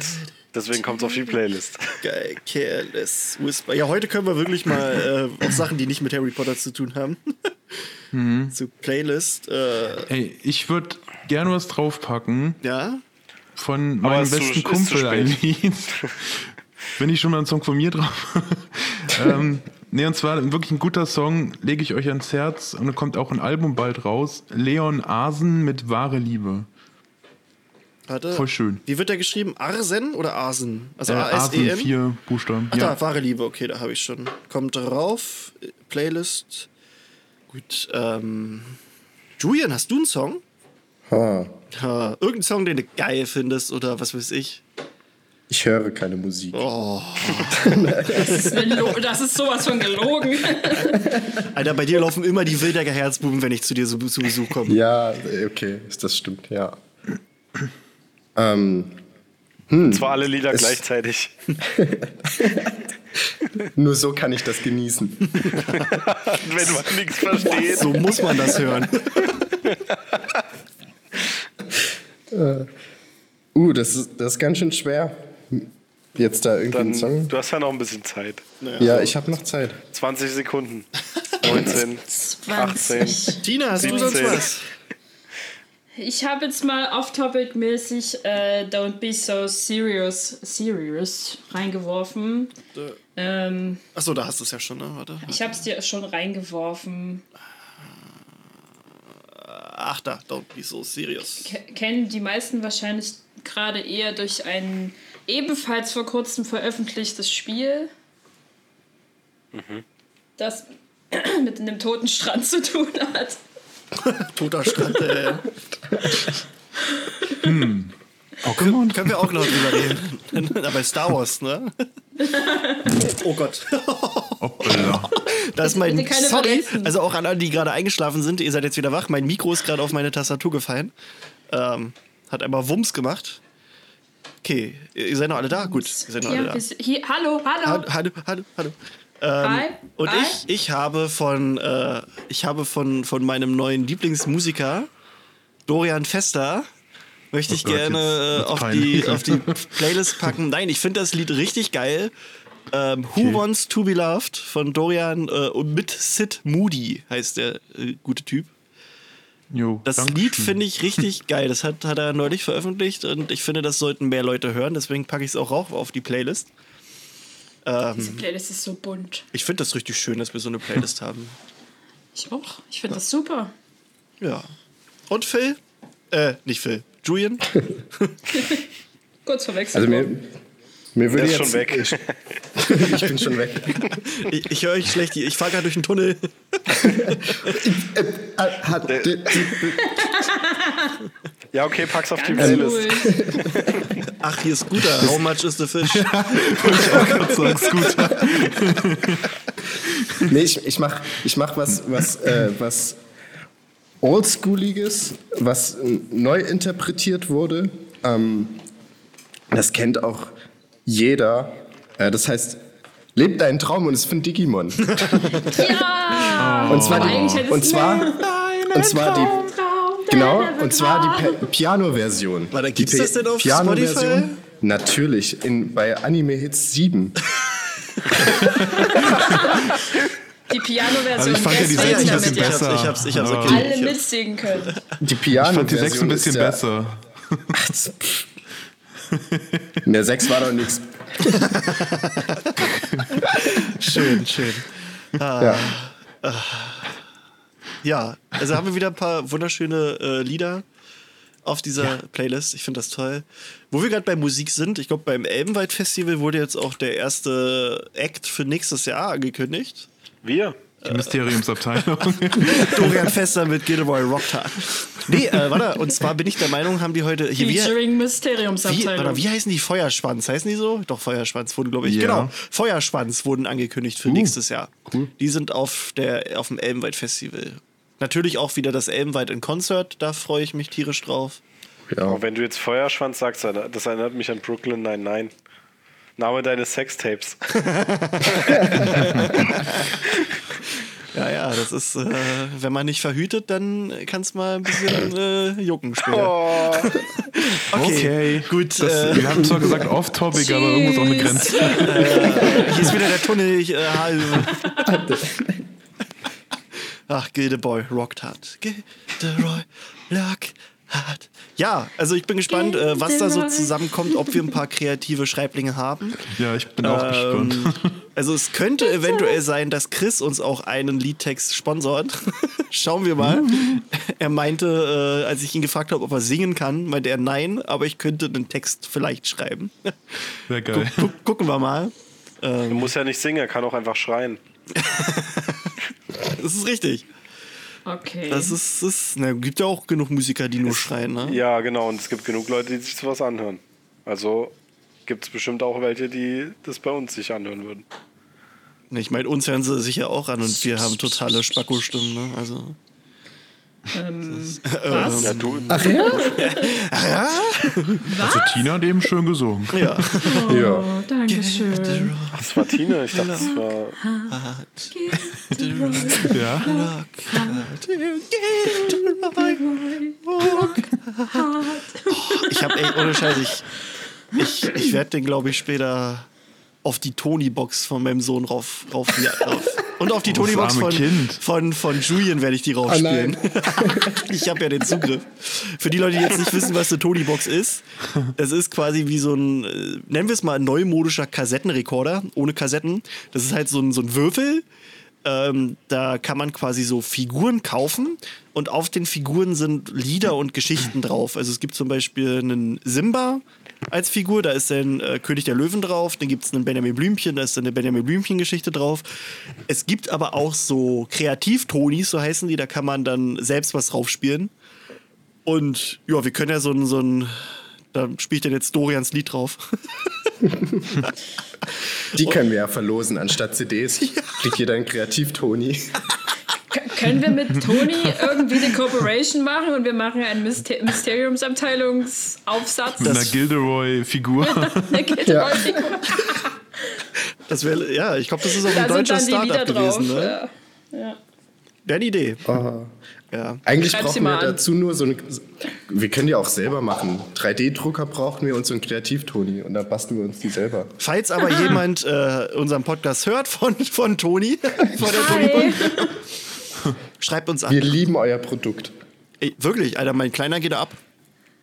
deswegen kommt es auf die Playlist. (laughs) Geil, Careless Whisper. Ja, heute können wir wirklich mal äh, auf Sachen, die nicht mit Harry Potter zu tun haben. (laughs) Zu Playlist. Äh, Ey, ich würde gerne was draufpacken ja. Von Aber meinem besten zu Kumpel. Lied. (laughs) Wenn ich schon mal einen Song von mir drauf. (laughs) ähm, nee, und zwar wirklich ein guter Song, lege ich euch ans Herz und da kommt auch ein Album bald raus. Leon Asen mit Wahre Liebe. Warte. Voll schön. Wie wird der geschrieben? Arsen oder Arsen? Also Äh, Asen, A-S-E-N? vier Buchstaben. Ach ja. da, wahre Liebe, okay, da habe ich schon. Kommt drauf. Playlist. Gut, ähm. Julian, hast du einen Song? Ha. Ja, irgendeinen Song, den du geil findest oder was weiß ich. Ich höre keine Musik. Oh. Das ist, das ist sowas von gelogen. (laughs) Alter, bei dir laufen immer die Wildecker Herzbuben, wenn ich zu dir so, zu Besuch komme. Ja, okay, das stimmt, ja. ähm, Zwar alle Lieder Es- gleichzeitig. (laughs) nur so kann ich das genießen. (laughs) Wenn man nichts versteht. So muss man das hören. Uh, das ist, das ist ganz schön schwer. Jetzt da irgendwie Dann, einen Song. du hast ja noch ein bisschen Zeit. Ja, ich habe noch Zeit. 20 Sekunden. 19, 18. Tina, hast du sonst 17. was? Ich habe jetzt mal off-topic-mäßig äh, Don't Be So Serious, serious reingeworfen. Ähm, Achso, da hast du es ja schon, ne? Warte. ich habe es dir schon reingeworfen. Ach da, don't be so serious. Ke- Kennen die meisten wahrscheinlich gerade eher durch ein ebenfalls vor kurzem veröffentlichtes Spiel, das (clears throat) mit einem toten Strand zu tun hat. (laughs) Toter Strand, äh. Pokémon? Können wir auch noch drüber reden. (laughs) Aber Star Wars, ne? Oh Gott. (laughs) Hoppala. Da ist mein. Sorry. Also auch an alle, die gerade eingeschlafen sind, ihr seid jetzt wieder wach. Mein Mikro ist gerade auf meine Tastatur gefallen. Ähm, hat einmal Wumms gemacht. Okay, ihr seid noch alle da? Gut, ihr seid noch alle da. hier, hallo. Hallo, hallo, hallo. hallo. Ähm, Hi. Und Hi. ich, ich habe von, äh, ich habe von, von meinem neuen Lieblingsmusiker Dorian Fester möchte ich gerne äh, auf, die, auf die (laughs) Playlist packen. Nein, ich finde das Lied richtig geil. Ähm, Who Wants to Be Loved von Dorian äh, und mit Sid Moody heißt der äh, gute Typ. Jo, Das Dankeschön. Lied finde ich richtig (laughs) geil. Das hat, hat er neulich veröffentlicht und ich finde, das sollten mehr Leute hören. Deswegen packe ich es auch rauf auf die Playlist. Diese Playlist ist so bunt. Ich finde das richtig schön, dass wir so eine Playlist haben. Ich auch. Ich finde das super. Ja. Und Phil? Äh, nicht Phil. Julian? (laughs) Kurz verwechselt. Also mir, mir würde Der ist jetzt, schon weg. Ich, (laughs) ich bin schon weg. Ich, ich höre euch schlecht. Ich fahre gerade durch den Tunnel. (laughs) Die- die- Ja, okay, pack's auf die Ganz Playlist. cool. Ach, hier ist Scooter. How much is the fish? Nee, ich, ich mach, ich mach was, was, äh, was Oldschooliges, was neu interpretiert wurde. Ähm, das kennt auch jeder. Äh, das heißt, lebt deinen Traum und es ist von Digimon. (laughs) Ja! Und zwar die, und zwar, und zwar die, Traum, genau, und zwar die Piano-Version. Warte, Die gibt's das denn auf Piano-Version? Spotify? Natürlich, in, bei Anime Hits 7. (laughs) (laughs) Die Piano-Version. Also ich fand ja die deswegen, sechs ein damit bisschen ihr besser. Ich hab's, ich hab's Ah. Alle Ich hab's- mitsingen können. Die Ich Piano-Version fand die 6 ein bisschen ja, besser. In der 6 war doch nichts. (laughs) Schön, schön. Ja. Ja, also haben wir wieder ein paar wunderschöne äh, Lieder auf dieser Playlist. Ich finde das toll. Wo wir gerade bei Musik sind, ich glaube, beim Elbenwald Festival wurde jetzt auch der erste Act für nächstes Jahr angekündigt. Wir? Die Mysteriumsabteilung. (laughs) Dorian Fester mit Gilderoy Rocktard. Nee, äh, warte, und zwar bin ich der Meinung, haben die heute hier wie, Featuring wie, Mysteriumsabteilung. warte, wie heißen die Feuerschwanz? Heißen die so? Doch, Feuerschwanz wurden, glaube ich. Ja. Genau. Feuerschwanz wurden angekündigt für nächstes Jahr. Die sind auf, der, auf dem Elbenwald Festival. Natürlich auch wieder das Elbenwald in Konzert, da freue ich mich tierisch drauf. Ja. Und wenn du jetzt Feuerschwanz sagst, das erinnert mich an Brooklyn 99. Name deines Sextapes. (laughs) Ja, ja, das ist, äh, wenn man nicht verhütet, dann kann es mal ein bisschen äh, jucken später. (laughs) Oh, Okay. Gut, Das, äh, wir haben zwar gesagt off-topic, aber irgendwo ist auch eine Grenze. hier ist wieder der Tunnel. Ich, äh. Ach, Gildeboy, rockt hart. Gilderoy, rock hart. Ja, also ich bin gespannt, äh, was da so zusammenkommt, ob wir ein paar kreative Schreiblinge haben. Ja, ich bin auch Ähm, gespannt. (laughs) Also es könnte eventuell sein, dass Chris uns auch einen Liedtext sponsort. (laughs) Schauen wir mal. Er meinte, äh, als ich ihn gefragt habe, ob er singen kann, meinte er nein, aber ich könnte den Text vielleicht schreiben. (laughs) Sehr geil. Guck, gucken wir mal. du musst ja nicht singen, er kann auch einfach schreien. Das ist richtig. Okay. Das ist, ist na, gibt ja auch genug Musiker, die nur schreien. Ne? Ja, genau. Und es gibt genug Leute, die sich sowas anhören. Also gibt es bestimmt auch welche, die das bei uns sich anhören würden. Ich meine, uns hören sie sicher auch an und wir haben totale Spacko-Stimmen. Ne? Also, Was? Ja, du, Ach ja? (laughs) Also Tina hat eben schön gesungen. ja. Ja. Oh, danke schön. das war Tina. Ich dachte, das war. Ja. Ich habe echt, ohne Scheiß, ich, ich, ich werde den, glaube ich, später auf die Tony-Box von meinem Sohn rauf, rauf, ja, rauf. Und auf die Oh, Tony-Box von, Kind. von, von Julian werde ich die raufspielen. (laughs) ich habe ja den Zugriff. Für die Leute, die jetzt nicht wissen, was eine Tony-Box ist, das ist quasi wie so ein, äh, nennen wir es mal, neumodischer Kassettenrekorder ohne Kassetten. Das ist halt so ein, so ein Würfel. Ähm, da kann man quasi so Figuren kaufen und auf den Figuren sind Lieder und Geschichten drauf. Also es gibt zum Beispiel einen Simba als Figur, da ist ein äh, König der Löwen drauf, dann gibt es einen Benjamin Blümchen, da ist eine Benjamin Blümchen-Geschichte drauf. Es gibt aber auch so Kreativ-Tonis, so heißen die, da kann man dann selbst was draufspielen. Und ja, wir können ja so ein, so ein da spielt dann jetzt Dorians Lied drauf. (laughs) Die können wir ja verlosen anstatt CDs. (laughs) Kriegt jeder einen Kreativ-Toni. (laughs) Können wir mit Toni irgendwie eine Cooperation machen und wir machen einen Myster Mysteriumsabteilungsaufsatz? Mit einer Gilderoy-Figur. Eine geht (laughs) Ja. Das wäre, ja, ich glaube, das ist auch Da ein dann Lieder Startup drauf. gewesen. Ne? Ja. Ja. Wäre eine Idee. Oh. Ja. Eigentlich Schreib brauchen wir an. dazu nur so eine. Wir können die auch selber machen. 3D-Drucker brauchen wir und so einen Kreativ-Toni. Und da basteln wir uns die selber. Falls aber jemand äh, unseren Podcast hört von, von Toni, (laughs) von der Toni. Schreibt uns Wir an. lieben euer Produkt. Ey, wirklich, Alter, mein Kleiner geht da ab.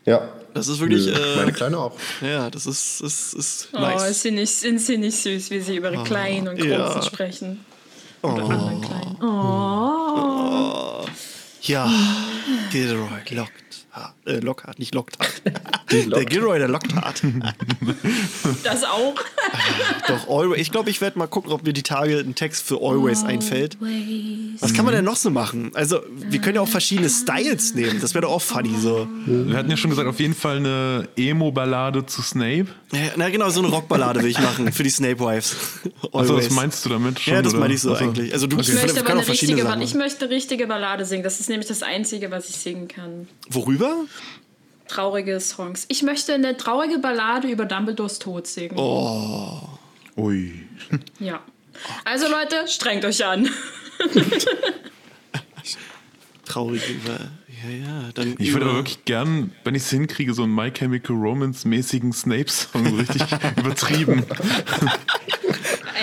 Ja. Das ist wirklich, Nö, äh, Meine Kleine auch. Ja, das ist, ist, ist Oh, nice. ist sie nicht, sind sie nicht süß, wie sie über ihre kleinen und großen ja. sprechen. Oder anderen kleinen. Oh. Ja, Gilroy lockt. Äh, Lockhart, nicht Lockhart. Der Gilroy, der Lockhart. Das auch. Doch, Always. Ich glaube, ich werde mal gucken, ob mir die Tage ein Text für Always einfällt. Was kann man denn noch so machen? Also, wir können ja auch verschiedene Styles nehmen. Das wäre doch auch funny so. Wir hatten ja schon gesagt, auf jeden Fall eine Emo-Ballade zu Snape. Na genau, so eine Rockballade will ich machen für die Snape Wives. Also, was meinst du damit schon? Ja, das meine ich so Achso. eigentlich. Also du Ich wir möchte aber eine richtige, ich möchte eine richtige Ballade singen. Das ist nämlich das Einzige, was ich singen kann. Worüber? Traurige Songs. Ich möchte eine traurige Ballade über Dumbledores Tod singen. Oh. Ui. Ja. Also Leute, strengt euch an. (laughs) Traurig über. Ja, ja. Dann Ich würde aber wirklich gern, wenn ich es hinkriege, so einen My Chemical Romance-mäßigen Snape-Song, so richtig (laughs) übertrieben.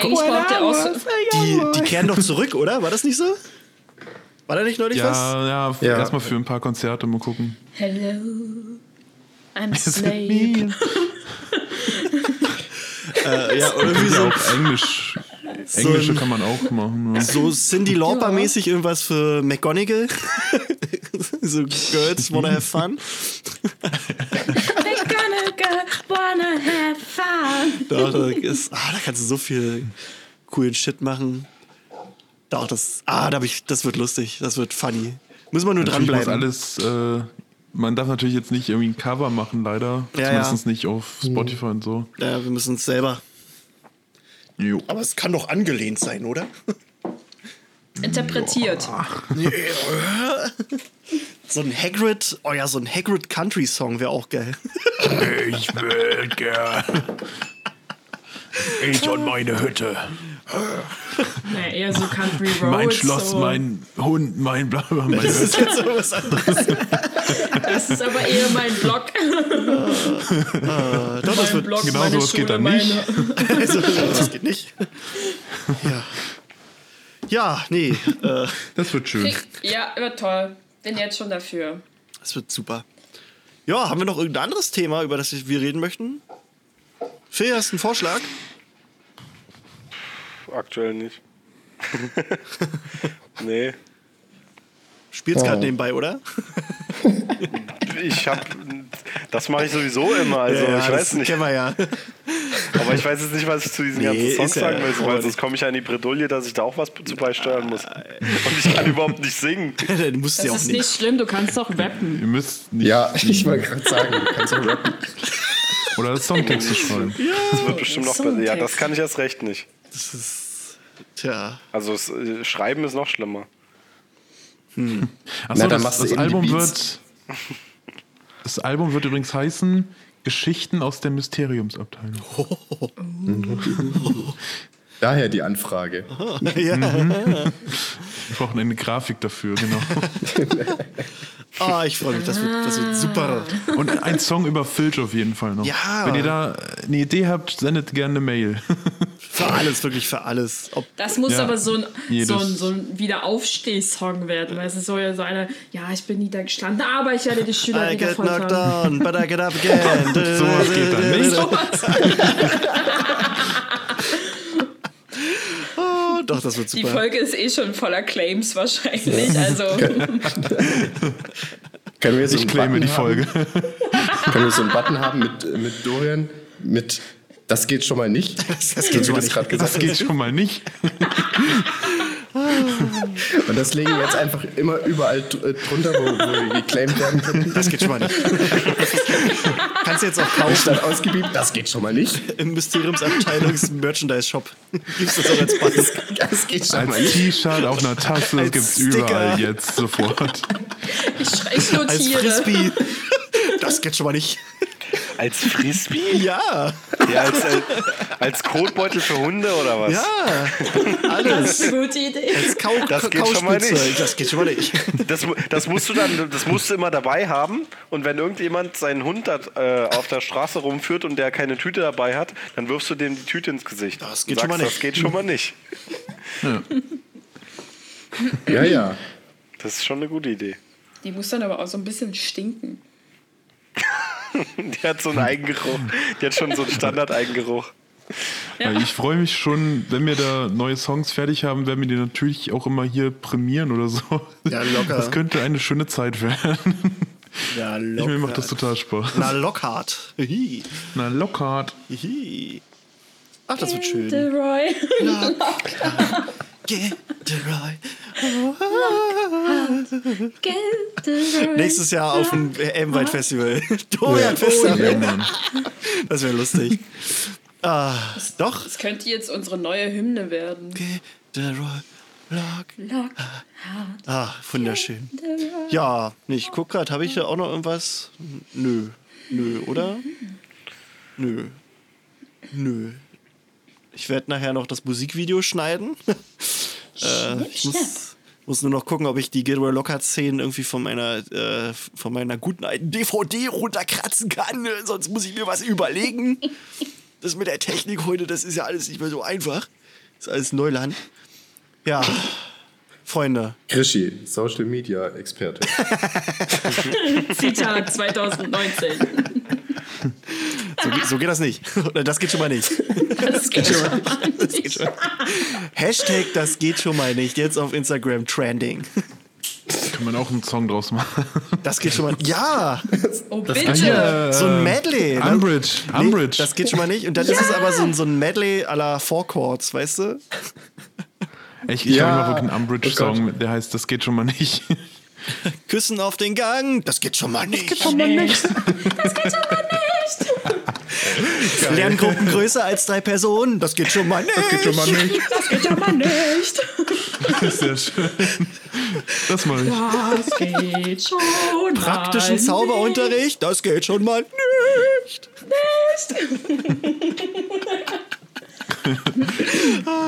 Eigentlich braucht ihr auch so, Die, die kehren doch zurück, oder? War das nicht so? War da nicht neulich was? Ja, ja, Ja. erstmal für ein paar Konzerte mal gucken. Hello, I'm Snape. (laughs) Äh, ja, irgendwie Ja, so, auch Englisch. So Englische ein- kann man auch machen. Ja. so Cindy Lauper-mäßig irgendwas für McGonagall. (laughs) so Girls wanna have fun. Go, wanna have fun. Doch, da, ist, ah, da kannst du so viel coolen Shit machen. Doch, das, ah, da ich, das wird lustig, das wird funny. Muss man nur Natürlich muss dranbleiben. alles, äh, man darf natürlich jetzt nicht irgendwie ein Cover machen, leider. Ja, Zumindest nicht auf Spotify und so. Ja, wir müssen es selber. Jo. Aber es kann doch angelehnt sein, oder? (laughs) Interpretiert. (laughs) So ein Hagrid, oh ja, so ein Hagrid Country Song wäre auch geil. Ich will gern. (laughs) Ich und meine Hütte. Naja, eher so Country Roads. Mein Schloss, so. mein Hund, mein bla bla. Meine Das ist jetzt so was anderes. Das ist aber eher mein Blog. Doch, das wird, Blog, genau sowas Schule, geht da nicht. Also, das geht nicht. Ja. Ja, nee, äh, Das wird schön. ja, wird toll. Bin jetzt schon dafür. das wird super. Ja, haben wir noch irgendein anderes Thema, über das wir reden möchten? Phil, hast du einen Vorschlag? Aktuell nicht. (laughs) nee. Spielst gerade nebenbei, oder? Ich hab. Das mache ich sowieso immer, also Ja, ich das weiß nicht. Kennen wir ja. Aber ich weiß jetzt nicht, was ich zu diesen Nee, ganzen Songs ja sagen will, weil aber sonst komme ich ja in die Bredouille, dass ich da auch was zu beisteuern muss. Und ich kann überhaupt nicht singen. (laughs) du musst Das ja auch ist nicht. nicht schlimm, du kannst doch rappen. Ihr müsst nicht. Ja, ich wollte gerade sagen, du kannst auch rappen. (laughs) Oder Songtexte schreiben. Das wird bestimmt noch besser. Ja, das kann ich erst recht nicht. Das ist. Tja. Also das, äh, Schreiben ist noch schlimmer. Achso, Na, dann das, das die Album wird. Das Album wird übrigens heißen Geschichten aus der Mysteriumsabteilung. (laughs) Daher die Anfrage. (laughs) Ja. Wir brauchen eine Grafik dafür, genau. (laughs) Ah, ich freue mich, das wird, das wird super. Und ein Song über Filch auf jeden Fall noch. Ja. Wenn ihr da eine Idee habt, sendet gerne eine Mail. (laughs) Für alles, wirklich für alles. Ob, Das muss Ja, aber so ein, jedes. so ein, so ein Wiederaufstehsong werden. Weil es ist so, so eine, ja, ich bin niedergestanden, aber ich werde die Schüler I wieder get knocked foltern. down, but I get up (laughs) again. Sowas geht dann nicht. (laughs) Doch, das wird Die super. Folge ist eh schon voller Claims wahrscheinlich. Also, (laughs) Können wir so Ich claime Button die haben? Folge. Können wir so einen Button haben mit, mit Dorian? Mit Das geht schon mal nicht? Das geht schon mal das nicht. Das geht schon mal nicht. (laughs) Und das legen wir jetzt einfach immer überall dr- drunter, wo, wo wir geclaimed werden können. Das geht schon mal nicht. Kannst du jetzt auch kaufen Statt ausgebiebt, das geht schon mal nicht. im Mysteriumsabteilungs-Merchandise-Shop. Gibst du das auch als Button. Das geht schon mal Als nicht. T-Shirt auf einer Tasse, das Als gibt's Sticker. überall jetzt sofort. ich, ich Als notiere. Frisbee. Das geht schon mal nicht. Als Frisbee? Ja, Ja, als, als, als Kotbeutel für Hunde oder was? ja, Das alles. ist (laughs) eine gute Idee. Als Kau Das geht schon mal nicht. Das geht schon mal nicht. Das, das musst du dann, das musst du immer dabei haben. Und wenn irgendjemand seinen Hund da, äh, auf der Straße rumführt und der keine Tüte dabei hat, dann wirfst du dem die Tüte ins Gesicht. Das geht Und schon mal sagst, nicht. Das geht schon mal nicht. Ja, ja. Das ist schon eine gute Idee. Die muss dann aber auch so ein bisschen stinken. (laughs) Die hat so einen Eigengeruch. Die hat schon so einen Standard-Eigengeruch. Ja. Ich freue mich schon, wenn wir da neue Songs fertig haben, werden wir die natürlich auch immer hier prämieren oder so. Ja, locker. Das könnte eine schöne Zeit werden. Ja, Ich, locker. mir macht das total Spaß. Na, Lockhart. Hihi. Na, Lockhart. Hihi. Ach, das wird schön. Roy. Get the right. Nächstes Jahr auf dem Elbenwald Festival. (laughs) Dorian Festival. Mann. Das wäre lustig. Ah, doch. Das könnte jetzt unsere neue Hymne werden. Right. Lock. Lock. Ah, wunderschön. Ja, nee, ich guck grad, habe ich da auch noch irgendwas? Nö. Nö, oder? Nö. Nö. Ich werde nachher noch das Musikvideo schneiden. (laughs) äh, ich muss, muss nur noch gucken, ob ich die Gilroy Lockhart-Szenen irgendwie von meiner, äh, von meiner guten alten DVD runterkratzen kann. (laughs) Sonst muss ich mir was überlegen. Das mit der Technik heute, das ist ja alles nicht mehr so einfach. Das ist alles Neuland. Ja, Freunde. Krischi, Social Media Experte. (laughs) Zitat 2019. So, geht- so geht das nicht. Oder das geht schon mal nicht. Das geht (laughs) schon mal nicht. Hashtag das geht schon mal nicht. Jetzt auf Instagram trending. Kann man auch einen Song draus machen. Das geht schon mal. Ja, Oh, bitte. hier, so ein äh, Medley. ne? Umbridge. Nee, Umbridge. das geht schon mal nicht. Und dann ist es aber so ein, so ein Medley à la Four Chords, weißt du? ich ich Ja. habe mal wirklich einen Oh Umbridge-Song, der heißt Das geht schon mal nicht. Küssen auf den Gang, das geht schon mal nicht. nicht. Lerngruppen größer als drei Personen, das geht schon mal nicht. Das geht schon mal nicht. Das geht aber nicht. Sehr schön. Das mache ich. Das geht schon Praktischen mal Zauberunterricht, das geht schon mal nicht.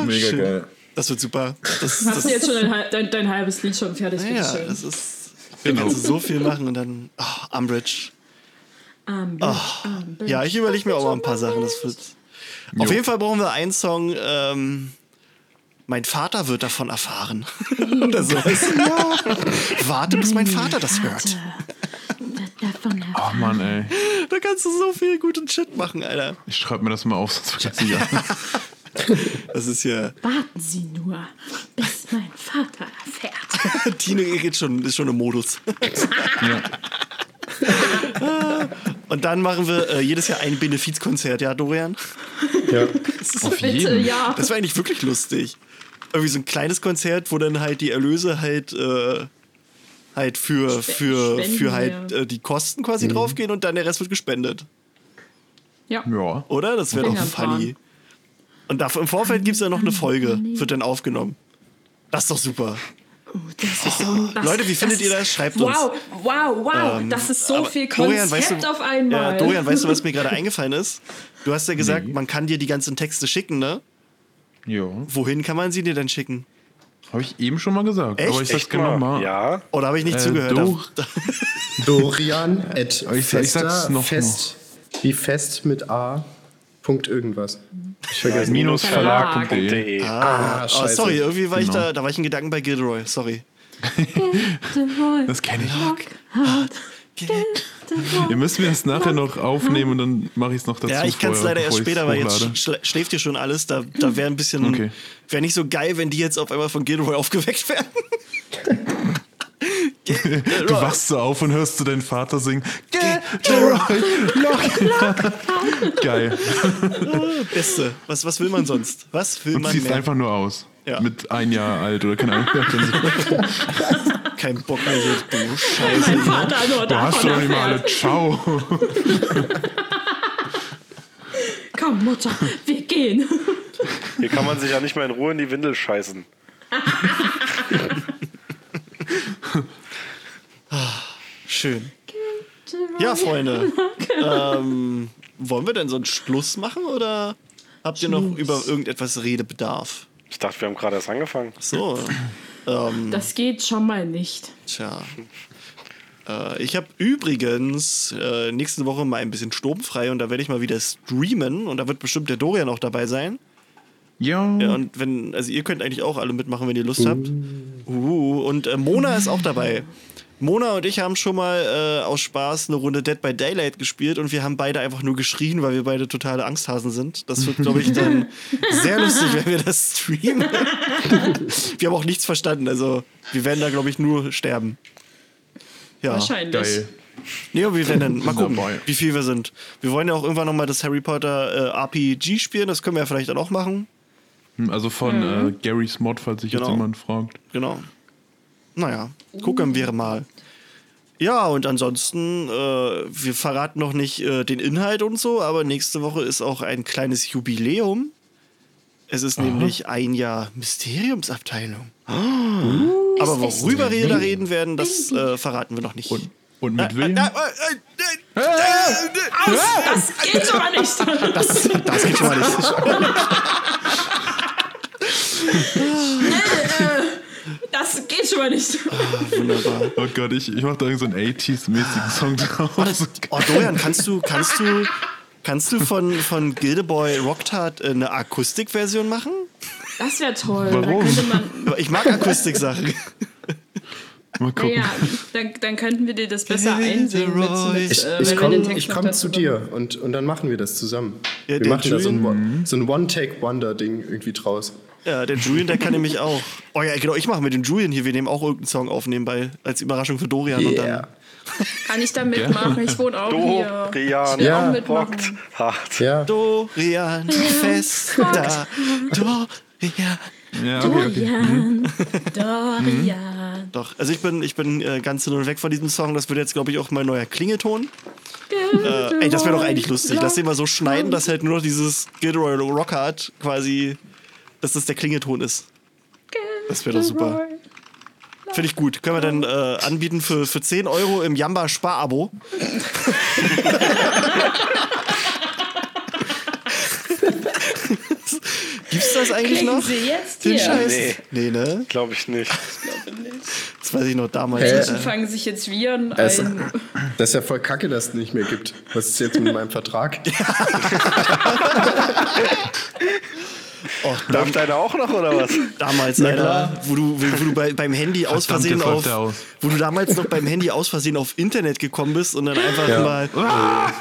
Mega geil. Das wird super. Das, Hast das, du jetzt schon dein, dein, dein halbes Lied schon fertig? ja, bitteschön. das ist. Da kannst du so viel machen und dann. Oh, Umbridge. Am Bild, Ja, ich überlege mir auch mal ein paar Sachen. Das wird. Auf jeden Fall brauchen wir einen Song. Ähm, mein Vater wird davon erfahren. (laughs) Oder sowas. (laughs) Warte, bis mein Vater das hört. Ach Mann, ey. Da kannst du so viel guten Shit machen, Alter. Ich schreibe mir das mal auf, sonst vergesse ich ja. Das ist ja. Warten Sie nur, bis mein Vater erfährt. (laughs) Tine geht schon, ist schon im Modus. ja. (laughs) Und dann machen wir äh, jedes Jahr ein Benefizkonzert, ja, Dorian? Ja. Auf Bitte, jeden. ja. Das wäre eigentlich wirklich lustig. Irgendwie so ein kleines Konzert, wo dann halt die Erlöse halt, äh, halt für, für, Spenden, für halt äh, die Kosten quasi draufgehen und dann der Rest wird gespendet. Ja. Ja. Oder? Das wäre doch funny. Und dafür, im Vorfeld gibt es ja noch eine Folge, wird dann aufgenommen. Das ist doch super. Oh, das ist so, das, Leute, wie findet ihr das? Schreibt uns. Wow, wow, wow. Ähm, das ist so viel Dorian, Konzept weißt du- auf einmal. Ja, Dorian, weißt du, was mir gerade (laughs) eingefallen ist? Du hast ja gesagt, man kann dir die ganzen Texte schicken, ne? Ja. Wohin kann man sie dir denn schicken? Habe ich eben schon mal gesagt. Echt? Aber ich sag's Echt gerne mal? Ja. Oder habe ich nicht Äh, zugehört? Da- (laughs) (laughs) Dorian at ich- ich sag's fester, noch fest, wie fest mit A. Punkt irgendwas. Ich vergesse. Minusverlag.de. .de. Ah, Oh, scheiße. sorry, irgendwie war ich Genau. da, da war ich in Gedanken bei Gilroy, sorry. (laughs) Das kenne ich. (laughs) Ihr müsst mir das nachher noch aufnehmen und dann mache ich es noch dazu. Ja, ich kann es leider erst später, weil jetzt schl schläft hier schon alles. Da, da wäre ein bisschen. Okay. Wäre nicht so geil, wenn die jetzt auf einmal von Gilroy aufgeweckt werden. (laughs) (laughs) Du wachst so auf und hörst du deinen Vater singen. Gilroy, Lock. Geil. (laughs) Beste. Was, was will man sonst? Was will Und man ziehst mehr? einfach nur aus. Ja. Mit ein Jahr alt oder keine Ahnung. (laughs) Kein Bock mehr. Du Scheiße. Mein Vater nur Du hast davon doch nicht mal alle. Ciao. Komm, Mutter, wir gehen. Hier kann man sich ja nicht mehr in Ruhe in die Windel scheißen. Schön. Ja, Freunde. ähm, wollen wir denn so einen Schluss machen oder habt ihr noch über irgendetwas Redebedarf? Ich dachte, wir haben gerade erst angefangen. So. ähm, Das geht schon mal nicht. tja. Äh, ich habe übrigens äh, nächste Woche mal ein bisschen sturmfrei und da werde ich mal wieder streamen und da wird bestimmt der Dorian auch dabei sein. Ja. Ja, und wenn, also ihr könnt eigentlich auch alle mitmachen, wenn ihr Lust habt. Uh, und äh, Mona ist auch dabei. Mona und ich haben schon mal äh, aus Spaß eine Runde Dead by Daylight gespielt und wir haben beide einfach nur geschrien, weil wir beide totale Angsthasen sind. Das wird, glaube ich, dann (laughs) sehr lustig, wenn wir das streamen. (laughs) wir haben auch nichts verstanden, also wir werden da, glaube ich, nur sterben. Ja. Wahrscheinlich. Geil. Nee, wir werden dann mal gucken, Dabei. wie viel wir sind. Wir wollen ja auch irgendwann nochmal das Harry Potter äh, RPG spielen, das können wir ja vielleicht dann auch machen. Hm, Also von Mhm. äh, Gary's Mod, falls sich Genau. jetzt jemand fragt. Genau. Naja, gucken wir mal. Ja, und ansonsten, äh, wir verraten noch nicht äh, den Inhalt und so, aber nächste Woche ist auch ein kleines Jubiläum. Es ist nämlich ein Jahr Mysteriumsabteilung. aber worüber wir da reden werden, das äh, verraten wir noch nicht. Und, und mit wem? Aus! Das geht schon mal nicht! das, das geht schon mal nicht. (laughs) (laughs) Das geht schon mal nicht. Wunderbar. Oh Gott, ich, ich mach da irgend so einen 80s-mäßigen Song draus. Oh, Dorian, kannst du, kannst du, kannst du von, von Gildeboy Rocktard äh, eine Akustikversion machen? Das wäre toll. Warum? Ich mag Akustiksachen. Mal gucken. ja, dann, dann könnten wir dir das besser einsingen mit, mit Ich, äh, ich komme komm zu dir und, und dann machen wir das zusammen. Ja, wir machen da so ein, so ein One-Take-Wonder-Ding irgendwie draus. Ja, der Julian, der kann nämlich auch. Oh ja, genau, ich mache mit dem Julian hier. Wir nehmen auch irgendeinen Song auf nebenbei als Überraschung für Dorian. Und Yeah. dann, Kann ich da mitmachen? Ich wohne auch hier. Dorian Ich will Ja. auch mitmachen. rockt hart. Ja, Dorian, fest da. Dorian. Ja, okay, okay. Dorian, Dorian. Doch, also ich bin, ich bin äh, ganz hin und weg von diesem Song. Das wird jetzt, glaube ich, auch mein neuer Klingelton. Äh, ey, das wäre doch eigentlich lustig. Lass den mal so schneiden, dass halt nur noch dieses Gilderoy Rockhard quasi, dass das der Klingelton ist. Das wäre doch super. Finde ich gut. Können wir dann äh, anbieten für, für 10 Euro im Jamba Spar-Abo. (laughs) Gibt's das eigentlich Kriegen noch? Sie jetzt Den hier. Scheiß? Nee. Nee, ne? Glaube ich nicht. Das weiß ich noch damals. Hä? Die fangen sich jetzt Viren Also, ein. (laughs) das ist ja voll kacke, dass es nicht mehr gibt. Was ist jetzt mit meinem Vertrag? (laughs) oh, Läuft einer auch noch oder was? damals, Alter, wo du, wo du bei, beim Handy aus Verdammt, Versehen jetzt auf, aus. wo du damals noch beim Handy aus Versehen auf Internet gekommen bist und dann einfach Ja. mal,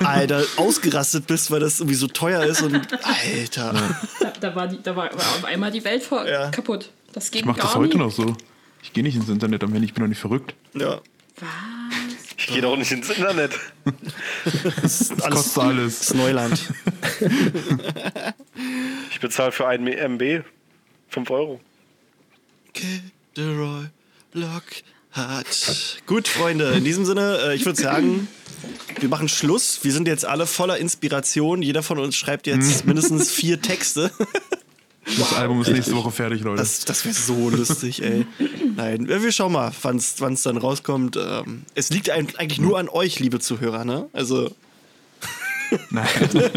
Alter, ausgerastet bist, weil das irgendwie so teuer ist und, Alter. Da, da, war die, da war war auf einmal die Welt vor, Ja. kaputt. Das ging Ich mach gar das heute nie. noch so. Ich gehe nicht ins Internet am Handy, ich bin doch nicht verrückt. Ja, Ich gehe doch nicht ins Internet. (laughs) das Das kostet alles. ist Neuland. (laughs) Ich bezahle für ein MB 5 Euro. Gilderoy Lockhart. Gut, Freunde, in diesem Sinne, äh, ich würde sagen, wir machen Schluss. Wir sind jetzt alle voller Inspiration. Jeder von uns schreibt jetzt (laughs) mindestens vier Texte. Das Album ist nächste Woche fertig, Leute. Das, das wäre so lustig, ey. (laughs) Nein, wir schauen mal, wann es dann rauskommt. Ähm, es liegt eigentlich nur an euch, liebe Zuhörer, ne? Also, Nein. (laughs)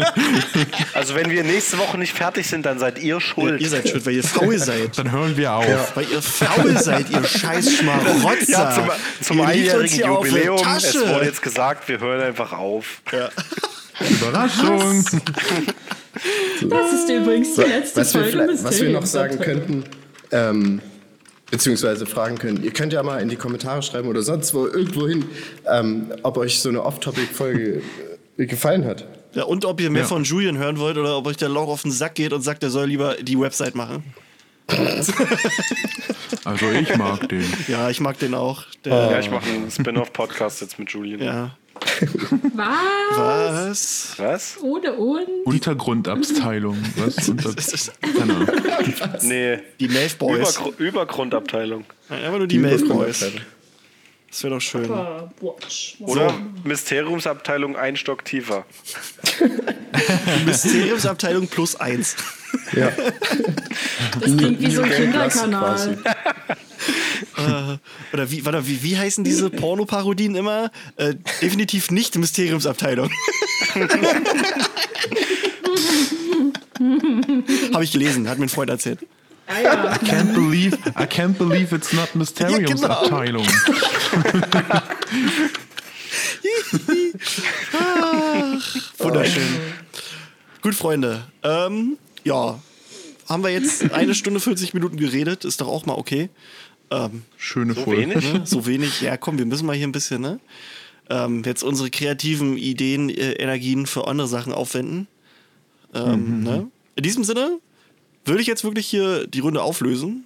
Also wenn wir nächste Woche nicht fertig sind, dann seid ihr schuld. ihr seid schuld, weil ihr faul (laughs) seid. Dann hören wir auf. Weil ihr faul seid, ihr scheiß Schmarotzer. Ja, zum, zum einjährigen Jubiläum. Tasche. Es wurde jetzt gesagt, wir hören einfach auf. Überraschung. (laughs) Das ist übrigens die letzte Was wir, Folge vielleicht- was wir noch sagen könnten, ähm, beziehungsweise fragen können, ihr könnt ja mal in die Kommentare schreiben oder sonst wo, irgendwo hin, ähm, ob euch so eine Off-Topic-Folge äh, gefallen hat. Ja, und ob ihr mehr Ja. von Julian hören wollt oder ob euch der Lauch auf den Sack geht und sagt, er soll lieber die Website machen. (laughs) Also ich mag den. Ja, ich mag den auch. Der, Ja, ich mache einen Spin-off-Podcast jetzt mit Julian. ja. Was? Was? Was? Ohne und? Untergrundabteilung. Was? (laughs) Unter Keine Ahnung. Nee. Die Melf Boys. Übergru Übergrundabteilung. Einfach nur die Melf Boys. Das wäre doch schön. Watch. Oder Mysteriumsabteilung ein Stock tiefer. (laughs) Mysteriumsabteilung plus eins. Ja. Das klingt wie so ein Kinderkanal. (laughs) äh, oder wie, warte, wie, wie heißen diese Pornoparodien immer? Äh, definitiv nicht Mysteriumsabteilung. (laughs) Habe ich gelesen, hat mir ein Freund erzählt. Ah, ja. Can't believe, I can't believe it's not Mysteriums Ja, genau. Abteilung. (laughs) Wunderschön. Gut, Freunde. Ähm, ja, haben wir jetzt eine Stunde 40 Minuten geredet, ist doch auch mal okay. Ähm, Schöne So Folge. wenig? ne? So wenig, ja komm, wir müssen mal hier ein bisschen, ne? Ähm, jetzt unsere kreativen Ideen, äh, Energien für andere Sachen aufwenden. Ähm, ne? In diesem Sinne würde ich jetzt wirklich hier die Runde auflösen.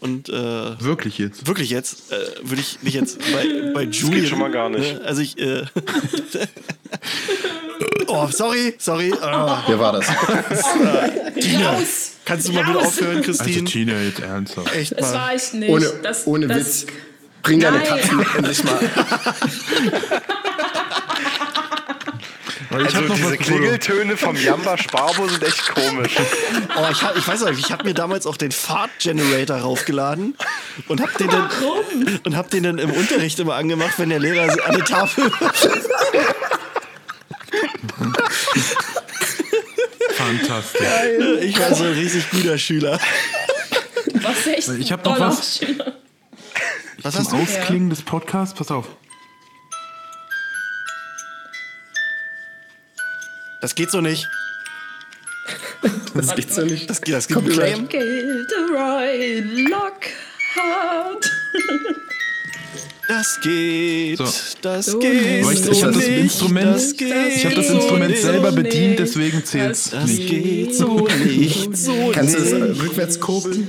Und äh, Wirklich jetzt. wirklich jetzt, äh, würde ich mich jetzt bei, (laughs) bei Julian. schon mal gar nicht. Ne? Also ich. Äh, (laughs) oh, sorry, sorry. Ah, Wer war das? Raus! (laughs) kannst du mal bitte Raus! aufhören, Also Christine? Tina jetzt ernsthaft. Echt Das mal. war ich nicht. Ohne, das, ohne das, Witz. Bring deine. Katzen endlich mal. Weil ich Also diese was Klingeltöne vom Jamba Sparbo sind echt komisch. Oh, ich, hab, ich weiß noch, ich habe mir damals auch den Fart-Generator raufgeladen und habe den, dann, und hab den dann im Unterricht immer angemacht, wenn der Lehrer an der Tafel Fantastisch. Ich war so ein richtig guter Schüler. was echt Ich hab noch was. ausstehen. Was Zum hast du? Ausklingen des Podcasts, pass auf. (laughs) Das geht so nicht. Das gibt's ja nicht. Das, geht- das gibt einen. Claim. Gilderoy Lockhart. (laughs) Das geht. So. Das So geht. Aber ich, so ich habe das nicht. Instrument, Das geht ich hab das so Instrument nicht. selber so bedient, nicht. deswegen zählt's Das Das nicht. geht so nicht. So Kannst du das nicht. äh, rückwärts kurbeln?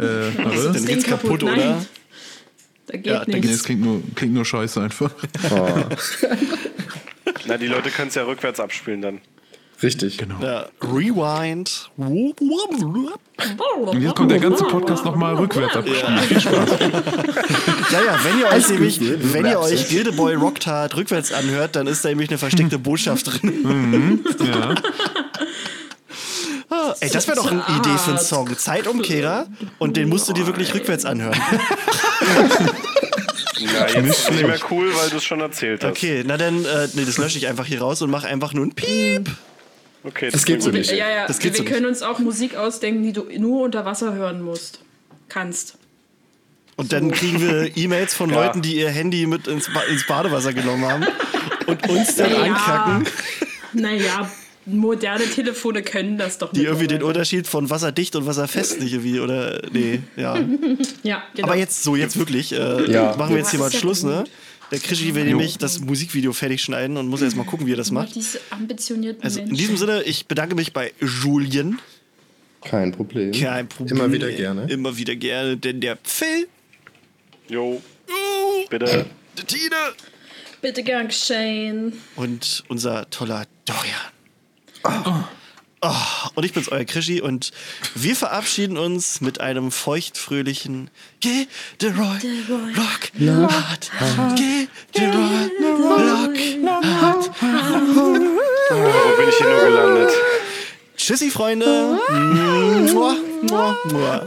Äh, warte. Dann geht's kaputt, Nein. oder? Da geht Ja, dann Nee, nichts. es klingt nur, klingt nur scheiße einfach. (laughs) (laughs) Na, die Leute können es ja rückwärts abspielen dann. Richtig. Genau. Ja, Rewind. Und jetzt kommt der ganze Podcast nochmal rückwärts abgespielt. Viel Spaß. (laughs) Ja, ja, wenn ihr euch nämlich, wenn ihr euch Gildeboy Rocktard rückwärts anhört, dann ist da nämlich eine versteckte Botschaft drin. (laughs) Ja. Ah, Ey, das wäre doch eine Idee für einen Song. Zeitumkehrer und den musst du dir wirklich rückwärts anhören. Na, jetzt ist nicht mehr cool, weil du es schon erzählt hast. Okay, na dann, äh, nee, das lösche ich einfach hier raus und mache einfach nur ein Piep. Okay, Das geht so nicht. Ja, ja, Das geht wir so nicht. können uns auch Musik ausdenken, die du nur unter Wasser hören musst. Kannst. Und dann kriegen wir E-Mails von (laughs) Ja. Leuten, die ihr Handy mit ins, ba ins Badewasser genommen haben und uns dann ankacken, Naja, moderne Telefone können das doch nicht. die irgendwie den Unterschied von wasserdicht und wasserfest nicht irgendwie, oder, nee, ja. (laughs) Ja, genau. Aber jetzt, so, jetzt wirklich, äh, Ja. machen wir jetzt hier mal ja Schluss, gut. ne? Der Krischi will nämlich das Musikvideo fertig schneiden und muss jetzt mal gucken, wie er das macht. diese ambitionierten Also in diesem Sinne, ich bedanke mich bei Julien. Kein Problem. Kein Problem. Immer wieder gerne. Immer wieder gerne, denn der Phil, Jo, uh, bitte. die Tine Bitte gern geschehen. und unser toller Dorian. Oh, und ich bin's, euer Krischi und wir verabschieden uns mit einem feuchtfröhlichen Geh, the Roy, Rock, Hard, Geh, the Roy, Rock, Hard. Wo bin ich hier nur gelandet? Tschüssi, Freunde. Mua, mua, mua.